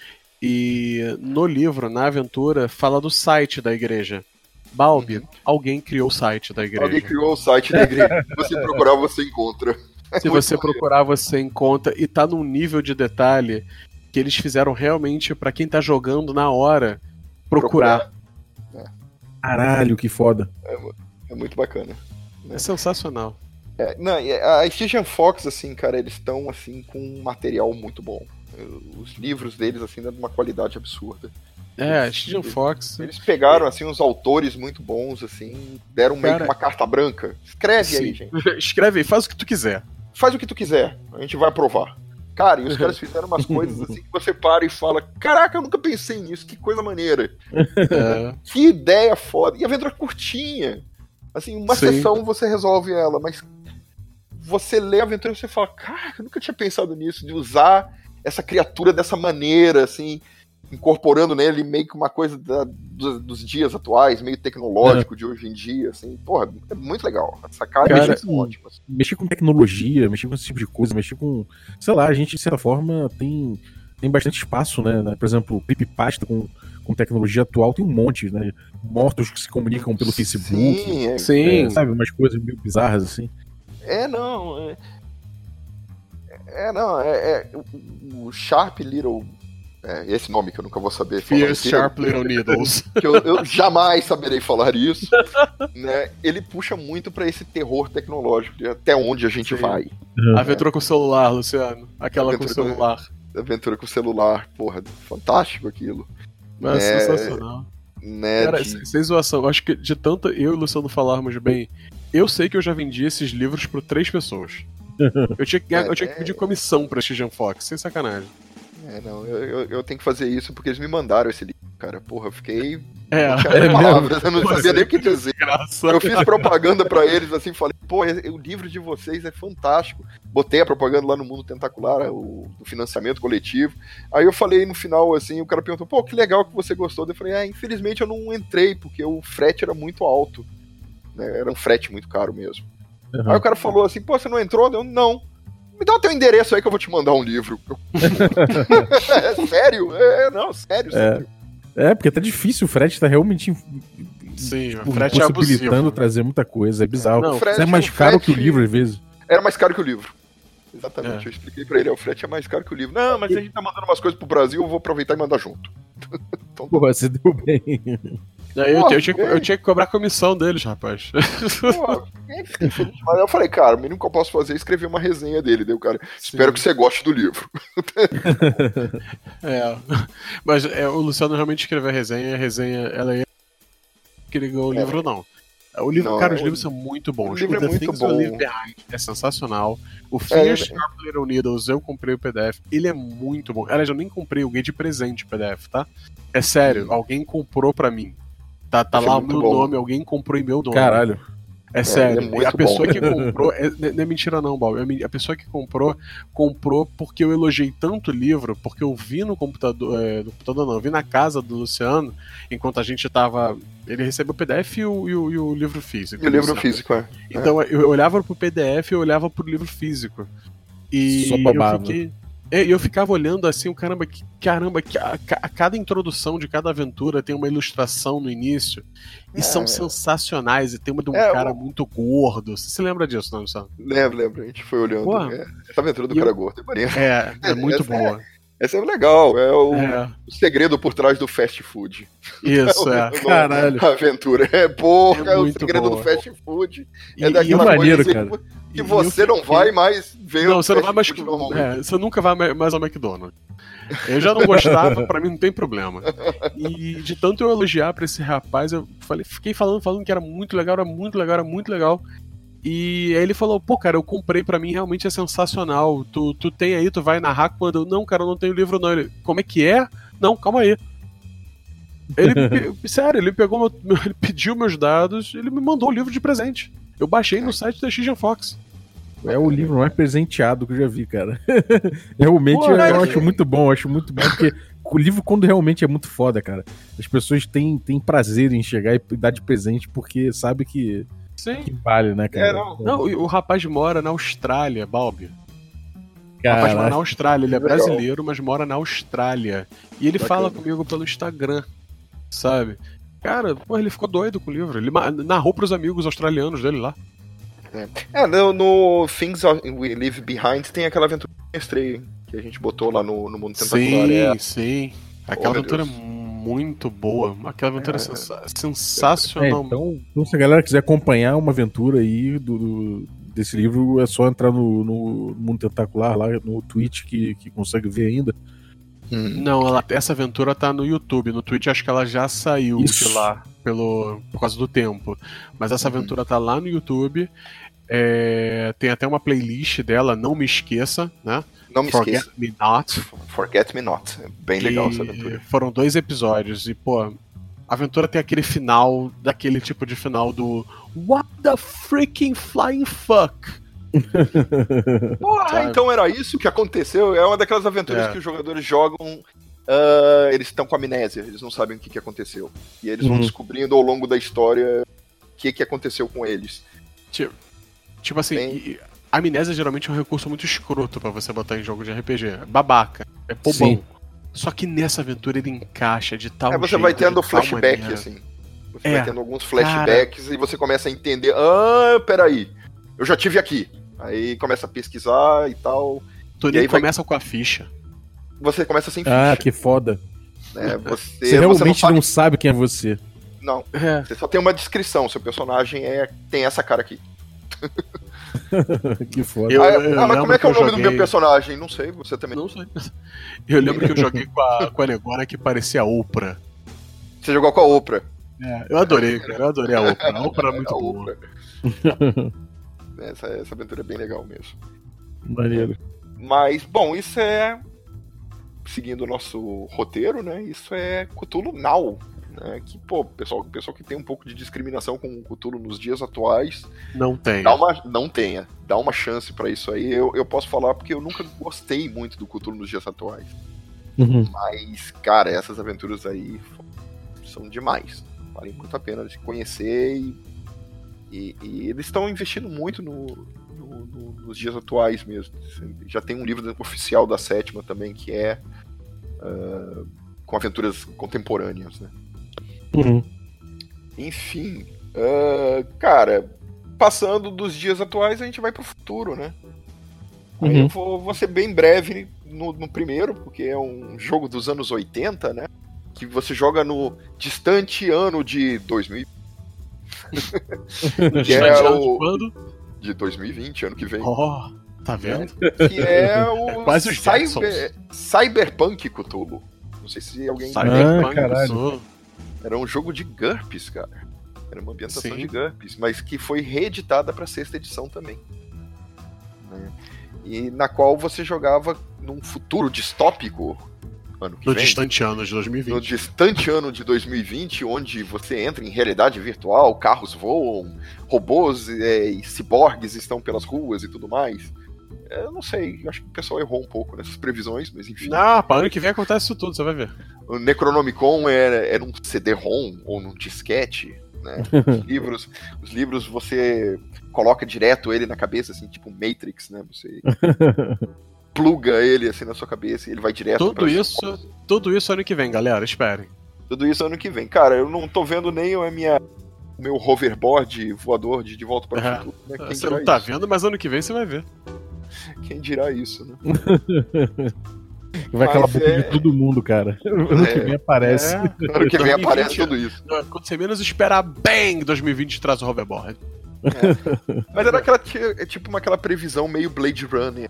E no livro, na aventura, fala do site da igreja. Balbi, uhum. alguém criou o site da igreja. Alguém criou o site da igreja. Se você procurar, você encontra. Se você procurar, você encontra. E tá num nível de detalhe que eles fizeram realmente para quem tá jogando na hora procurar. procurar. Caralho, que foda. É, é muito bacana. É sensacional. É, não, a Stygian Fox, assim, cara, eles estão, assim, com um material muito bom. Os livros deles, assim, dão uma qualidade absurda. É, a Stygian Fox... Eles pegaram, assim, uns autores muito bons, assim, deram meio que uma carta branca. Escreve sim. aí, gente. Escreve aí, faz o que tu quiser. Faz o que tu quiser, a gente vai aprovar. Cara, e os caras fizeram umas coisas assim que você para e fala: Caraca, eu nunca pensei nisso, que coisa maneira. É. Que ideia foda. E a aventura curtinha. Assim, uma Sim. sessão você resolve ela, mas você lê a aventura e você fala, cara, eu nunca tinha pensado nisso, de usar essa criatura dessa maneira, assim, incorporando nele meio que uma coisa da, dos, dos, dias atuais, meio tecnológico é. de hoje em dia, assim, porra, é muito legal. Essa cara, cara é ótima. Assim. Mexer com tecnologia, mexer com esse tipo de coisa, mexer com, sei lá, a gente, de certa forma, tem, tem bastante espaço, né? Por exemplo, Pasta com com tecnologia atual tem um monte, né? Mortos que se comunicam pelo Facebook. Sim, é, Sim. É, sabe? Umas coisas meio bizarras assim. É, não. É, é não, é, é, o Sharp Little. É, esse nome que eu nunca vou saber Fierce Sharp Little Needles. Que eu, eu, jamais saberei falar isso. né? Ele puxa muito para esse terror tecnológico, de até onde a gente Sim. vai. Uhum. Aventura com o celular, Luciano. Aquela com o celular. Com, aventura com o celular, porra, fantástico aquilo. Mas é, sensacional. Né, Cara, de... sem zoação, acho que de tanto eu e o Luciano falarmos bem, eu sei que eu já vendi esses livros por três pessoas. Eu tinha que, é, eu tinha que pedir comissão pra Stygian Fox, sem sacanagem. É, não, eu, eu, eu, tenho que fazer isso porque eles me mandaram esse livro, cara. Porra, eu fiquei. É, é palavras, eu não sabia nem o que dizer. Eu fiz propaganda para eles, assim, falei, pô, o livro de vocês é fantástico. Botei a propaganda lá no Mundo Tentacular, o, o financiamento coletivo. Aí eu falei no final, assim, o cara perguntou, pô, que legal que você gostou. Eu falei, ah, infelizmente eu não entrei, porque o frete era muito alto. Né? Era um frete muito caro mesmo. Uhum. Aí o cara falou assim, pô, você não entrou? Eu, não. Me dá o teu endereço aí que eu vou te mandar um livro. é sério? É, não, sério, é. sério. É, porque tá difícil, o frete tá realmente Sim, tipo, o frete é possibilitando é trazer muita coisa, é bizarro. Não, frete, é mais caro frete... que o livro, às vezes. Era mais caro que o livro. Exatamente, é. eu expliquei pra ele, o frete é mais caro que o livro. Não, mas a gente tá mandando umas coisas pro Brasil, eu vou aproveitar e mandar junto. então, Pô, você deu bem. Eu, eu, eu, tinha, eu, tinha, que cobrar comissão deles, rapaz. Pô, mas eu falei, cara, o mínimo que eu posso fazer é escrever uma resenha dele. Deu, cara. Sim. Espero que você goste do livro. é. Mas é, o Luciano realmente escreveu a resenha, a resenha, ela ia que ganhou o livro, é. não. O livro, não, cara, os livros são muito bons. O livro é muito bom. é sensacional. O Fierce é, Sharp Little Needles, eu comprei o PDF. Ele é muito bom. Aliás, eu nem comprei, eu ganhei de presente o PDF, tá? É sério, hum. alguém comprou pra mim. Tá, tá lá o meu bom. nome, alguém comprou em meu nome. Caralho. É, é sério. É a pessoa bom. que comprou. É, não é mentira, não, Bob. A pessoa que comprou, comprou porque eu elogiei tanto o livro, porque eu vi no computador. É, no computador não, eu vi na casa do Luciano, enquanto a gente tava. Ele recebeu o PDF e o, e o, e o livro físico. E o livro físico, é. Então eu olhava pro PDF e eu olhava pro livro físico. E Só eu fiquei. É, eu ficava olhando assim, o caramba, que, caramba, que a, a, cada introdução de cada aventura tem uma ilustração no início. E é, são é. sensacionais. E tem uma de um é, cara muito gordo. Você se lembra disso, não, Luciano? Lembro, lembro. A gente foi olhando. É, essa aventura do cara eu, gordo é É, é muito boa. Essa é legal, é o, é o, segredo por trás do fast food. Isso, é. Caralho. A aventura. É, porra, é o segredo boa. do fast food. É e, daquela e maneiro, cara. que você não vai mais ver não, você não vai mais. É, você nunca vai mais ao McDonald's. Eu já não gostava, para mim não tem problema. E de tanto eu elogiar pra esse rapaz, eu falei, fiquei falando, falando que era muito legal, era muito legal, era muito legal. E aí ele falou, pô, cara, eu comprei para mim, realmente é sensacional. Tu, tu tem aí, tu vai narrar quando. Não, cara, eu não tenho livro, não. Ele, como é que é? Não, calma aí. Ele, sério, ele pegou meu, ele pediu meus dados, ele me mandou o livro de presente. Eu baixei no site da Xigen Fox. É o livro mais presenteado que eu já vi, cara. realmente Pô, eu, eu acho muito bom, eu acho muito bom, porque o livro, quando realmente é muito foda, cara, as pessoas têm, têm prazer em chegar e dar de presente porque sabe que Sim. Que vale, né, cara? É, não. não, o rapaz mora na Austrália, Balbi. O rapaz mora na Austrália, ele é brasileiro, mas mora na Austrália. E ele Bacana. fala comigo pelo Instagram, sabe? Cara, pô, ele ficou doido com o livro. Ele narrou pros amigos australianos dele lá. É, é no, no, Things We Leave Behind tem aquela aventura que que a gente botou lá no, no Mundo Tentacular. Sim, é. sim. Aquela oh, aventura é muito boa. Aquela aventura é, é sensacional. É, então, então, se a galera quiser acompanhar uma aventura aí do, do desse livro, é só entrar no, no Mundo Tentacular lá no Twitch que, que consegue ver ainda. Hum. Não, ela, essa aventura tá no YouTube. No Twitch acho que ela já saiu Isso. de lá pelo, por causa do tempo. Mas essa uhum. aventura tá lá no YouTube. É, tem até uma playlist dela, não me esqueça, né? Não me Forget esqueça. Me Not. Forget Me Not. É bem legal essa aventura. Foram dois episódios e, pô, a aventura tem aquele final, daquele tipo de final do What the freaking flying fuck? Porra, então era isso que aconteceu? É uma daquelas aventuras é. que os jogadores jogam. Uh, eles estão com amnésia, eles não sabem o que, que aconteceu. E eles uhum. vão descobrindo ao longo da história o que, que aconteceu com eles. Tipo, tipo assim, Bem... A amnésia geralmente é um recurso muito escroto para você botar em jogo de RPG. É babaca, é bobão. Sim. Só que nessa aventura ele encaixa de tal É, você jeito, vai tendo flashback, assim. Você é, vai tendo alguns flashbacks cara... e você começa a entender. Ah, peraí. Eu já tive aqui. Aí começa a pesquisar e tal. Tu e começa vai... com a ficha. Você começa sem ah, ficha. Ah, que foda. É, você, você realmente você não, sabe... não, sabe... quem é você. Não. É. Você só tem uma descrição. Seu personagem é tem essa cara aqui. que foda. Eu, eu ah, mas como é que é o nome joguei... do meu personagem? Não sei, você também. Não sei. Eu lembro que eu joguei com a, com a Negora que parecia a Oprah. Você jogou com a Oprah? É, eu adorei, cara. Eu adorei a Oprah. A Oprah é muito boa. Essa, essa aventura é bem legal mesmo. Maneiro. Mas, bom, isso é. Seguindo o nosso roteiro, né? Isso é Cthulhu Now. Né, que, pô, pessoal, pessoal que tem um pouco de discriminação com o Cthulhu nos dias atuais. Não tem. Dá uma, não tenha. Dá uma chance para isso aí. Eu, eu posso falar porque eu nunca gostei muito do Cthulhu nos dias atuais. Uhum. Mas, cara, essas aventuras aí são demais. Valem muito a pena de conhecer e, E, e eles estão investindo muito no, no, no, nos dias atuais mesmo. Já tem um livro oficial da sétima também que é uh, com aventuras contemporâneas, né? Uhum. Enfim, uh, cara, passando dos dias atuais, a gente vai pro futuro, né? Uhum. Aí eu vou, vou, ser bem breve no, no, primeiro, porque é um jogo dos anos 80, né? Que você joga no distante ano de 2000. que é o... de quando? De 2020, ano que vem. Oh, tá vendo? Que é o Quase os Cyber... Cyberpunk Cthulhu. Não sei se alguém. Cyberpunk, ah, Era um jogo de GURPS, cara. Era uma ambientação Sim. de GURPS, mas que foi reeditada para sexta edição também. Né? E na qual você jogava num futuro distópico. Ano que no vem, distante ano de 2020. No distante ano de 2020, onde você entra em realidade virtual, carros voam, robôs é, e ciborgues estão pelas ruas e tudo mais. Eu não sei, acho que o pessoal errou um pouco nessas previsões, mas enfim. Ah, para ano que vem acontece isso tudo, você vai ver. O Necronomicon era, era um CD-ROM ou num disquete, né? Os livros, os livros você coloca direto ele na cabeça, assim, tipo Matrix, né? Você pluga ele assim na sua cabeça e ele vai direto Tudo isso, tudo isso ano que vem, galera, esperem. Tudo isso ano que vem. Cara, eu não tô vendo nem a minha meu hoverboard voador de, de volta para o é, futuro. Né? Você não tá isso? vendo, mas ano que vem você vai ver. Quem dirá isso, né? Vai aquela boca é... de todo mundo, cara. Ano é... que vem aparece. É... Ano que vem aparece tudo isso. Quando você menos esperar, bang, 2020 traz o hoverboard. É. Mas era aquela, é tipo uma, aquela previsão meio Blade Runner.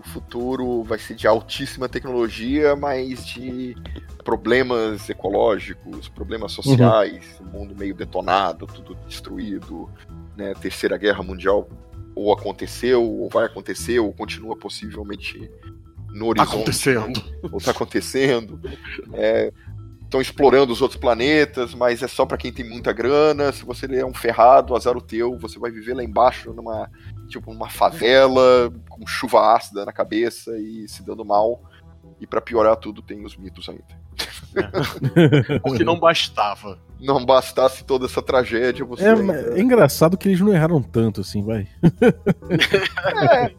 O futuro vai ser de altíssima tecnologia, mas de problemas ecológicos, problemas sociais, uhum. um mundo meio detonado, tudo destruído, né? Terceira Guerra Mundial ou aconteceu, ou vai acontecer, ou continua possivelmente no horizonte. Acontecendo. Ou está acontecendo. Estão é, explorando os outros planetas, mas é só para quem tem muita grana. Se você é um ferrado, azar o teu, você vai viver lá embaixo numa tipo numa favela com chuva ácida na cabeça e se dando mal. E para piorar tudo, tem os mitos ainda. É. Porque não bastava. Não bastasse toda essa tragédia, você. É, ainda... é engraçado que eles não erraram tanto assim, vai. É.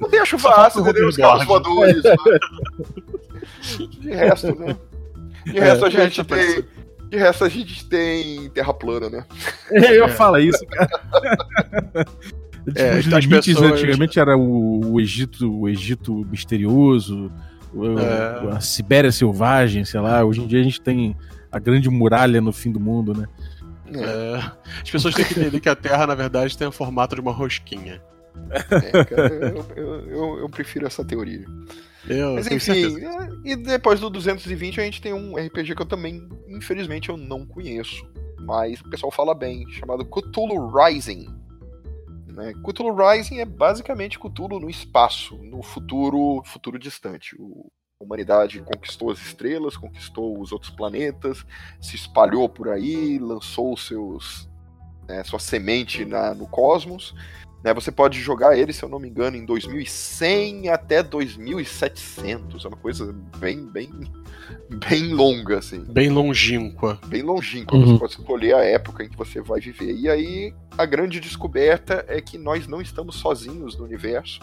Não tem a chuva ácida, nem os carros voadores. Né? De resto, né? De é, resto, a gente tem. De resto, a gente tem terra plana, né? É, eu é. falo isso, cara. É, tipo, os limites pessoas... antigamente era o, o, Egito, o Egito misterioso, é. a Sibéria selvagem, sei lá. Hoje em dia a gente tem a grande muralha no fim do mundo, né? É. As pessoas têm que entender que a Terra, na verdade, tem o formato de uma rosquinha. É, cara, eu, eu, eu, eu, prefiro essa teoria. Eu, Mas enfim, e depois do 220 a gente tem um RPG que eu também, infelizmente, eu não conheço. Mas o pessoal fala bem, chamado Cthulhu Rising. Né? Cthulhu Rising é basicamente Cthulhu no espaço, no futuro, futuro distante. O, a humanidade conquistou as estrelas, conquistou os outros planetas, se espalhou por aí, lançou seus, né, sua semente na, no cosmos. Né, você pode jogar ele, se eu não me engano, em 2100 até 2700. É uma coisa bem, bem, bem longa, assim. Bem longínqua. Bem longínqua. Uhum. Você pode escolher a época em que você vai viver. E aí, a grande descoberta é que nós não estamos sozinhos no universo.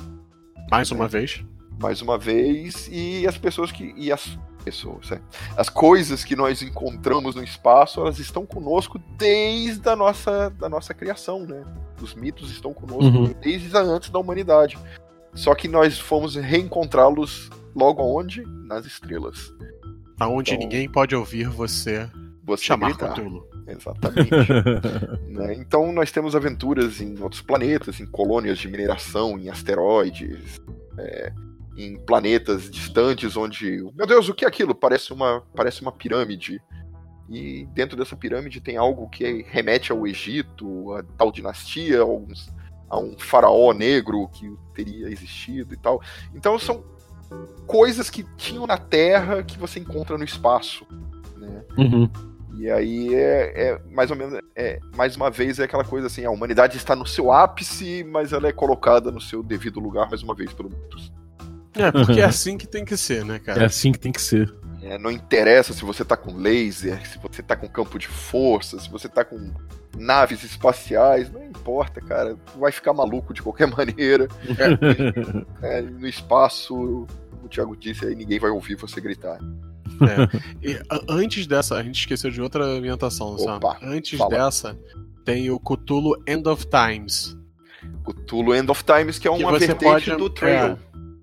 Mais uma vez mais uma vez, e as pessoas que. E as pessoas, é, as coisas que nós encontramos no espaço, elas estão conosco desde a nossa, da nossa criação, né? Os mitos estão conosco uhum. desde antes da humanidade. Só que nós fomos reencontrá-los logo aonde? Nas estrelas. Aonde então, ninguém pode ouvir você, você chamar gritar. Cthulhu. Exatamente. né? Então nós temos aventuras em outros planetas, em colônias de mineração, em asteroides, é, em planetas distantes onde, meu Deus, o que é aquilo? Parece uma, parece uma pirâmide. E dentro dessa pirâmide tem algo que remete ao Egito, a tal dinastia, a um, a um faraó negro que teria existido e tal. Então são coisas que tinham na Terra que você encontra no espaço. Né? Uhum. E aí é, é, mais ou menos, é, mais uma vez é aquela coisa assim, a humanidade está no seu ápice, mas ela é colocada no seu devido lugar mais uma vez pelo mundo. É, porque é assim que tem que ser, né, cara? É assim que tem que ser. É, não interessa se você tá com laser, se você tá com campo de força, se você tá com naves espaciais, não importa, cara. Vai ficar maluco de qualquer maneira. É, no espaço, o Thiago disse, aí ninguém vai ouvir você gritar. É. E, antes dessa, a gente esqueceu de outra ambientação, Opa, sabe? Antes fala. dessa, tem o Cthulhu End of Times. Cthulhu End of Times, que é uma que vertente pode, do Trail.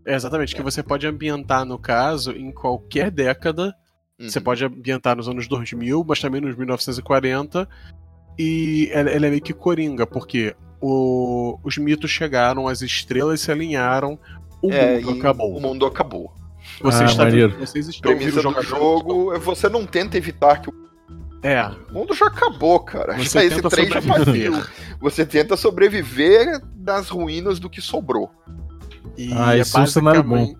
É, exatamente, que você pode ambientar, no caso, em qualquer década. Uhum. Você pode ambientar nos anos 2000, mas também nos 1940. E ela, ela é meio que coringa, porque o, os mitos chegaram, as estrelas se alinharam, o é, mundo acabou. O mundo acabou. Você ah, está maneiro. vocês estão Premissa do jogo é você não tenta evitar que o é. O mundo já acabou, cara. Você já, esse trem já partiu. Você tenta sobreviver das ruínas do que sobrou. E ah, é, é um cenário bom.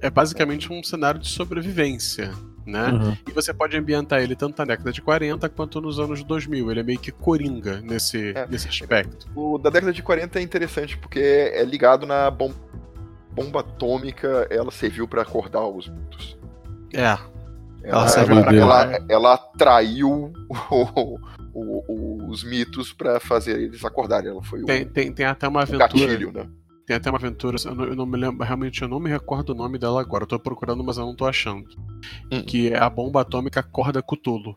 É basicamente um cenário de sobrevivência. Né? Uhum. E você pode ambientar ele tanto na década de 40 quanto nos anos 2000. Ele é meio que coringa nesse, é. nesse aspecto. O da década de 40 é interessante porque é ligado na bomba, bomba atômica, ela serviu para acordar os mitos. É. Ela, ela, ela, ela atraiu o, o, os mitos para fazer eles acordarem. Ela foi tem, o, tem, tem até uma aventura. Gatilho, né? Tem até uma aventura, eu não, eu não, me lembro, realmente eu não me recordo o nome dela agora, eu tô procurando, mas eu não tô achando. Hum. Que é a bomba atômica acorda Cthulhu.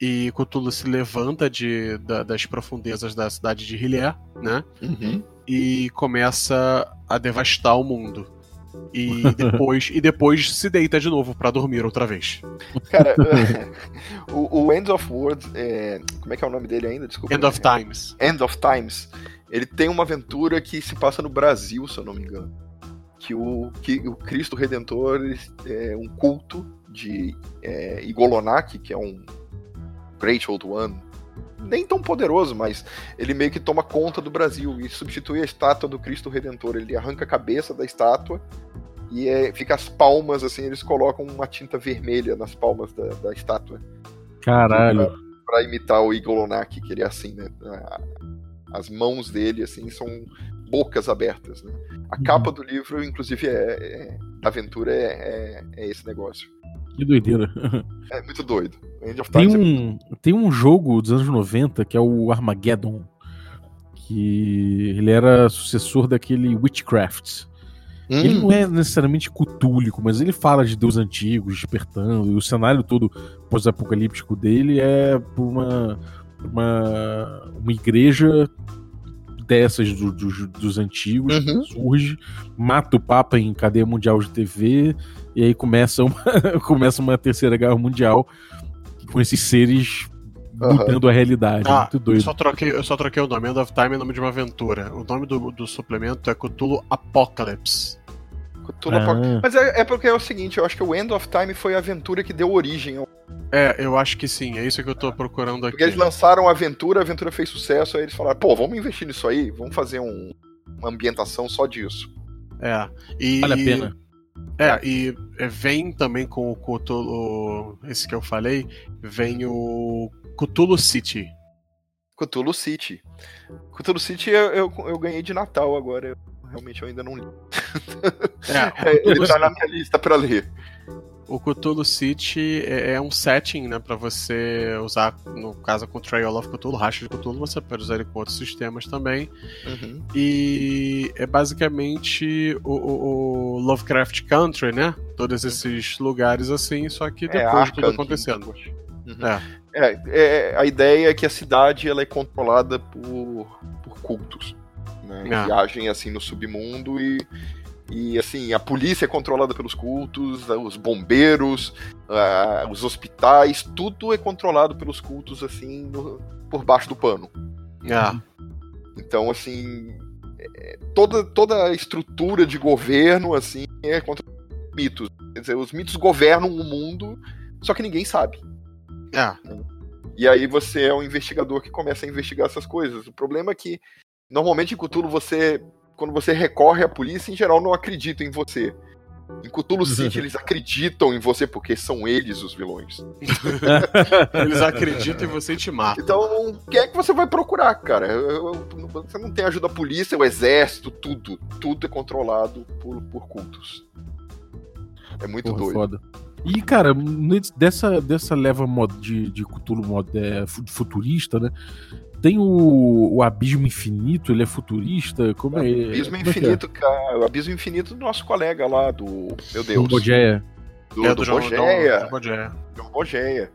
E Cthulhu se levanta de, da, das profundezas da cidade de Hillier, né? Uhum. E começa a devastar o mundo. E depois, e depois se deita de novo para dormir outra vez. Cara, o, o End of Words, é, como é que é o nome dele ainda? Desculpa. End of Times. End of Times. Ele tem uma aventura que se passa no Brasil, se eu não me engano. Que o, que o Cristo Redentor é um culto de é, Igolonak, que é um Great Old One, nem tão poderoso, mas ele meio que toma conta do Brasil e substitui a estátua do Cristo Redentor. Ele arranca a cabeça da estátua e é, fica as palmas, assim, eles colocam uma tinta vermelha nas palmas da, da estátua. Caralho. Pra, pra imitar o Igolonak, que ele é assim, né? As mãos dele, assim, são bocas abertas, né? A uhum. capa do livro, inclusive, é, é da aventura é, é, é, esse negócio. Que doideira. É muito doido. tem, é um, tem um jogo dos anos 90 que é o Armageddon. Que ele era sucessor daquele Witchcraft. Hum. Ele não é necessariamente cutúlico, mas ele fala de deus antigos despertando, e o cenário todo pós-apocalíptico dele é por uma, uma, uma igreja dessas do, do, dos antigos uhum. surge, mata o Papa em cadeia mundial de TV, e aí começa uma, começa uma terceira guerra mundial com esses seres mudando uhum. a realidade. Ah, muito doido. Eu só, troquei, eu só troquei o nome. End of Time é o nome de uma aventura. O nome do, do suplemento é Cthulhu Apocalypse. Cthulhu ah. Mas é, é, porque é o seguinte, eu acho que o End of Time foi a aventura que deu origem ao é, eu acho que sim, é isso que eu tô procurando aqui. Porque eles lançaram a aventura, a aventura fez sucesso, aí eles falaram, pô, vamos investir nisso aí, vamos fazer um, uma ambientação só disso. É, e... Vale a pena. É, e vem também com o Cthulhu, esse que eu falei, vem o Cthulhu City. Cthulhu City. Cthulhu City eu, eu, eu ganhei de Natal agora, eu, realmente eu ainda não li. É, Ele tá na minha lista pra ler. O Cthulhu City é, é um setting, né, para você usar, no caso com o Trail of Cthulhu, Racha de Cthulhu, você pode usar ele com outros sistemas também. Uhum. E é basicamente o, o, o, Lovecraft Country, né? Todos uhum. esses lugares assim, só que é, depois é, tudo acontecendo. Uhum. É. É, é. a ideia é que a cidade ela é controlada por, por cultos. Né? Viagem assim no submundo e e assim, a polícia é controlada pelos cultos, os bombeiros, uh, os hospitais, tudo é controlado pelos cultos, assim, no, por baixo do pano. Ah. Então, assim, é, toda, toda a estrutura de governo, assim, é contra mitos. Quer dizer, os mitos governam o mundo, só que ninguém sabe. Ah. E aí você é um investigador que começa a investigar essas coisas. O problema é que, normalmente em Cthulhu, você quando você recorre à polícia, em geral não acreditam em você. Em Cthulhu City, eles acreditam em você porque são eles os vilões. eles acreditam em você e te matam. Então, quem é que você vai procurar, cara? Você não tem ajuda da polícia, o exército, tudo. Tudo é controlado por, por cultos. É muito Porra, doido. Foda. E, cara, dessa, dessa leva de, de Cthulhu mod, é, futurista, né? Tem o, o Abismo Infinito, ele é futurista? Como é? O Abismo como Infinito, é? cara. O Abismo Infinito do nosso colega lá, do. Meu Deus. Do Bogeia. Do, é, do, do João Bogeia. João Bogeia.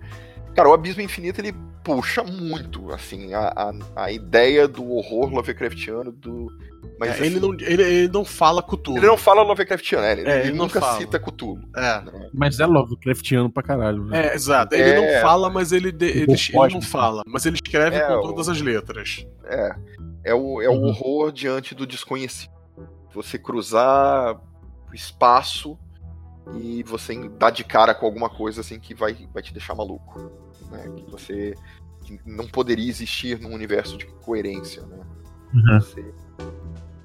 Cara, o Abismo Infinito ele puxa muito, assim, a, a, a ideia do horror Lovecraftiano do. Mas, é, ele, assim, não, ele, ele não fala Cthulhu. Ele não fala Lovecraftiano, é, ele, é, ele, ele nunca fala. cita Cthulhu. É. Né? Mas é Lovecraftiano pra caralho. Né? É, exato. Ele não é. fala, mas ele, ele, ele, ele não fala. Mas ele escreve é, com o... todas as letras. É. É o, é o uhum. horror diante do desconhecido. Você cruzar o espaço e você dá de cara com alguma coisa assim que vai, vai te deixar maluco. Né? Que você que não poderia existir num universo de coerência. Né? Uhum. Você,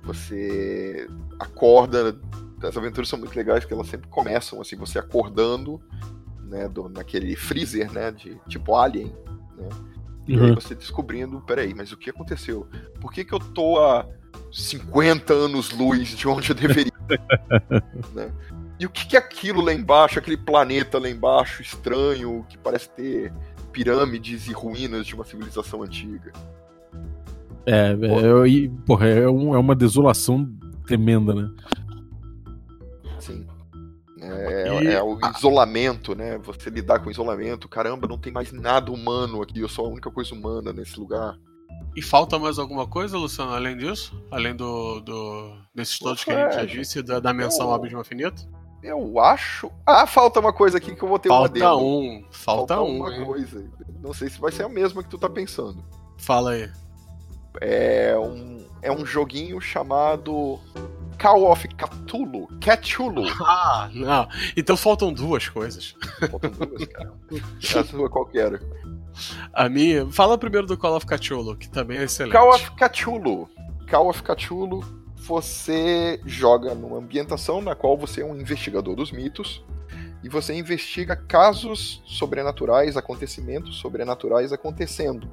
você acorda. As aventuras são muito legais porque elas sempre começam assim, você acordando né, do, naquele freezer, né? De tipo Alien. Né? E uhum. aí você descobrindo, peraí, mas o que aconteceu? Por que, que eu tô a 50 anos luz de onde eu deveria? né? E o que, que é aquilo lá embaixo, aquele planeta lá embaixo, estranho, que parece ter pirâmides e ruínas de uma civilização antiga? É, é, porra, é, um, é uma desolação tremenda, né? Sim. É, e... é, o isolamento, né? Você lidar com isolamento. Caramba, não tem mais nada humano aqui, eu sou a única coisa humana nesse lugar. E falta mais alguma coisa, Luciano, além disso? Além do, do desses todos que a gente já disse, da, da menção eu... Abismo Infinito? Eu acho. Ah, falta uma coisa aqui que eu vou ter falta uma um. Falta, falta um. Uma coisa. Não sei se vai ser a mesma que tu tá pensando. Fala aí. É um, é um joguinho chamado Call of Cthulhu. Cthulhu. Ah, não. Então faltam duas coisas. Faltam duas, cara. a sua qual que era? A minha. Fala primeiro do Call of Cthulhu, que também é excelente. Call of Cthulhu. Call of Cthulhu você joga numa ambientação na qual você é um investigador dos mitos e você investiga casos sobrenaturais, acontecimentos sobrenaturais acontecendo.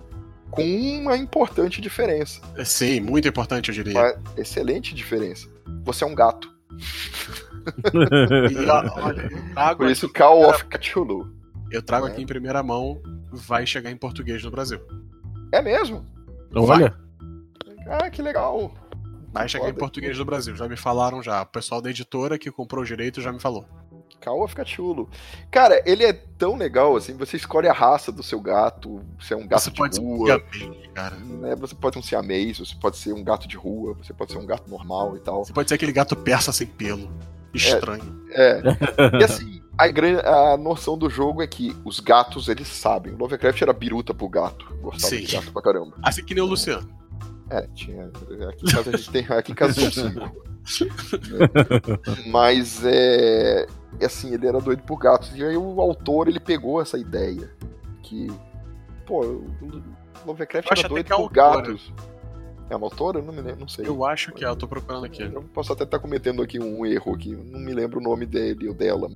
Com uma importante diferença. Sim, muito importante, eu diria. Uma excelente diferença. Você é um gato. e, olha, Por isso, Call of Cthulhu. Eu trago é. aqui em primeira mão, vai chegar em português no Brasil. É mesmo? Olha. Ah, que legal. Vai chegar em português do Brasil, já me falaram já. O pessoal da editora que comprou o direito já me falou. Calma, fica chulo. Cara, ele é tão legal assim, você escolhe a raça do seu gato, você é um gato você de pode rua. Ser um siamês, cara. Né? Você pode ser um siamês, você pode ser um gato de rua, você pode ser um gato normal e tal. Você pode ser aquele gato persa sem pelo. Estranho. É. é. E assim, a, a noção do jogo é que os gatos, eles sabem. O Lovecraft era biruta pro gato. Gostava Sim. de gato pra caramba. Assim que nem o Luciano. É, tinha. Aqui em casa a gente tem. Aqui em casa são cinco. Mas é. Assim, ele era doido por gatos. E aí o autor ele pegou essa ideia. Que. Pô, o Lovecraft era doido por gatos. É uma autora? Não me lembro, não sei. Eu acho que é, eu tô procurando aqui. Eu posso até estar cometendo aqui um erro aqui, não me lembro o nome dele ou dela.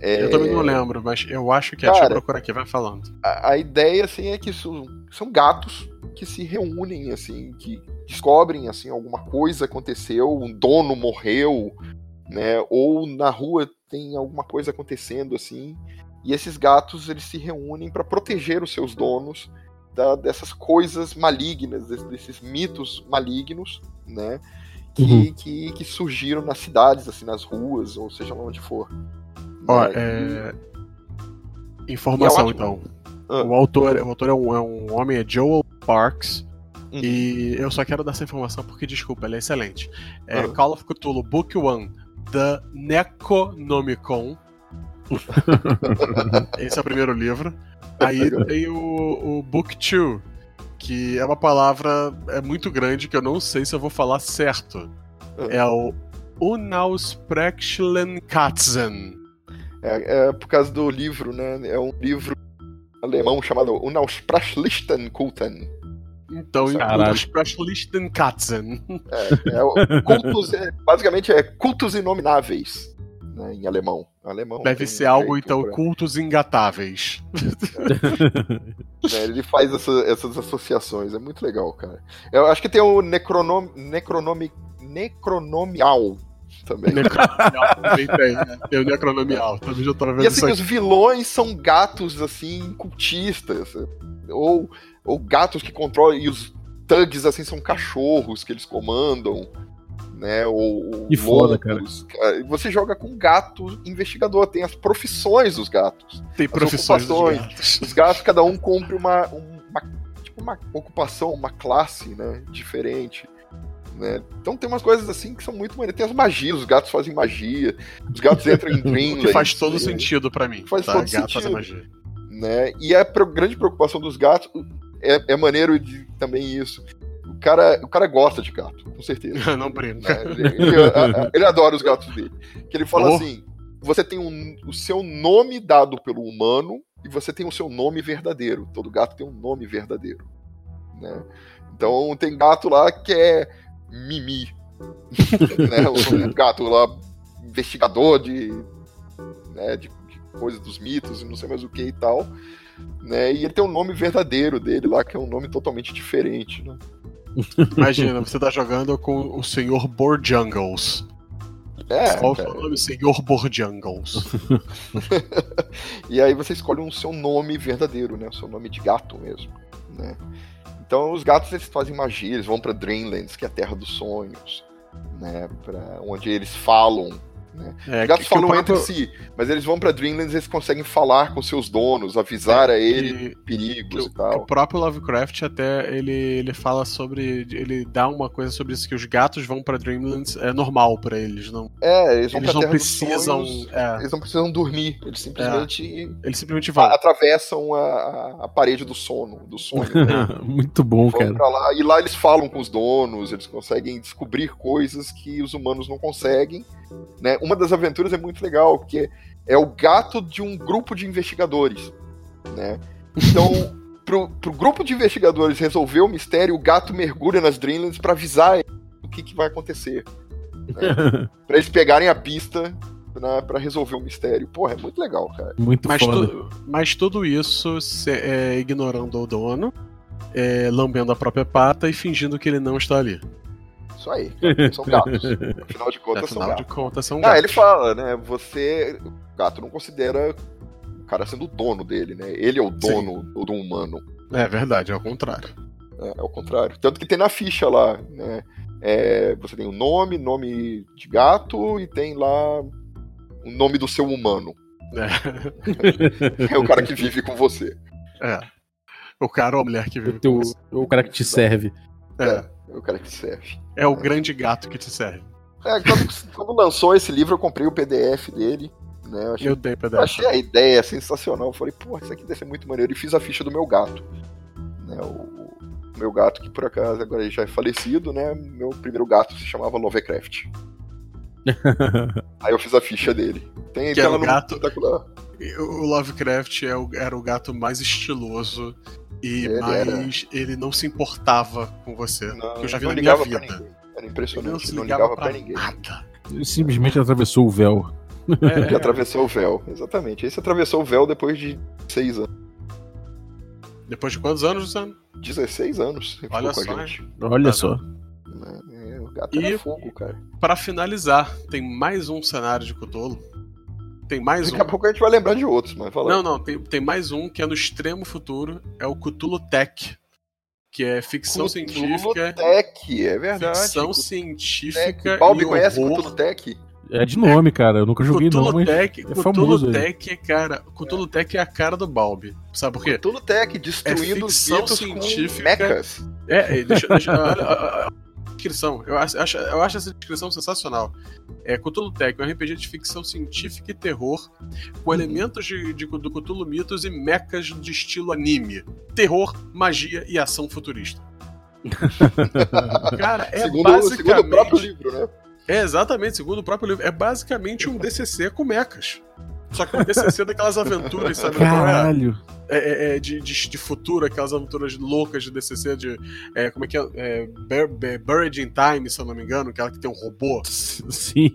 É... Eu também não lembro, mas eu acho que é. Cara, Deixa eu procurar aqui, vai falando. A, a ideia, assim, é que isso, são gatos que se reúnem, assim, que descobrem, assim, alguma coisa aconteceu, um dono morreu, né? Ou na rua tem alguma coisa acontecendo, assim, e esses gatos, eles se reúnem para proteger os seus donos da, dessas coisas malignas, desses, desses mitos malignos, né? Que, uhum. que, que, surgiram nas cidades, assim, nas ruas, ou seja lá onde for. Ó, né? é... Informação, é então. Ah. O autor, o autor é, um, é um homem, é Joel Parks. Uhum. E eu só quero dar essa informação porque, desculpa, ela é excelente. É uhum. Call of Cthulhu Book 1 The Necronomicon. Esse é o primeiro livro. Aí tem o, o Book 2, que é uma palavra é muito grande que eu não sei se eu vou falar certo. Uhum. É o Unausprechlenkatzen. É, é por causa do livro, né? É um livro alemão chamado Unausprechlistenkulten. Então, Unausprechlistenkatzen. É, é, cultos, é, basicamente é cultos inomináveis. Né, em alemão. alemão Deve ser algo, então, pra... cultos engatáveis. É, ele faz essa, essas associações, é muito legal, cara. Eu acho que tem o necronom, necronomi, necronomial também. Necronomial também tem, né? Tem o Necronomial, também já tava vendo E assim, isso os vilões são gatos, assim, cultistas. Ou, ou gatos que controlam. E os thugs, assim, são cachorros que eles comandam. Né? Ou, Que foda, cara. lobos. cara. Você joga com gato investigador, tem as profissões dos gatos. Tem profissões dos gatos. Os gatos, cada um cumpre uma, uma, tipo uma ocupação, uma classe, né? Diferente. Né? Então tem umas coisas assim que são muito maneiras. Tem as magias, os gatos fazem magia, os gatos entram em Dreamland. que faz todo né? sentido pra mim. Faz tá? todo Gato sentido. magia. né? E a grande preocupação dos gatos é, é maneiro de, também isso. O cara, o cara gosta de gato, com certeza. Não brinca. né? Ele, ele- a- ele adora os gatos dele. Que ele fala Oh. assim: você tem um- o seu nome dado pelo humano e você tem o seu nome verdadeiro. Todo gato tem um nome verdadeiro. Né? Então tem gato lá que é Mimi. né? Um gato lá, investigador de, né, de, de coisas dos mitos e não sei mais o que e tal. Né? E ele tem um nome verdadeiro dele lá, que é um nome totalmente diferente. Né? Imagina, você tá jogando com o senhor Borjungles. É, Qual o cara. seu nome? Senhor Borjungles. E aí você escolhe um seu nome verdadeiro, né? O seu nome de gato mesmo, né? Então os gatos eles fazem magia, eles vão pra Dreamlands, que é a terra dos sonhos, né? Para onde eles falam. Né? É, Os gatos que- que falam próprio- entre si, mas eles vão pra Dreamlands e eles conseguem falar com seus donos, avisar a ele que- que perigos o, e que tal. o próprio Lovecraft até ele, ele fala sobre. Ele dá uma coisa sobre isso, que os gatos vão pra Dreamlands é normal pra eles. Não, É, eles vão eles não precisam. sonhos, é, eles não precisam dormir, eles simplesmente eles simplesmente vão. atravessam a, a- parede do sono, do sonho. né? Muito bom, vão cara. lá e lá eles falam com os donos, eles conseguem descobrir coisas que os humanos não conseguem. Né? Uma das aventuras é muito legal, porque é o gato de um grupo de investigadores. Né? Então, pro, pro grupo de investigadores resolver o mistério, o gato mergulha nas Dreamlands pra avisar o que, que vai acontecer. Né? Pra eles pegarem a pista né, pra resolver o mistério. Porra, é muito legal, cara. Muito Mas, foda. tu- mas tudo isso se- é, ignorando o dono, é, lambendo a própria pata e fingindo que ele não está ali. Isso aí. cara. São gatos. Afinal de contas, são Afinal gatos. de contas, são Ah, gatos. ele fala, né? Você. O gato não considera o cara sendo o dono dele, né? Ele é o dono do humano. É verdade, é o contrário. É, é o contrário. Tanto que tem na ficha lá, né? É, você tem o nome, nome de gato e tem lá o nome do seu humano. É o cara que vive com você. É. O cara ou a mulher que vive O, teu- com você. o cara que te serve. É. É o cara que serve. É o grande gato que te serve. É, quando, quando lançou esse livro, eu comprei o PDF dele. Né? Eu achei Eu tenho pedaço. achei a ideia sensacional. Eu falei, pô, isso aqui deve ser muito maneiro. E fiz a ficha do meu gato. Né, o, o meu gato, que por acaso agora já é falecido, né? Meu primeiro gato se chamava Lovecraft. Aí eu fiz a ficha dele. Tem, Que é o no gato- espetacular. O Lovecraft é o- era o gato mais estiloso e Ele mais. Ele não se importava com você. Não, que eu já vi não na minha vida. ninguém. Era Ele não impressionante. se Ele não ligava, ligava pra, pra ninguém. nada. Ele simplesmente atravessou o véu. É, Ele atravessou o véu, exatamente. Esse atravessou o véu depois de 6 anos. Depois de quantos anos, Luciano? 16 anos. ele Olha ficou com só, a gente. Olha só. É, o gato E- era fogo, cara. Pra finalizar, tem mais um cenário de Cthulhu. Tem mais um. Daqui a pouco a gente vai lembrar de outros, mas fala. Não, não, tem, tem mais um que é no extremo futuro. É o Cthulhu Tech. Que é ficção Cthulhu científica. Tech, é verdade. Ficção Cthulhu científica. Tech. Balbi conhece horror. Cthulhu Tech? É de nome, cara. Eu nunca joguei não, Cthulhu mas Tech, é Cthulhu famoso. Tech, cara. Cthulhu Tech é a cara do Balbi. Sabe por quê? Cthulhu Tech, destruindo os ficção científica. com mechas. É, é, deixa, deixa olha, olha, olha a descrição. Eu acho, eu acho essa descrição sensacional. É Cthulhu Tech, um RPG de ficção científica e terror, com elementos de, de, do Cthulhu Mitos e mechas de estilo anime. Terror, magia e ação futurista. Cara, é segundo, basicamente. segundo o próprio livro, né? É, exatamente, segundo o próprio livro. É basicamente um DCC com mechas. Só que um DCC daquelas aventuras, sabe? é? Caralho. É, é, é, de, de, de futuro, aquelas aventuras loucas de DCC, de. é, como é que é? é Bur- Bur- Buried in Time, se eu não me engano, aquela que tem um robô. Sim.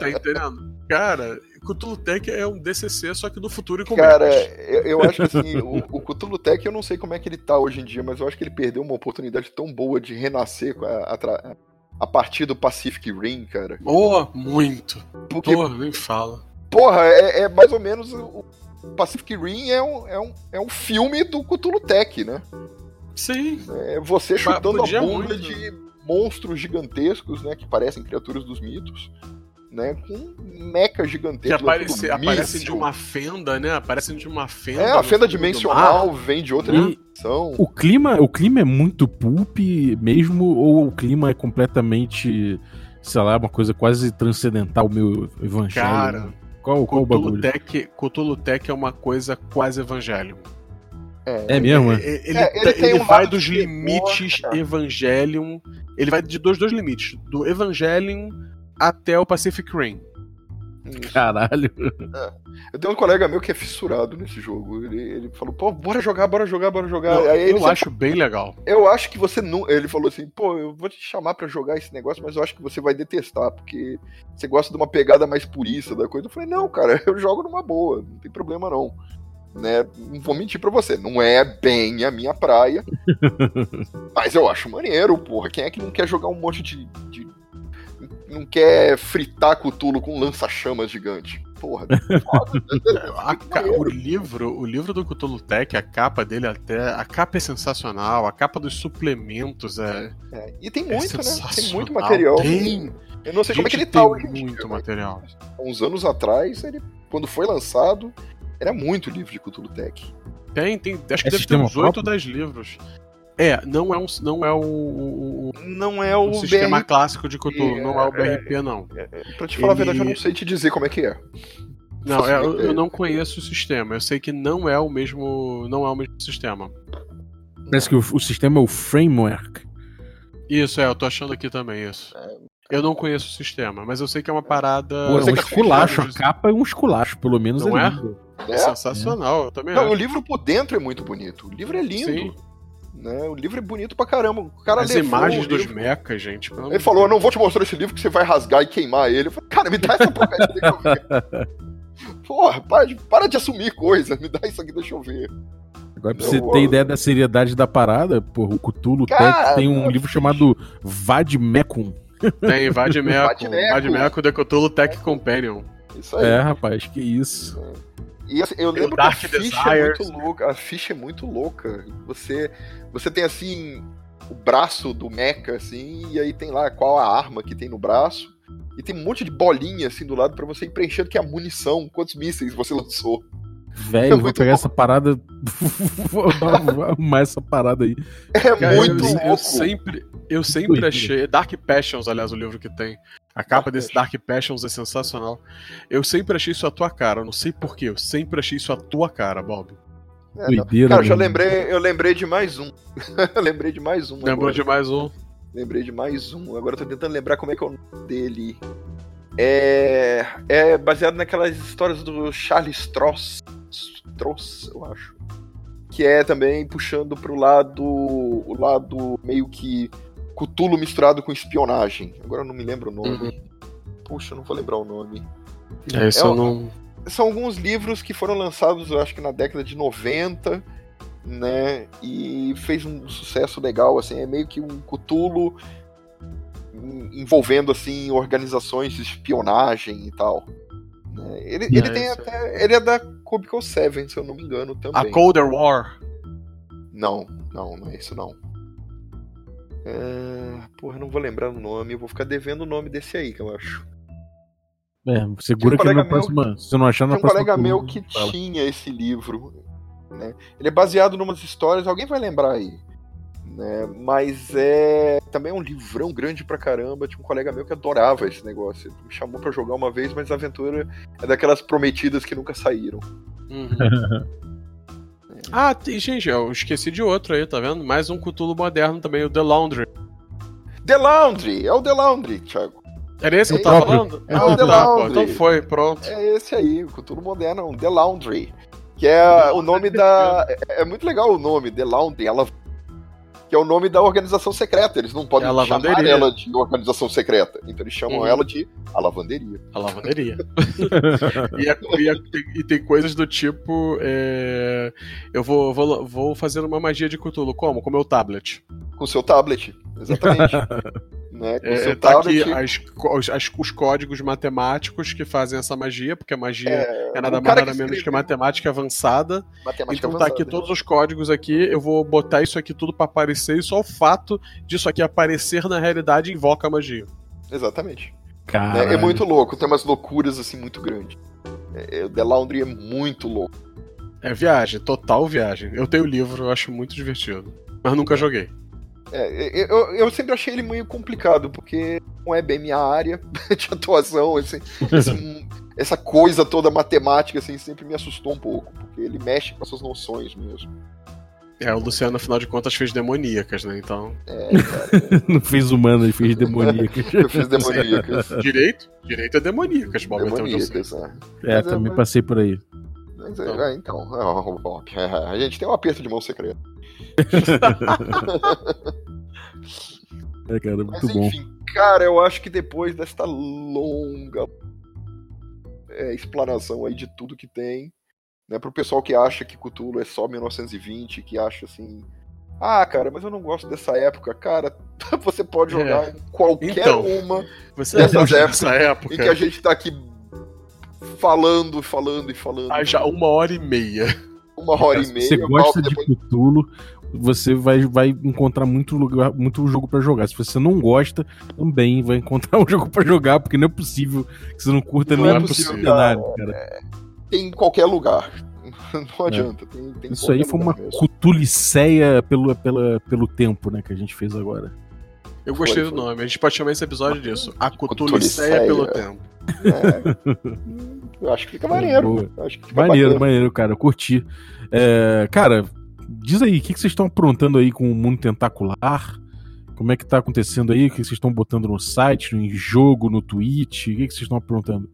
Tá entendendo? Cara, Cthulhu Tech é um DCC, só que do futuro e com Cara, eu, eu acho que assim, o, o Cthulhu Tech, eu não sei como é que ele tá hoje em dia, mas eu acho que ele perdeu uma oportunidade tão boa de renascer com a- atra- a partir do Pacific Rim, cara. Oh, muito. Porque, Porra, nem fala. Porra, é, é mais ou menos. O Pacific Rim é um, é, um, é um filme do Cthulhu Tech, né? Sim. É você chutando a bunda muito. de monstros gigantescos, né? Que parecem criaturas dos mitos né? Com meca gigantesco. Que aparece, aparecem de uma fenda, né? Aparecem de uma fenda. É, a fenda dimensional vem de outra dimensão. O clima, o clima é muito pulp mesmo, ou o clima é completamente, sei lá, uma coisa quase transcendental, meu evangelho? Cara, qual, qual o bagulho? Tech, Cthulhu Tech é uma coisa quase evangelho. É, é mesmo? Ele, ele, é, ele, ele um vai dos limites Evangelion. Ele vai de dois, dois limites. Do Evangelion até o Pacific Rim. Caralho. É. Eu tenho um colega meu que é fissurado nesse jogo. Ele, ele falou, pô, bora jogar, bora jogar, bora jogar. Não, Aí eu acho bem legal. Eu acho que você não. Ele falou assim, pô, eu vou te chamar para jogar esse negócio, mas eu acho que você vai detestar, porque você gosta de uma pegada mais purista da coisa. Eu falei, não, cara, eu jogo numa boa, não tem problema não. Né? Não vou mentir pra você, não é bem a minha praia. mas eu acho maneiro, porra. Quem é que não quer jogar um monte de, de não quer fritar Cutulo com lança-chamas gigante. Porra, a, o livro, o livro do Cthulhu Tech, a capa dele até, a capa é sensacional, a capa dos suplementos é, é e tem é muito, é né? Tem muito material. Tem. Eu não sei Gente, como é que ele tá hoje. Tem muito dia, material. Uns anos atrás, ele, quando foi lançado, era muito livro de Cthulhu Tech. Tem, tem. Acho que é deve ter uns 8 ou 10 livros. É, não é, um, não é o, o não é o, o sistema BRP. clássico de Cthulhu, é, não é o BRP, é, não. É, é, pra te falar Ele... a verdade, eu não sei te dizer como é que é. Não, é, eu, eu, não conheço o sistema. Eu sei que não é o mesmo, não é o mesmo sistema. Parece que o, o sistema é o framework. Isso, é, eu tô achando aqui também isso. Eu não conheço o sistema, mas eu sei que é uma parada. Pô, é um esculacho, a capa é um esculacho, pelo menos não é. É, é sensacional, eu também Não, acho. o livro por dentro é muito bonito. O livro é lindo. Sim. Né? O livro é bonito pra caramba. O cara As imagens dos mechas, gente. Ele falou: Eu não vou te mostrar esse livro que você vai rasgar e queimar ele. Eu falei, cara, me dá essa porcaria, deixa eu ver. Porra, para de, para de assumir coisa, me dá isso aqui, deixa eu ver. Agora, pra você ter ideia da seriedade da parada, porra, o Cthulhu cara, tem um livro chamado Vadmecum. Tem, Vadmecum. Vadmecum The Cthulhu Tech Companion. Isso aí. É, rapaz, que isso. É. E assim, eu lembro que a ficha é muito louca. A ficha é muito louca. Você, você tem assim o braço do mecha, assim, e aí tem lá qual a arma que tem no braço. E tem um monte de bolinha assim do lado para você ir preenchendo que é a munição, quantos mísseis você lançou. Velho, é vou pegar bom. essa parada. vou arrumar essa parada aí. É Cara, muito eu, louco. Eu sempre, eu sempre achei. Dark Passions, aliás, o livro que tem. A capa desse Dark Passions é sensacional. Eu sempre achei isso a tua cara. Eu não sei porquê. Eu sempre achei isso a tua cara, Bob. É, Doideira, cara, eu já lembrei, eu lembrei de mais um. eu lembrei de mais um. Lembrou agora. de mais um? Lembrei de mais um. Agora eu tô tentando lembrar como é que é o nome dele. É, é baseado naquelas histórias do Charles Stross. Stross, eu acho. Que é também puxando pro lado. O lado meio que Cutulo misturado com espionagem. Agora eu não me lembro o nome. Uhum. Puxa, eu não vou lembrar o nome. É, isso é, não... São alguns livros que foram lançados, eu acho que na década de 90, né? E fez um sucesso legal, assim, é meio que um Cutulo envolvendo assim organizações de espionagem e tal. Né? Ele, é, ele tem até. Ele é da Cubicle 7, se eu não me engano, também. A Colder War. Não, não, não é isso não. É... Porra, não vou lembrar o nome, eu vou ficar devendo o nome desse aí, que eu acho. É, segura um que na próxima. Se não achar na tem um colega meu que fala. tinha esse livro. Né? Ele é baseado em umas histórias, alguém vai lembrar aí. Né? Mas é também é um livrão grande pra caramba. Tinha um colega meu que adorava esse negócio. Ele me chamou para jogar uma vez, mas a aventura é daquelas prometidas que nunca saíram. Uhum. Ah, e, gente, eu esqueci de outro aí, tá vendo? Mais um Cthulhu moderno também, o The Laundry. The Laundry! É o The Laundry, Thiago. Era esse que eu tava falando? É o The tá, Laundry. Pô, então foi, pronto. É esse aí, o Cthulhu moderno, é The Laundry. Que é o nome da. É, é muito legal o nome, The Laundry. Ela que é o nome da organização secreta. Eles não podem é chamar ela de organização secreta. Então eles chamam uhum. ela de a lavanderia. A lavanderia. e, a, e, a, e, tem coisas do tipo: é, eu vou, vou, vou fazer uma magia de Cthulhu. Como? Com meu tablet. Com seu tablet, exatamente. Né? É, tá aqui as, as, os códigos matemáticos que fazem essa magia, porque a magia é, é nada mais nada menos que matemática avançada. Matemática então avançada, tá aqui todos os códigos aqui, eu vou botar isso aqui tudo para aparecer, e só o fato disso aqui aparecer na realidade invoca a magia. Exatamente. É, é, muito louco, tem umas loucuras assim muito grandes. É, o The Laundry é muito louco. É viagem, total viagem. Eu tenho o livro, eu acho muito divertido. Mas nunca joguei. É, eu, eu sempre achei ele meio complicado, porque não é bem minha área de atuação, assim, esse, essa coisa toda matemática, assim, sempre me assustou um pouco, porque ele mexe com essas noções mesmo. É, o Luciano, afinal de contas, fez demoníacas, né? Então. É, cara. não fez humano, ele fez demoníacas. eu fiz demoníacas. Direito? Direito é demoníacas, Bob. Demoníacas, é. É, também é, passei por aí. Mas, então, é, então é, a gente tem um aperto de mão secreto. é, cara, muito Mas, enfim, bom. Cara, eu acho que depois desta longa é, explanação aí de tudo que tem, né, pro pessoal que acha que Cthulhu é só 1920, que acha assim, ah, cara, mas eu não gosto dessa época. Cara, você pode é. jogar é. em qualquer então, uma você dessas épocas época. em que a gente tá aqui falando, falando e falando. Ah, já uma hora e meia. Uma hora e meia. Você gosta de depois... Cthulhu, você vai, vai encontrar muito lugar, muito jogo para jogar. Se você não gosta, também vai encontrar um jogo para jogar, porque não é possível que você não curta não nenhum é cenário, cara. É, tem em qualquer lugar. Não é. adianta. É. Tem, tem Isso aí foi uma cutuliceia pelo, pela, pelo tempo, né, que a gente fez agora. Eu gostei foi, do nome. A gente pode chamar esse episódio disso. A cutuliceia pelo tempo. É. Eu acho que fica maneiro. Acho que fica maneiro, bacana. maneiro, cara. Eu curti. É, cara, diz aí, o que, que vocês estão aprontando aí com o mundo tentacular? Como é que tá acontecendo aí? O que vocês estão botando no site, no jogo, no Twitch? O que, que vocês estão aprontando?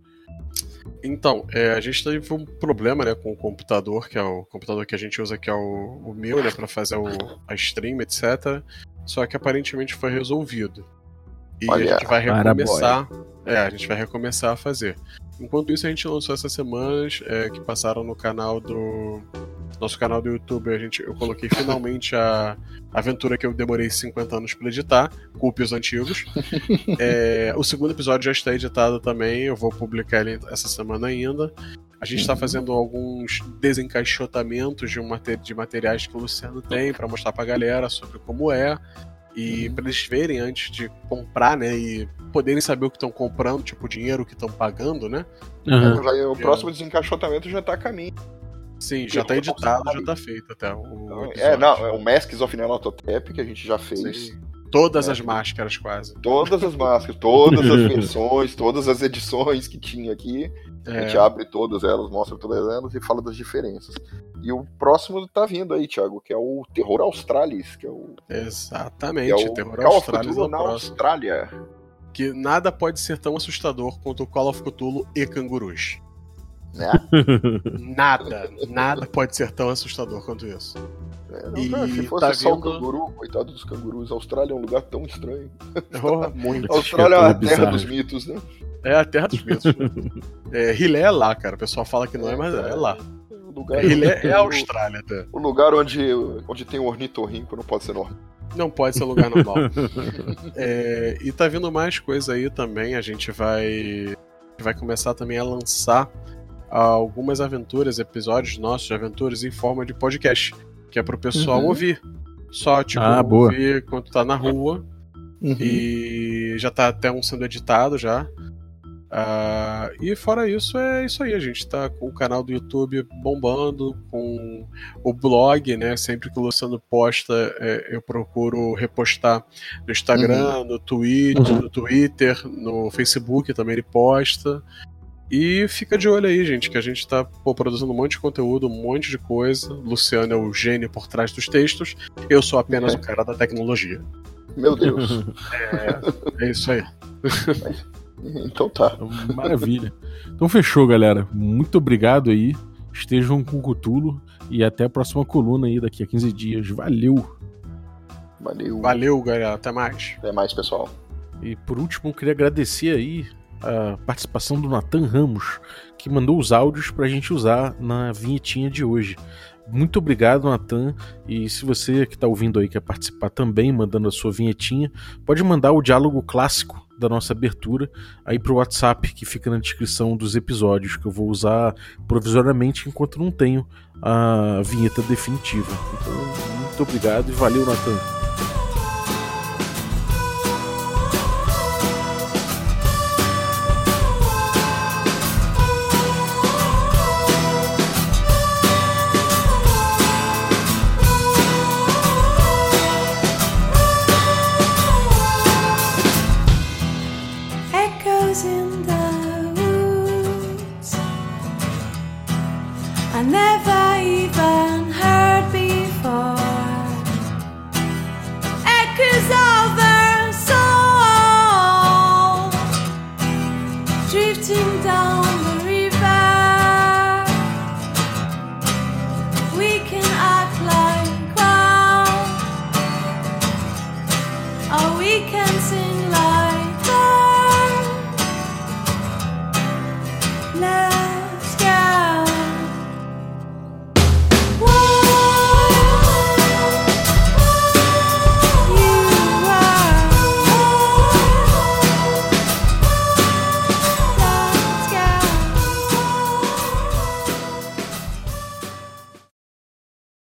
Então, é, a gente teve um problema né, com o computador, que é o computador que a gente usa, que é o, o meu, né, para fazer o, a stream, etc. Só que aparentemente foi resolvido. E Olha, a gente vai recomeçar. É, a gente vai recomeçar a fazer. Enquanto isso, a gente lançou essas semanas é, que passaram no canal do. Nosso canal do YouTube, a gente, eu coloquei finalmente a aventura que eu demorei 50 anos para editar, culpe os antigos. é, o segundo episódio já está editado também, eu vou publicar ele essa semana ainda. A gente está fazendo alguns desencaixotamentos de, um de materiais que o Luciano tem para mostrar para a galera sobre como é. E uhum. para eles verem antes de comprar, né? E poderem saber o que estão comprando, tipo, o dinheiro que estão pagando, né? Uhum. o próximo desencaixotamento já tá a caminho. Sim, já tá editado, já tá feito até. O então, é, não, é o Masks of Nelototep que a gente já fez. Sim. Todas é. as máscaras, quase. Todas as máscaras, todas as versões, todas as edições que tinha aqui. É. A gente abre todas elas, mostra todas elas e fala das diferenças. E o próximo tá vindo aí, Thiago, que é o Terror Australis, que é o. Exatamente, que é o Terror Call Australis é na Austrália. Que nada pode ser tão assustador quanto o Call of Cthulhu e cangurus. Né? nada, nada pode ser tão assustador quanto isso. É, não, cara, se fosse tá só vindo... o canguru, coitado dos cangurus, a Austrália é um lugar tão estranho. Oh, muito. A Austrália é a terra dos mitos, né? É a terra dos mitos. é, Rilé é lá, cara. O pessoal fala que não é, mas é, lá. O lugar Rilé é a Austrália até. O lugar onde, onde tem um ornitorrinco não pode ser normal. Não pode ser lugar normal. é, e tá vindo mais coisa aí também. A gente vai, vai começar também a lançar algumas aventuras, episódios nossos de aventuras em forma de podcast que é pro pessoal uhum. ouvir. Só, tipo, ah, ouvir quando tá na rua. Uhum. E já tá até um sendo editado já. Uh, e fora isso, é isso aí. A gente tá com o canal do YouTube bombando, com o blog, né? Sempre que o Luciano posta, é, eu procuro repostar no Instagram, uhum. no, Twitter, uhum. no Twitter, no Facebook também ele posta. E fica de olho aí, gente, que a gente tá pô, produzindo um monte de conteúdo, um monte de coisa. Luciano é o gênio por trás dos textos. Eu sou apenas é. o cara da tecnologia. Meu Deus. É, é isso aí. Então tá. Maravilha. Então fechou, galera. Muito obrigado aí. Estejam com o Cutulo e até a próxima coluna aí daqui a 15 dias. Valeu. Valeu. Valeu, galera. Até mais. Até mais, pessoal. E por último, eu queria agradecer aí a participação do Nathan Ramos, que mandou os áudios para a gente usar na vinhetinha de hoje. Muito obrigado, Natan. E se você que está ouvindo aí quer participar também, mandando a sua vinhetinha, pode mandar o diálogo clássico da nossa abertura aí para o WhatsApp que fica na descrição dos episódios, que eu vou usar provisoriamente enquanto não tenho a vinheta definitiva. Então, muito obrigado e valeu, Natan.